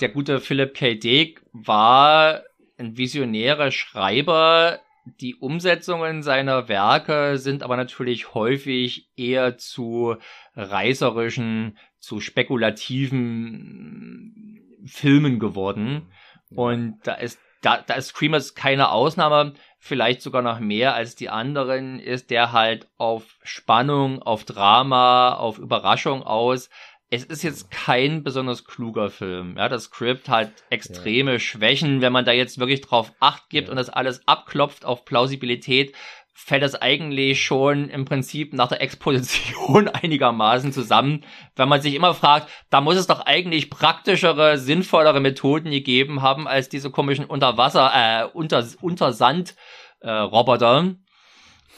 der gute Philip K. Dick war ein visionärer Schreiber, die Umsetzungen seiner Werke sind aber natürlich häufig eher zu reißerischen, zu spekulativen Filmen geworden. Und da ist, da, da ist Screamers keine Ausnahme, vielleicht sogar noch mehr als die anderen, ist der halt auf Spannung, auf Drama, auf Überraschung aus es ist jetzt kein besonders kluger Film. Ja, das Skript hat extreme ja. Schwächen. Wenn man da jetzt wirklich drauf acht gibt ja. und das alles abklopft auf Plausibilität, fällt das eigentlich schon im Prinzip nach der Exposition *laughs* einigermaßen zusammen, wenn man sich immer fragt, da muss es doch eigentlich praktischere, sinnvollere Methoden gegeben haben als diese komischen Unterwasser, äh, unter, Untersand äh, Roboter.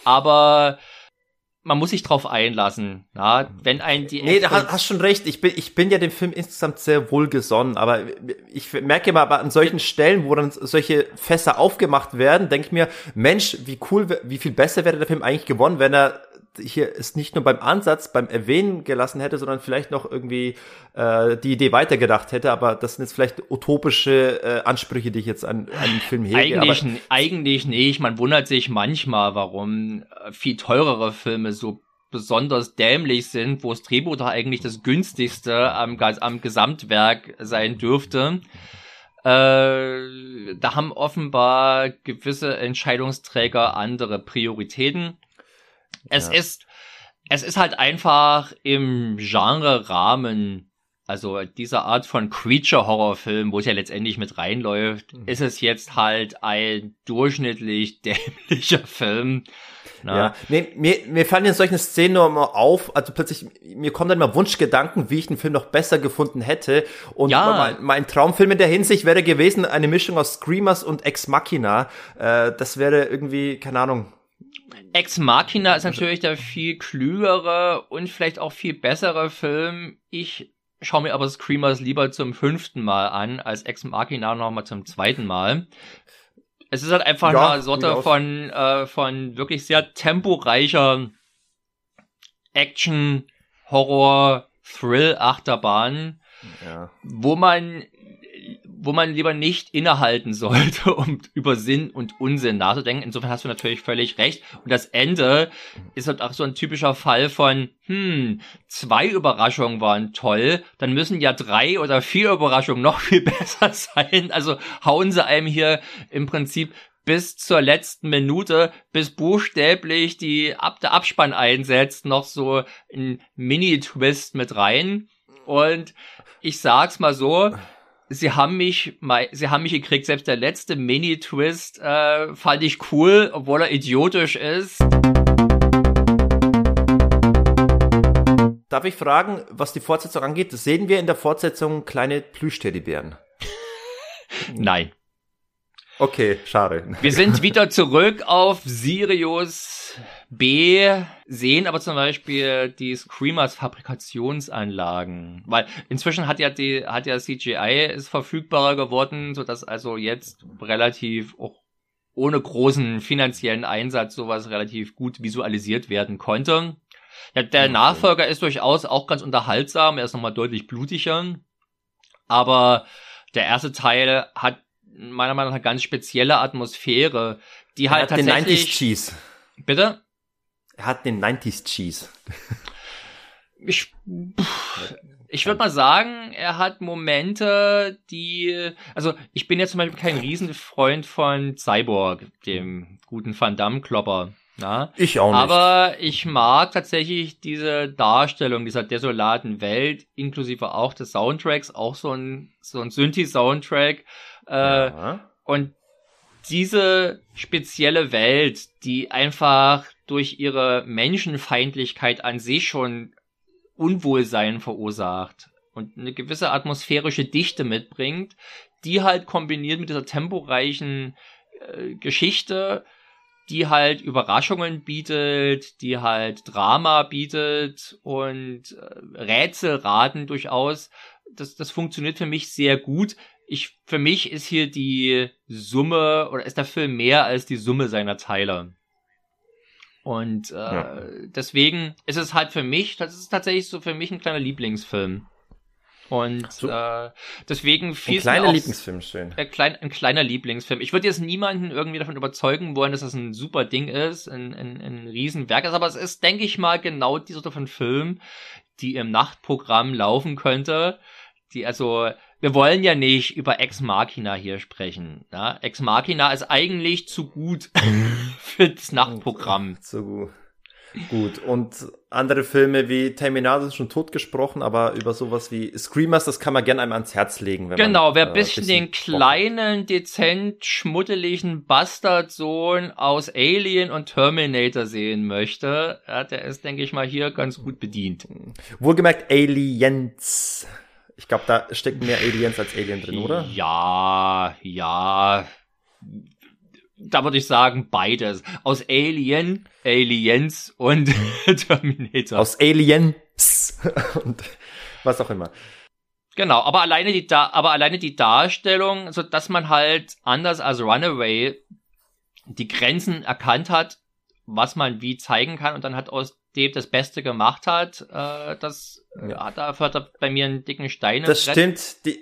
Aber man muss sich drauf einlassen. Ja, wenn ein die Nee, da hast schon recht. Ich bin ich bin ja dem Film insgesamt sehr wohlgesonnen, aber ich merke mal aber an solchen Stellen, wo dann solche Fässer aufgemacht werden, denke ich mir, Mensch, wie cool, wie viel besser wäre der Film eigentlich gewonnen, wenn er hier es nicht nur beim Ansatz, beim Erwähnen gelassen hätte, sondern vielleicht noch irgendwie äh, die Idee weitergedacht hätte. Aber das sind jetzt vielleicht utopische äh, Ansprüche, die ich jetzt an, an den Film hege. Eigentlich, eigentlich nicht. Man wundert sich manchmal, warum äh, viel teurere Filme so besonders dämlich sind, wo das Drehbuch doch eigentlich das günstigste am, am Gesamtwerk sein dürfte. Äh, da haben offenbar gewisse Entscheidungsträger andere Prioritäten. Es ja. ist, es ist halt einfach im Genre-Rahmen, also dieser Art von Creature-Horror-Film, wo es ja letztendlich mit reinläuft, mhm. ist es jetzt halt ein durchschnittlich *laughs* dämlicher Film. Na? Ja, nee, mir, mir fallen in solchen Szenen nur mal auf, also plötzlich, mir kommen dann mal Wunschgedanken, wie ich den Film noch besser gefunden hätte. Und ja. mein, mein Traumfilm in der Hinsicht wäre gewesen, eine Mischung aus Screamers und Ex Machina. Äh, das wäre irgendwie, keine Ahnung, Ex Machina ist natürlich der viel klügere und vielleicht auch viel bessere Film. Ich schaue mir aber Screamers lieber zum fünften Mal an, als Ex Machina nochmal zum zweiten Mal. Es ist halt einfach ja, eine Sorte von, äh, von wirklich sehr temporeicher Action, Horror, Thrill, Achterbahn, ja. wo man wo man lieber nicht innehalten sollte, *laughs* um über Sinn und Unsinn nachzudenken. Insofern hast du natürlich völlig recht. Und das Ende ist halt auch so ein typischer Fall von, hm, zwei Überraschungen waren toll, dann müssen ja drei oder vier Überraschungen noch viel *laughs* besser sein. Also hauen sie einem hier im Prinzip bis zur letzten Minute, bis buchstäblich die ab der Abspann einsetzt, noch so ein Mini-Twist mit rein. Und ich sag's mal so, sie haben mich, sie haben mich gekriegt. Selbst der letzte Mini-Twist äh, fand ich cool, obwohl er idiotisch ist. Darf ich fragen, was die Fortsetzung angeht? Sehen wir in der Fortsetzung kleine Plüschteddybären? *laughs* Nein. Okay, schade. Wir sind *laughs* wieder zurück auf Sirius B, sehen aber zum Beispiel die Screamers Fabrikationsanlagen, weil inzwischen hat ja die, hat ja CGI ist verfügbarer geworden, so dass also jetzt relativ auch ohne großen finanziellen Einsatz sowas relativ gut visualisiert werden konnte. Der, der Nachfolger ist durchaus auch ganz unterhaltsam, er ist nochmal deutlich blutiger, aber der erste Teil hat meiner Meinung nach eine ganz spezielle Atmosphäre, die halt er hat tatsächlich. Den 90s Cheese. Bitte? Er hat den 90s Cheese. Ich, ich würde mal sagen, er hat Momente, die, also ich bin jetzt zum Beispiel kein Riesenfreund von Cyborg, dem guten Van Damme-Klopper. Na? Ich auch nicht. Aber ich mag tatsächlich diese Darstellung dieser desolaten Welt, inklusive auch des Soundtracks, auch so ein, so ein Synthi-Soundtrack. Äh, ja. Und diese spezielle Welt, die einfach durch ihre Menschenfeindlichkeit an sich schon Unwohlsein verursacht und eine gewisse atmosphärische Dichte mitbringt, die halt kombiniert mit dieser temporeichen äh, Geschichte, die halt Überraschungen bietet, die halt Drama bietet und äh, Rätselraten durchaus. Das, das funktioniert für mich sehr gut. Ich, für mich ist hier die Summe oder ist der Film mehr als die Summe seiner Teile. Und äh, ja. deswegen ist es halt für mich, das ist tatsächlich so für mich ein kleiner Lieblingsfilm. Und so. äh, deswegen viel. Ein kleiner Lieblingsfilm, schön. Ein, klein, ein kleiner Lieblingsfilm. Ich würde jetzt niemanden irgendwie davon überzeugen wollen, dass das ein super Ding ist, ein, ein, ein Riesenwerk ist, aber es ist, denke ich mal, genau die Sorte von Film, die im Nachtprogramm laufen könnte. Die also wir wollen ja nicht über Ex Machina hier sprechen. Ja? Ex Machina ist eigentlich zu gut *laughs* für das Nachtprogramm. Zu gut. Gut, und andere Filme wie Terminator sind schon tot gesprochen, aber über sowas wie Screamers, das kann man gerne einem ans Herz legen. Wenn genau, man, wer äh, bisschen, bisschen den kleinen, dezent schmuddeligen Bastardsohn aus Alien und Terminator sehen möchte, ja, der ist, denke ich mal, hier ganz gut bedient. Wohlgemerkt Aliens. Ich glaube, da stecken mehr Aliens als Alien drin, oder? Ja, ja. Da würde ich sagen, beides. Aus Alien, Aliens und *laughs* Terminator. Aus Aliens *laughs* und was auch immer. Genau, aber alleine die, da aber alleine die Darstellung, so dass man halt anders als Runaway die Grenzen erkannt hat, was man wie zeigen kann und dann hat aus dem das Beste gemacht hat, äh, das ja. hat da er bei mir einen dicken Stein. Das stimmt. Die,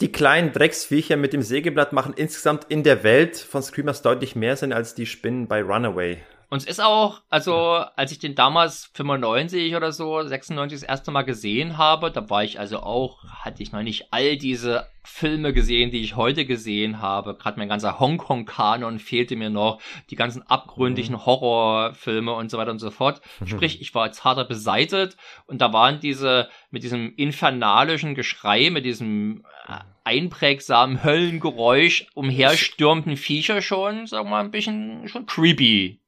die kleinen Drecksviecher mit dem Sägeblatt machen insgesamt in der Welt von Screamers deutlich mehr Sinn als die Spinnen bei Runaway. Und es ist auch, also als ich den damals 95 oder so, 96 das erste Mal gesehen habe, da war ich also auch, hatte ich noch nicht all diese Filme gesehen, die ich heute gesehen habe. Gerade mein ganzer Hongkong-Kanon fehlte mir noch, die ganzen abgründigen mhm. Horrorfilme und so weiter und so fort. *laughs* Sprich, ich war jetzt harter beseitet und da waren diese, mit diesem infernalischen Geschrei, mit diesem äh, einprägsamen Höllengeräusch umherstürmten Viecher schon, sagen wir mal, ein bisschen schon creepy.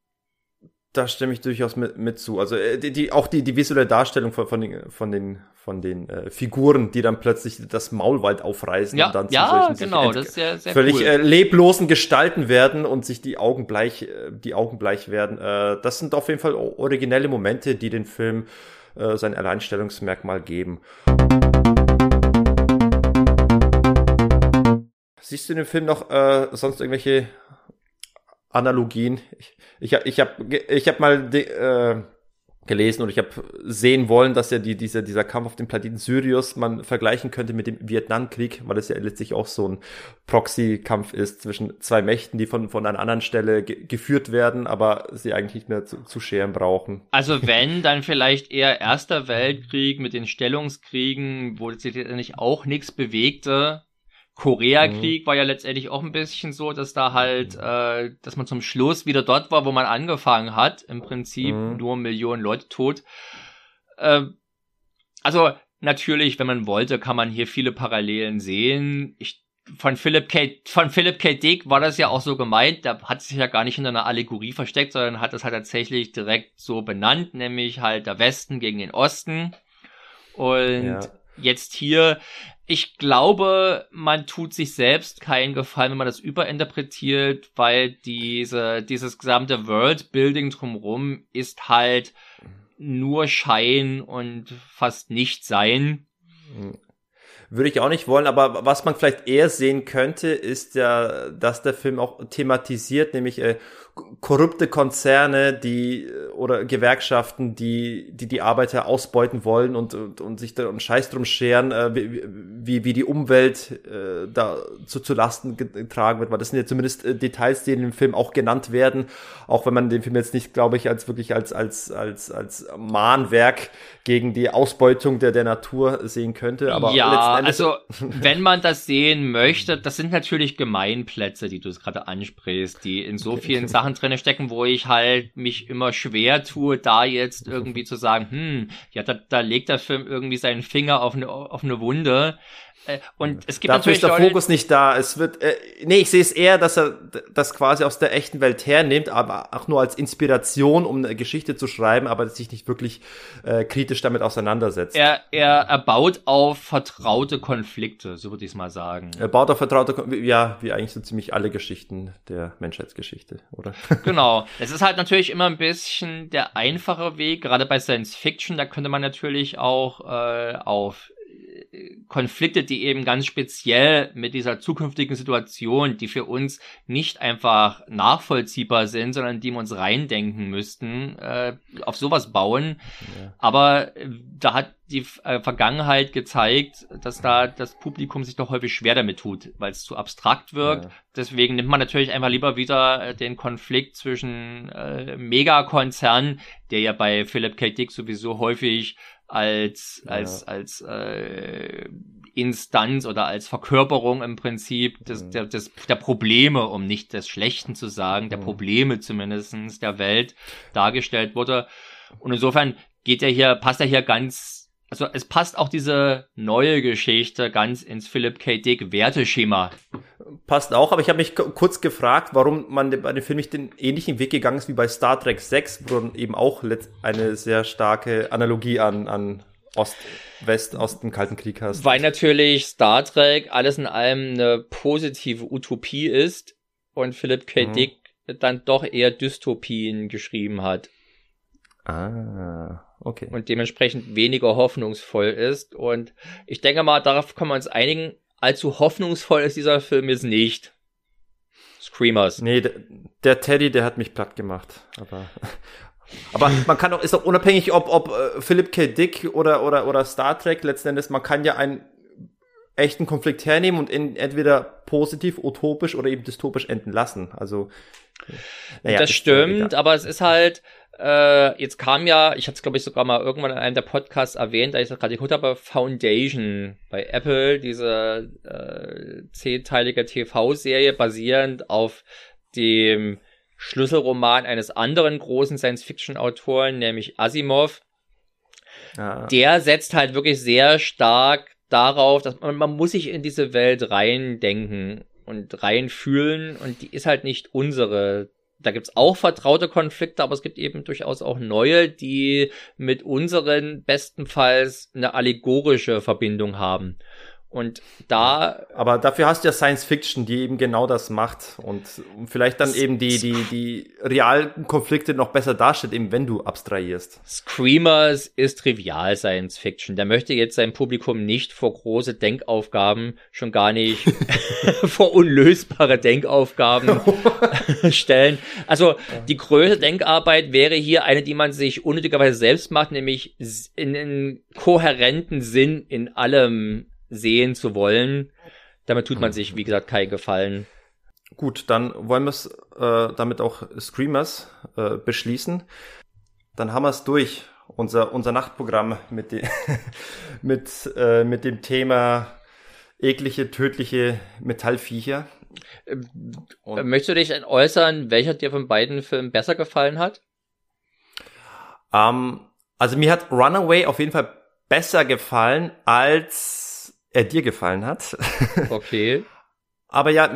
Da stimme ich durchaus mit, mit zu. Also äh, die, die, auch die, die visuelle Darstellung von, von den, von den, von den äh, Figuren, die dann plötzlich das Maulwald aufreißen ja, und dann ja, zu solchen genau, das ist sehr, sehr völlig cool. äh, leblosen Gestalten werden und sich die Augen bleich, äh, die Augen bleich werden. Äh, das sind auf jeden Fall originelle Momente, die den Film äh, sein Alleinstellungsmerkmal geben. Siehst du in dem Film noch äh, sonst irgendwelche Analogien. Ich, ich, ich habe ich hab mal de, äh, gelesen und ich habe sehen wollen, dass ja die, dieser, dieser Kampf auf dem Planeten Sirius man vergleichen könnte mit dem Vietnamkrieg, weil es ja letztlich auch so ein Proxy-Kampf ist zwischen zwei Mächten, die von, von einer anderen Stelle ge geführt werden, aber sie eigentlich nicht mehr zu, zu scheren brauchen. Also *laughs* wenn, dann vielleicht eher Erster Weltkrieg mit den Stellungskriegen, wo sich nicht auch nichts bewegte, Koreakrieg mhm. war ja letztendlich auch ein bisschen so, dass da halt, äh, dass man zum Schluss wieder dort war, wo man angefangen hat. Im Prinzip mhm. nur Millionen Leute tot. Äh, also natürlich, wenn man wollte, kann man hier viele Parallelen sehen. Ich, von Philip K. von Philip K. Dick war das ja auch so gemeint. Der hat sich ja gar nicht hinter einer Allegorie versteckt, sondern hat das halt tatsächlich direkt so benannt, nämlich halt der Westen gegen den Osten. Und ja. jetzt hier, ich glaube, man tut sich selbst keinen Gefallen, wenn man das überinterpretiert, weil diese, dieses gesamte Worldbuilding drumherum ist halt nur Schein und fast nicht Sein. Würde ich auch nicht wollen, aber was man vielleicht eher sehen könnte, ist ja, dass der Film auch thematisiert, nämlich äh, korrupte Konzerne, die oder Gewerkschaften, die die, die Arbeiter ausbeuten wollen und, und, und sich da einen Scheiß drum scheren, äh, wie, wie die Umwelt äh, da zu, zu Lasten getragen wird, weil das sind ja zumindest äh, Details, die in dem Film auch genannt werden, auch wenn man den Film jetzt nicht, glaube ich, als wirklich als als als als Mahnwerk gegen die Ausbeutung der der Natur sehen könnte. Aber ja, also *laughs* wenn man das sehen möchte, das sind natürlich Gemeinplätze, die du es gerade ansprichst, die in so vielen Sachen Sachen drinne stecken, wo ich halt mich immer schwer tue, da jetzt irgendwie zu sagen, hm, ja, da, da legt der Film irgendwie seinen Finger auf eine, auf eine Wunde. Äh, und es gibt Dafür natürlich ist der Leute, Fokus nicht da. Es wird, äh, nee, ich sehe es eher, dass er das quasi aus der echten Welt hernimmt, aber auch nur als Inspiration, um eine Geschichte zu schreiben, aber sich nicht wirklich äh, kritisch damit auseinandersetzt. Er, er, er baut auf vertraute Konflikte, so würde ich es mal sagen. Er baut auf vertraute, ja, wie eigentlich so ziemlich alle Geschichten der Menschheitsgeschichte, oder? *laughs* Genau. Es ist halt natürlich immer ein bisschen der einfache Weg, gerade bei Science Fiction, da könnte man natürlich auch äh, auf Konflikte, die eben ganz speziell mit dieser zukünftigen Situation, die für uns nicht einfach nachvollziehbar sind, sondern die wir uns reindenken müssten, äh, auf sowas bauen. Ja. Aber äh, da hat die äh, Vergangenheit gezeigt, dass da das Publikum sich doch häufig schwer damit tut, weil es zu abstrakt wirkt. Ja. Deswegen nimmt man natürlich einfach lieber wieder äh, den Konflikt zwischen äh, Megakonzernen, der ja bei Philip K. Dick sowieso häufig als, als, ja. als äh, Instanz oder als Verkörperung im Prinzip des, mhm. der, des, der Probleme, um nicht des Schlechten zu sagen, der mhm. Probleme zumindestens der Welt dargestellt wurde. Und insofern geht er hier, passt er hier ganz also es passt auch diese neue Geschichte ganz ins Philip K. Dick Werteschema. Passt auch, aber ich habe mich kurz gefragt, warum man bei dem Film nicht den ähnlichen Weg gegangen ist wie bei Star Trek 6, wo eben auch eine sehr starke Analogie an, an Ost, West aus dem Kalten Krieg hast. Weil natürlich Star Trek alles in allem eine positive Utopie ist und Philip K. Mhm. Dick dann doch eher Dystopien geschrieben hat. Ah, okay. Und dementsprechend weniger hoffnungsvoll ist. Und ich denke mal, darauf können wir uns einigen. Allzu hoffnungsvoll ist dieser Film jetzt nicht. Screamers. Nee, der, der Teddy, der hat mich platt gemacht. Aber, *laughs* aber man kann auch, ist auch unabhängig, ob, ob äh, Philip K. Dick oder, oder, oder Star Trek letzten Endes, man kann ja einen echten Konflikt hernehmen und in, entweder positiv, utopisch oder eben dystopisch enden lassen. Also, naja, das stimmt, aber es ist halt, äh, jetzt kam ja, ich hatte es glaube ich sogar mal irgendwann in einem der Podcasts erwähnt, da ich es gerade geguckt habe, Foundation bei Apple, diese äh, zehnteilige TV-Serie basierend auf dem Schlüsselroman eines anderen großen Science-Fiction-Autoren, nämlich Asimov. Ah. Der setzt halt wirklich sehr stark darauf, dass man, man muss sich in diese Welt reindenken und reinfühlen und die ist halt nicht unsere da gibt's auch vertraute Konflikte, aber es gibt eben durchaus auch neue, die mit unseren bestenfalls eine allegorische Verbindung haben. Und da. Aber dafür hast du ja Science Fiction, die eben genau das macht und vielleicht dann eben die, die, die realen Konflikte noch besser darstellt, eben wenn du abstrahierst. Screamers ist trivial Science Fiction. Der möchte jetzt sein Publikum nicht vor große Denkaufgaben, schon gar nicht *laughs* vor unlösbare Denkaufgaben *laughs* stellen. Also, die größte Denkarbeit wäre hier eine, die man sich unnötigerweise selbst macht, nämlich in, in kohärenten Sinn in allem sehen zu wollen. Damit tut man mhm. sich, wie gesagt, keinen Gefallen. Gut, dann wollen wir es äh, damit auch Screamers äh, beschließen. Dann haben wir es durch, unser, unser Nachtprogramm mit, de *laughs* mit, äh, mit dem Thema eklige, tödliche Metallviecher. Ähm, Und Möchtest du dich äußern, welcher dir von beiden Filmen besser gefallen hat? Ähm, also mir hat Runaway auf jeden Fall besser gefallen als er dir gefallen hat. *laughs* Okay. aber ja,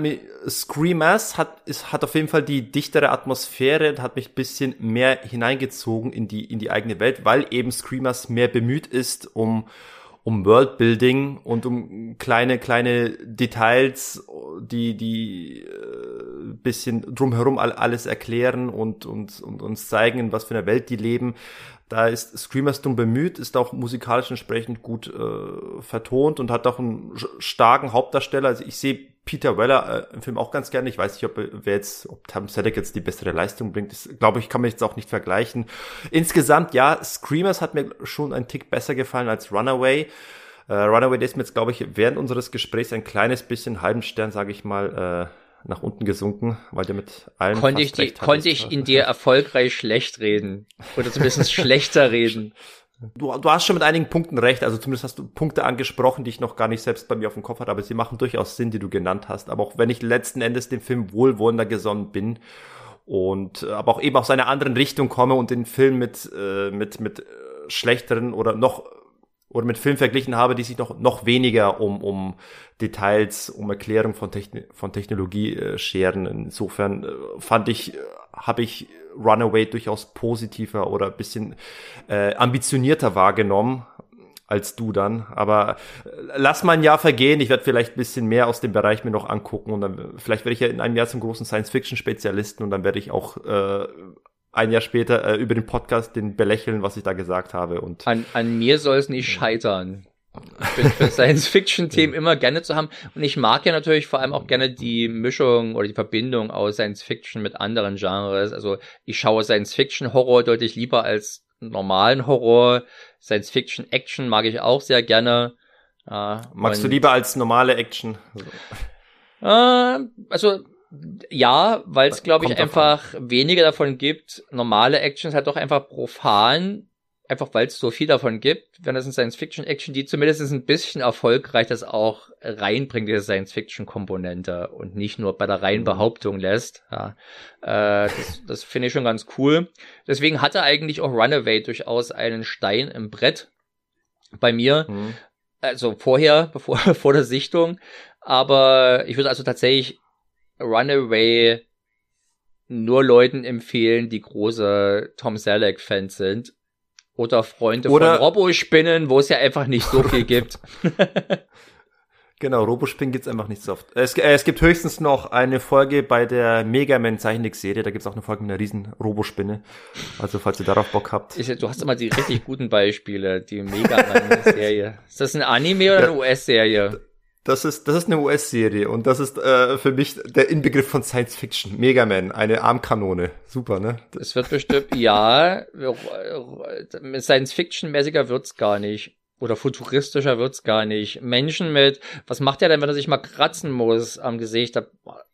Screamers hat, ist, hat auf jeden Fall die dichtere Atmosphäre und hat mich bisschen mehr hineingezogen in die, in die eigene Welt, weil eben Screamers mehr bemüht ist, um, um Worldbuilding und um kleine, kleine Details, die, die äh, bisschen drumherum alles erklären und, und, und uns zeigen, in was für einer Welt die leben. Da ist Screamers drum bemüht, ist auch musikalisch entsprechend gut äh, vertont und hat auch einen starken Hauptdarsteller. Also ich sehe Peter Weller äh, im Film auch ganz gerne. Ich weiß nicht, ob wer jetzt, ob Tom Selleck jetzt die bessere Leistung bringt. Das glaube ich, kann man jetzt auch nicht vergleichen. Insgesamt, ja, Screamers hat mir schon ein Tick besser gefallen als Runaway. Äh, Runaway, der ist mir jetzt, glaube ich, während unseres Gesprächs ein kleines bisschen halben Stern, sage ich mal, äh, nach unten gesunken, weil der mit allen konnte ich die, konnte ich in dir erfolgreich schlecht reden oder zumindest *laughs* schlechter reden. Du, du hast schon mit einigen Punkten recht, also zumindest hast du Punkte angesprochen, die ich noch gar nicht selbst bei mir auf dem Kopf hatte, aber sie machen durchaus Sinn, die du genannt hast. Aber auch wenn ich letzten Endes dem Film wohlwollender gesonnen bin und äh, aber auch eben aus einer anderen Richtung komme und den Film mit, äh, mit, mit äh, schlechteren oder noch oder mit Filmen verglichen habe, die sich noch, noch weniger um, um Details, um Erklärung von, Techn von Technologie äh, scheren. Insofern äh, fand ich, äh, habe ich Runaway durchaus positiver oder ein bisschen äh, ambitionierter wahrgenommen als du dann. Aber äh, lass mal ein Jahr vergehen. Ich werde vielleicht ein bisschen mehr aus dem Bereich mir noch angucken und dann vielleicht werde ich ja in einem Jahr zum großen Science-Fiction-Spezialisten und dann werde ich auch äh, ein Jahr später äh, über den Podcast den belächeln, was ich da gesagt habe. Und an, an mir soll es nicht scheitern. Ich bin für Science-Fiction-Themen *laughs* immer gerne zu haben. Und ich mag ja natürlich vor allem auch gerne die Mischung oder die Verbindung aus Science-Fiction mit anderen Genres. Also ich schaue Science-Fiction-Horror deutlich lieber als normalen Horror. Science-Fiction-Action mag ich auch sehr gerne. Äh, Magst du lieber als normale Action? Äh, also ja, weil es glaube ich einfach an. weniger davon gibt. Normale Actions halt doch einfach profan einfach weil es so viel davon gibt, wenn das in Science-Fiction-Action, die zumindest ein bisschen erfolgreich das auch reinbringt, diese Science-Fiction-Komponente und nicht nur bei der reinen mhm. Behauptung lässt. Ja, äh, das das finde ich schon ganz cool. Deswegen hatte eigentlich auch Runaway durchaus einen Stein im Brett bei mir. Mhm. Also vorher, *laughs* bevor vor der Sichtung. Aber ich würde also tatsächlich Runaway nur Leuten empfehlen, die große Tom Selleck-Fans sind oder Freunde Oder von Robospinnen, wo es ja einfach nicht so viel gibt. *laughs* *laughs* genau, Robospinnen gibt's einfach nicht so oft. Es, äh, es gibt höchstens noch eine Folge bei der Mega Man Zeichentrickserie, da gibt's auch eine Folge mit einer riesen Robospinne. Also falls ihr darauf Bock habt. Ich, du hast immer die richtig guten Beispiele, die Mega Man Serie. *laughs* Ist das ein Anime oder eine US-Serie? Das ist, das ist eine US-Serie und das ist äh, für mich der Inbegriff von Science Fiction. Mega Man, eine Armkanone. Super, ne? Es wird bestimmt, ja, Science Fiction-mäßiger wird's gar nicht. Oder futuristischer wird's gar nicht. Menschen mit, was macht er denn, wenn er sich mal kratzen muss am Gesicht? Da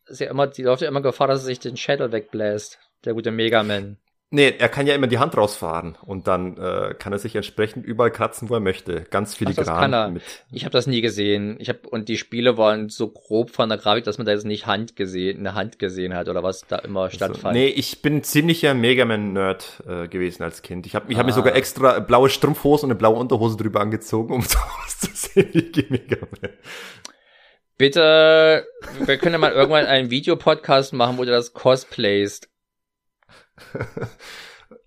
ist ja immer, die läuft ja immer Gefahr, dass er sich den Schädel wegbläst. Der gute Mega Man. Nee, er kann ja immer die Hand rausfahren und dann äh, kann er sich entsprechend überall kratzen, wo er möchte. Ganz filigran. Ach, das kann er. Mit ich habe das nie gesehen. Ich habe und die Spiele waren so grob von der Grafik, dass man da jetzt nicht Hand gesehen, eine Hand gesehen hat oder was da immer also, stattfand. Nee, ich bin ziemlicher Mega Man Nerd äh, gewesen als Kind. Ich habe ich ah. hab mir sogar extra blaue Strumpfhosen und eine blaue Unterhose drüber angezogen, um *laughs* so auszusehen wie Mega Man. Bitte, wir können ja mal irgendwann einen Videopodcast machen, wo du das cosplayst.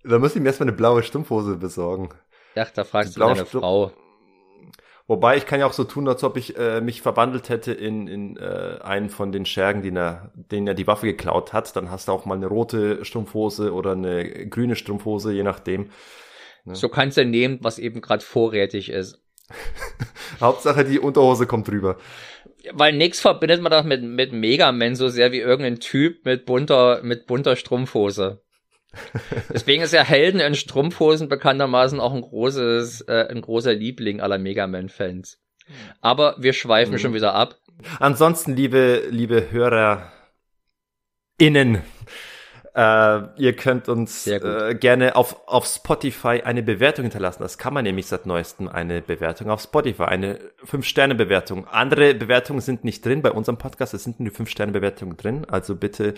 Da muss ich mir erstmal eine blaue Stumpfhose besorgen. Ja, da fragst du deine Stumpf Frau. Wobei ich kann ja auch so tun, als ob ich äh, mich verwandelt hätte in, in äh, einen von den Schergen, den er, den er die Waffe geklaut hat. Dann hast du auch mal eine rote Strumpfhose oder eine grüne Strumpfhose, je nachdem. Ne? So kannst du nehmen, was eben gerade vorrätig ist. *laughs* Hauptsache die Unterhose kommt drüber. Weil nix verbindet man doch mit, mit Mega Man so sehr wie irgendein Typ mit bunter, mit bunter Strumpfhose. *laughs* Deswegen ist ja Helden in Strumpfhosen bekanntermaßen auch ein großes, äh, ein großer Liebling aller Mega Man-Fans. Aber wir schweifen mhm. schon wieder ab. Ansonsten, liebe, liebe Hörer, innen, äh, ihr könnt uns äh, gerne auf, auf Spotify eine Bewertung hinterlassen. Das kann man nämlich seit neuestem eine Bewertung auf Spotify, eine 5-Sterne-Bewertung. Andere Bewertungen sind nicht drin bei unserem Podcast, es sind nur 5-Sterne-Bewertungen drin. Also bitte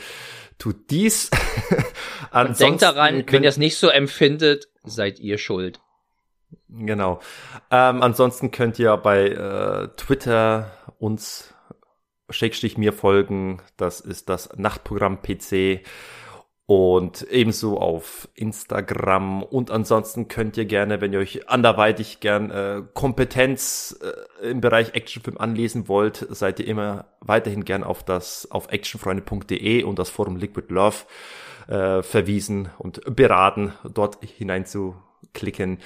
tut dies. *laughs* Und denkt daran, wenn ihr es nicht so empfindet, seid ihr schuld. Genau. Ähm, ansonsten könnt ihr bei äh, Twitter uns Schrägstrich mir folgen. Das ist das Nachtprogramm PC. Und ebenso auf Instagram. Und ansonsten könnt ihr gerne, wenn ihr euch anderweitig gern äh, Kompetenz äh, im Bereich Actionfilm anlesen wollt, seid ihr immer weiterhin gern auf das auf actionfreunde.de und das Forum Liquid Love äh, verwiesen und beraten, dort hineinzuklicken.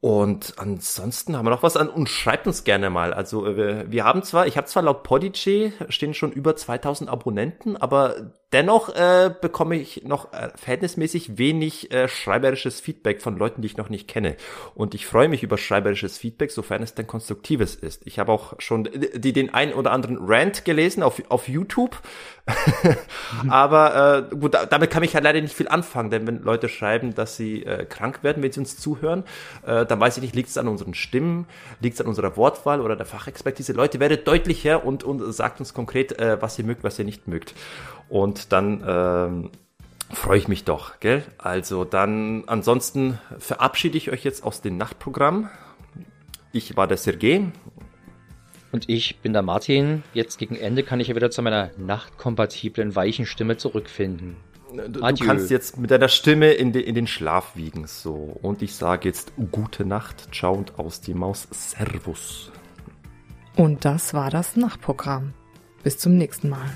Und ansonsten haben wir noch was an und schreibt uns gerne mal. Also äh, wir, wir haben zwar, ich habe zwar laut Podigy stehen schon über 2000 Abonnenten, aber dennoch äh, bekomme ich noch äh, verhältnismäßig wenig äh, schreiberisches Feedback von Leuten, die ich noch nicht kenne. Und ich freue mich über schreiberisches Feedback, sofern es denn konstruktives ist. Ich habe auch schon die, den einen oder anderen Rant gelesen auf, auf YouTube. *laughs* aber äh, gut, damit kann ich halt leider nicht viel anfangen, denn wenn Leute schreiben, dass sie äh, krank werden, wenn sie uns zuhören, äh, dann weiß ich nicht, liegt es an unseren Stimmen, liegt es an unserer Wortwahl oder der Fachexpertise. Leute, werdet deutlicher und, und sagt uns konkret, äh, was ihr mögt, was ihr nicht mögt. Und dann ähm, freue ich mich doch, gell? Also dann, ansonsten verabschiede ich euch jetzt aus dem Nachtprogramm. Ich war der Sergej. Und ich bin der Martin. Jetzt gegen Ende kann ich ja wieder zu meiner nachtkompatiblen, weichen Stimme zurückfinden. Du, du kannst jetzt mit deiner Stimme in, de, in den Schlaf wiegen. So. Und ich sage jetzt gute Nacht, ciao und aus die Maus, Servus. Und das war das Nachtprogramm. Bis zum nächsten Mal.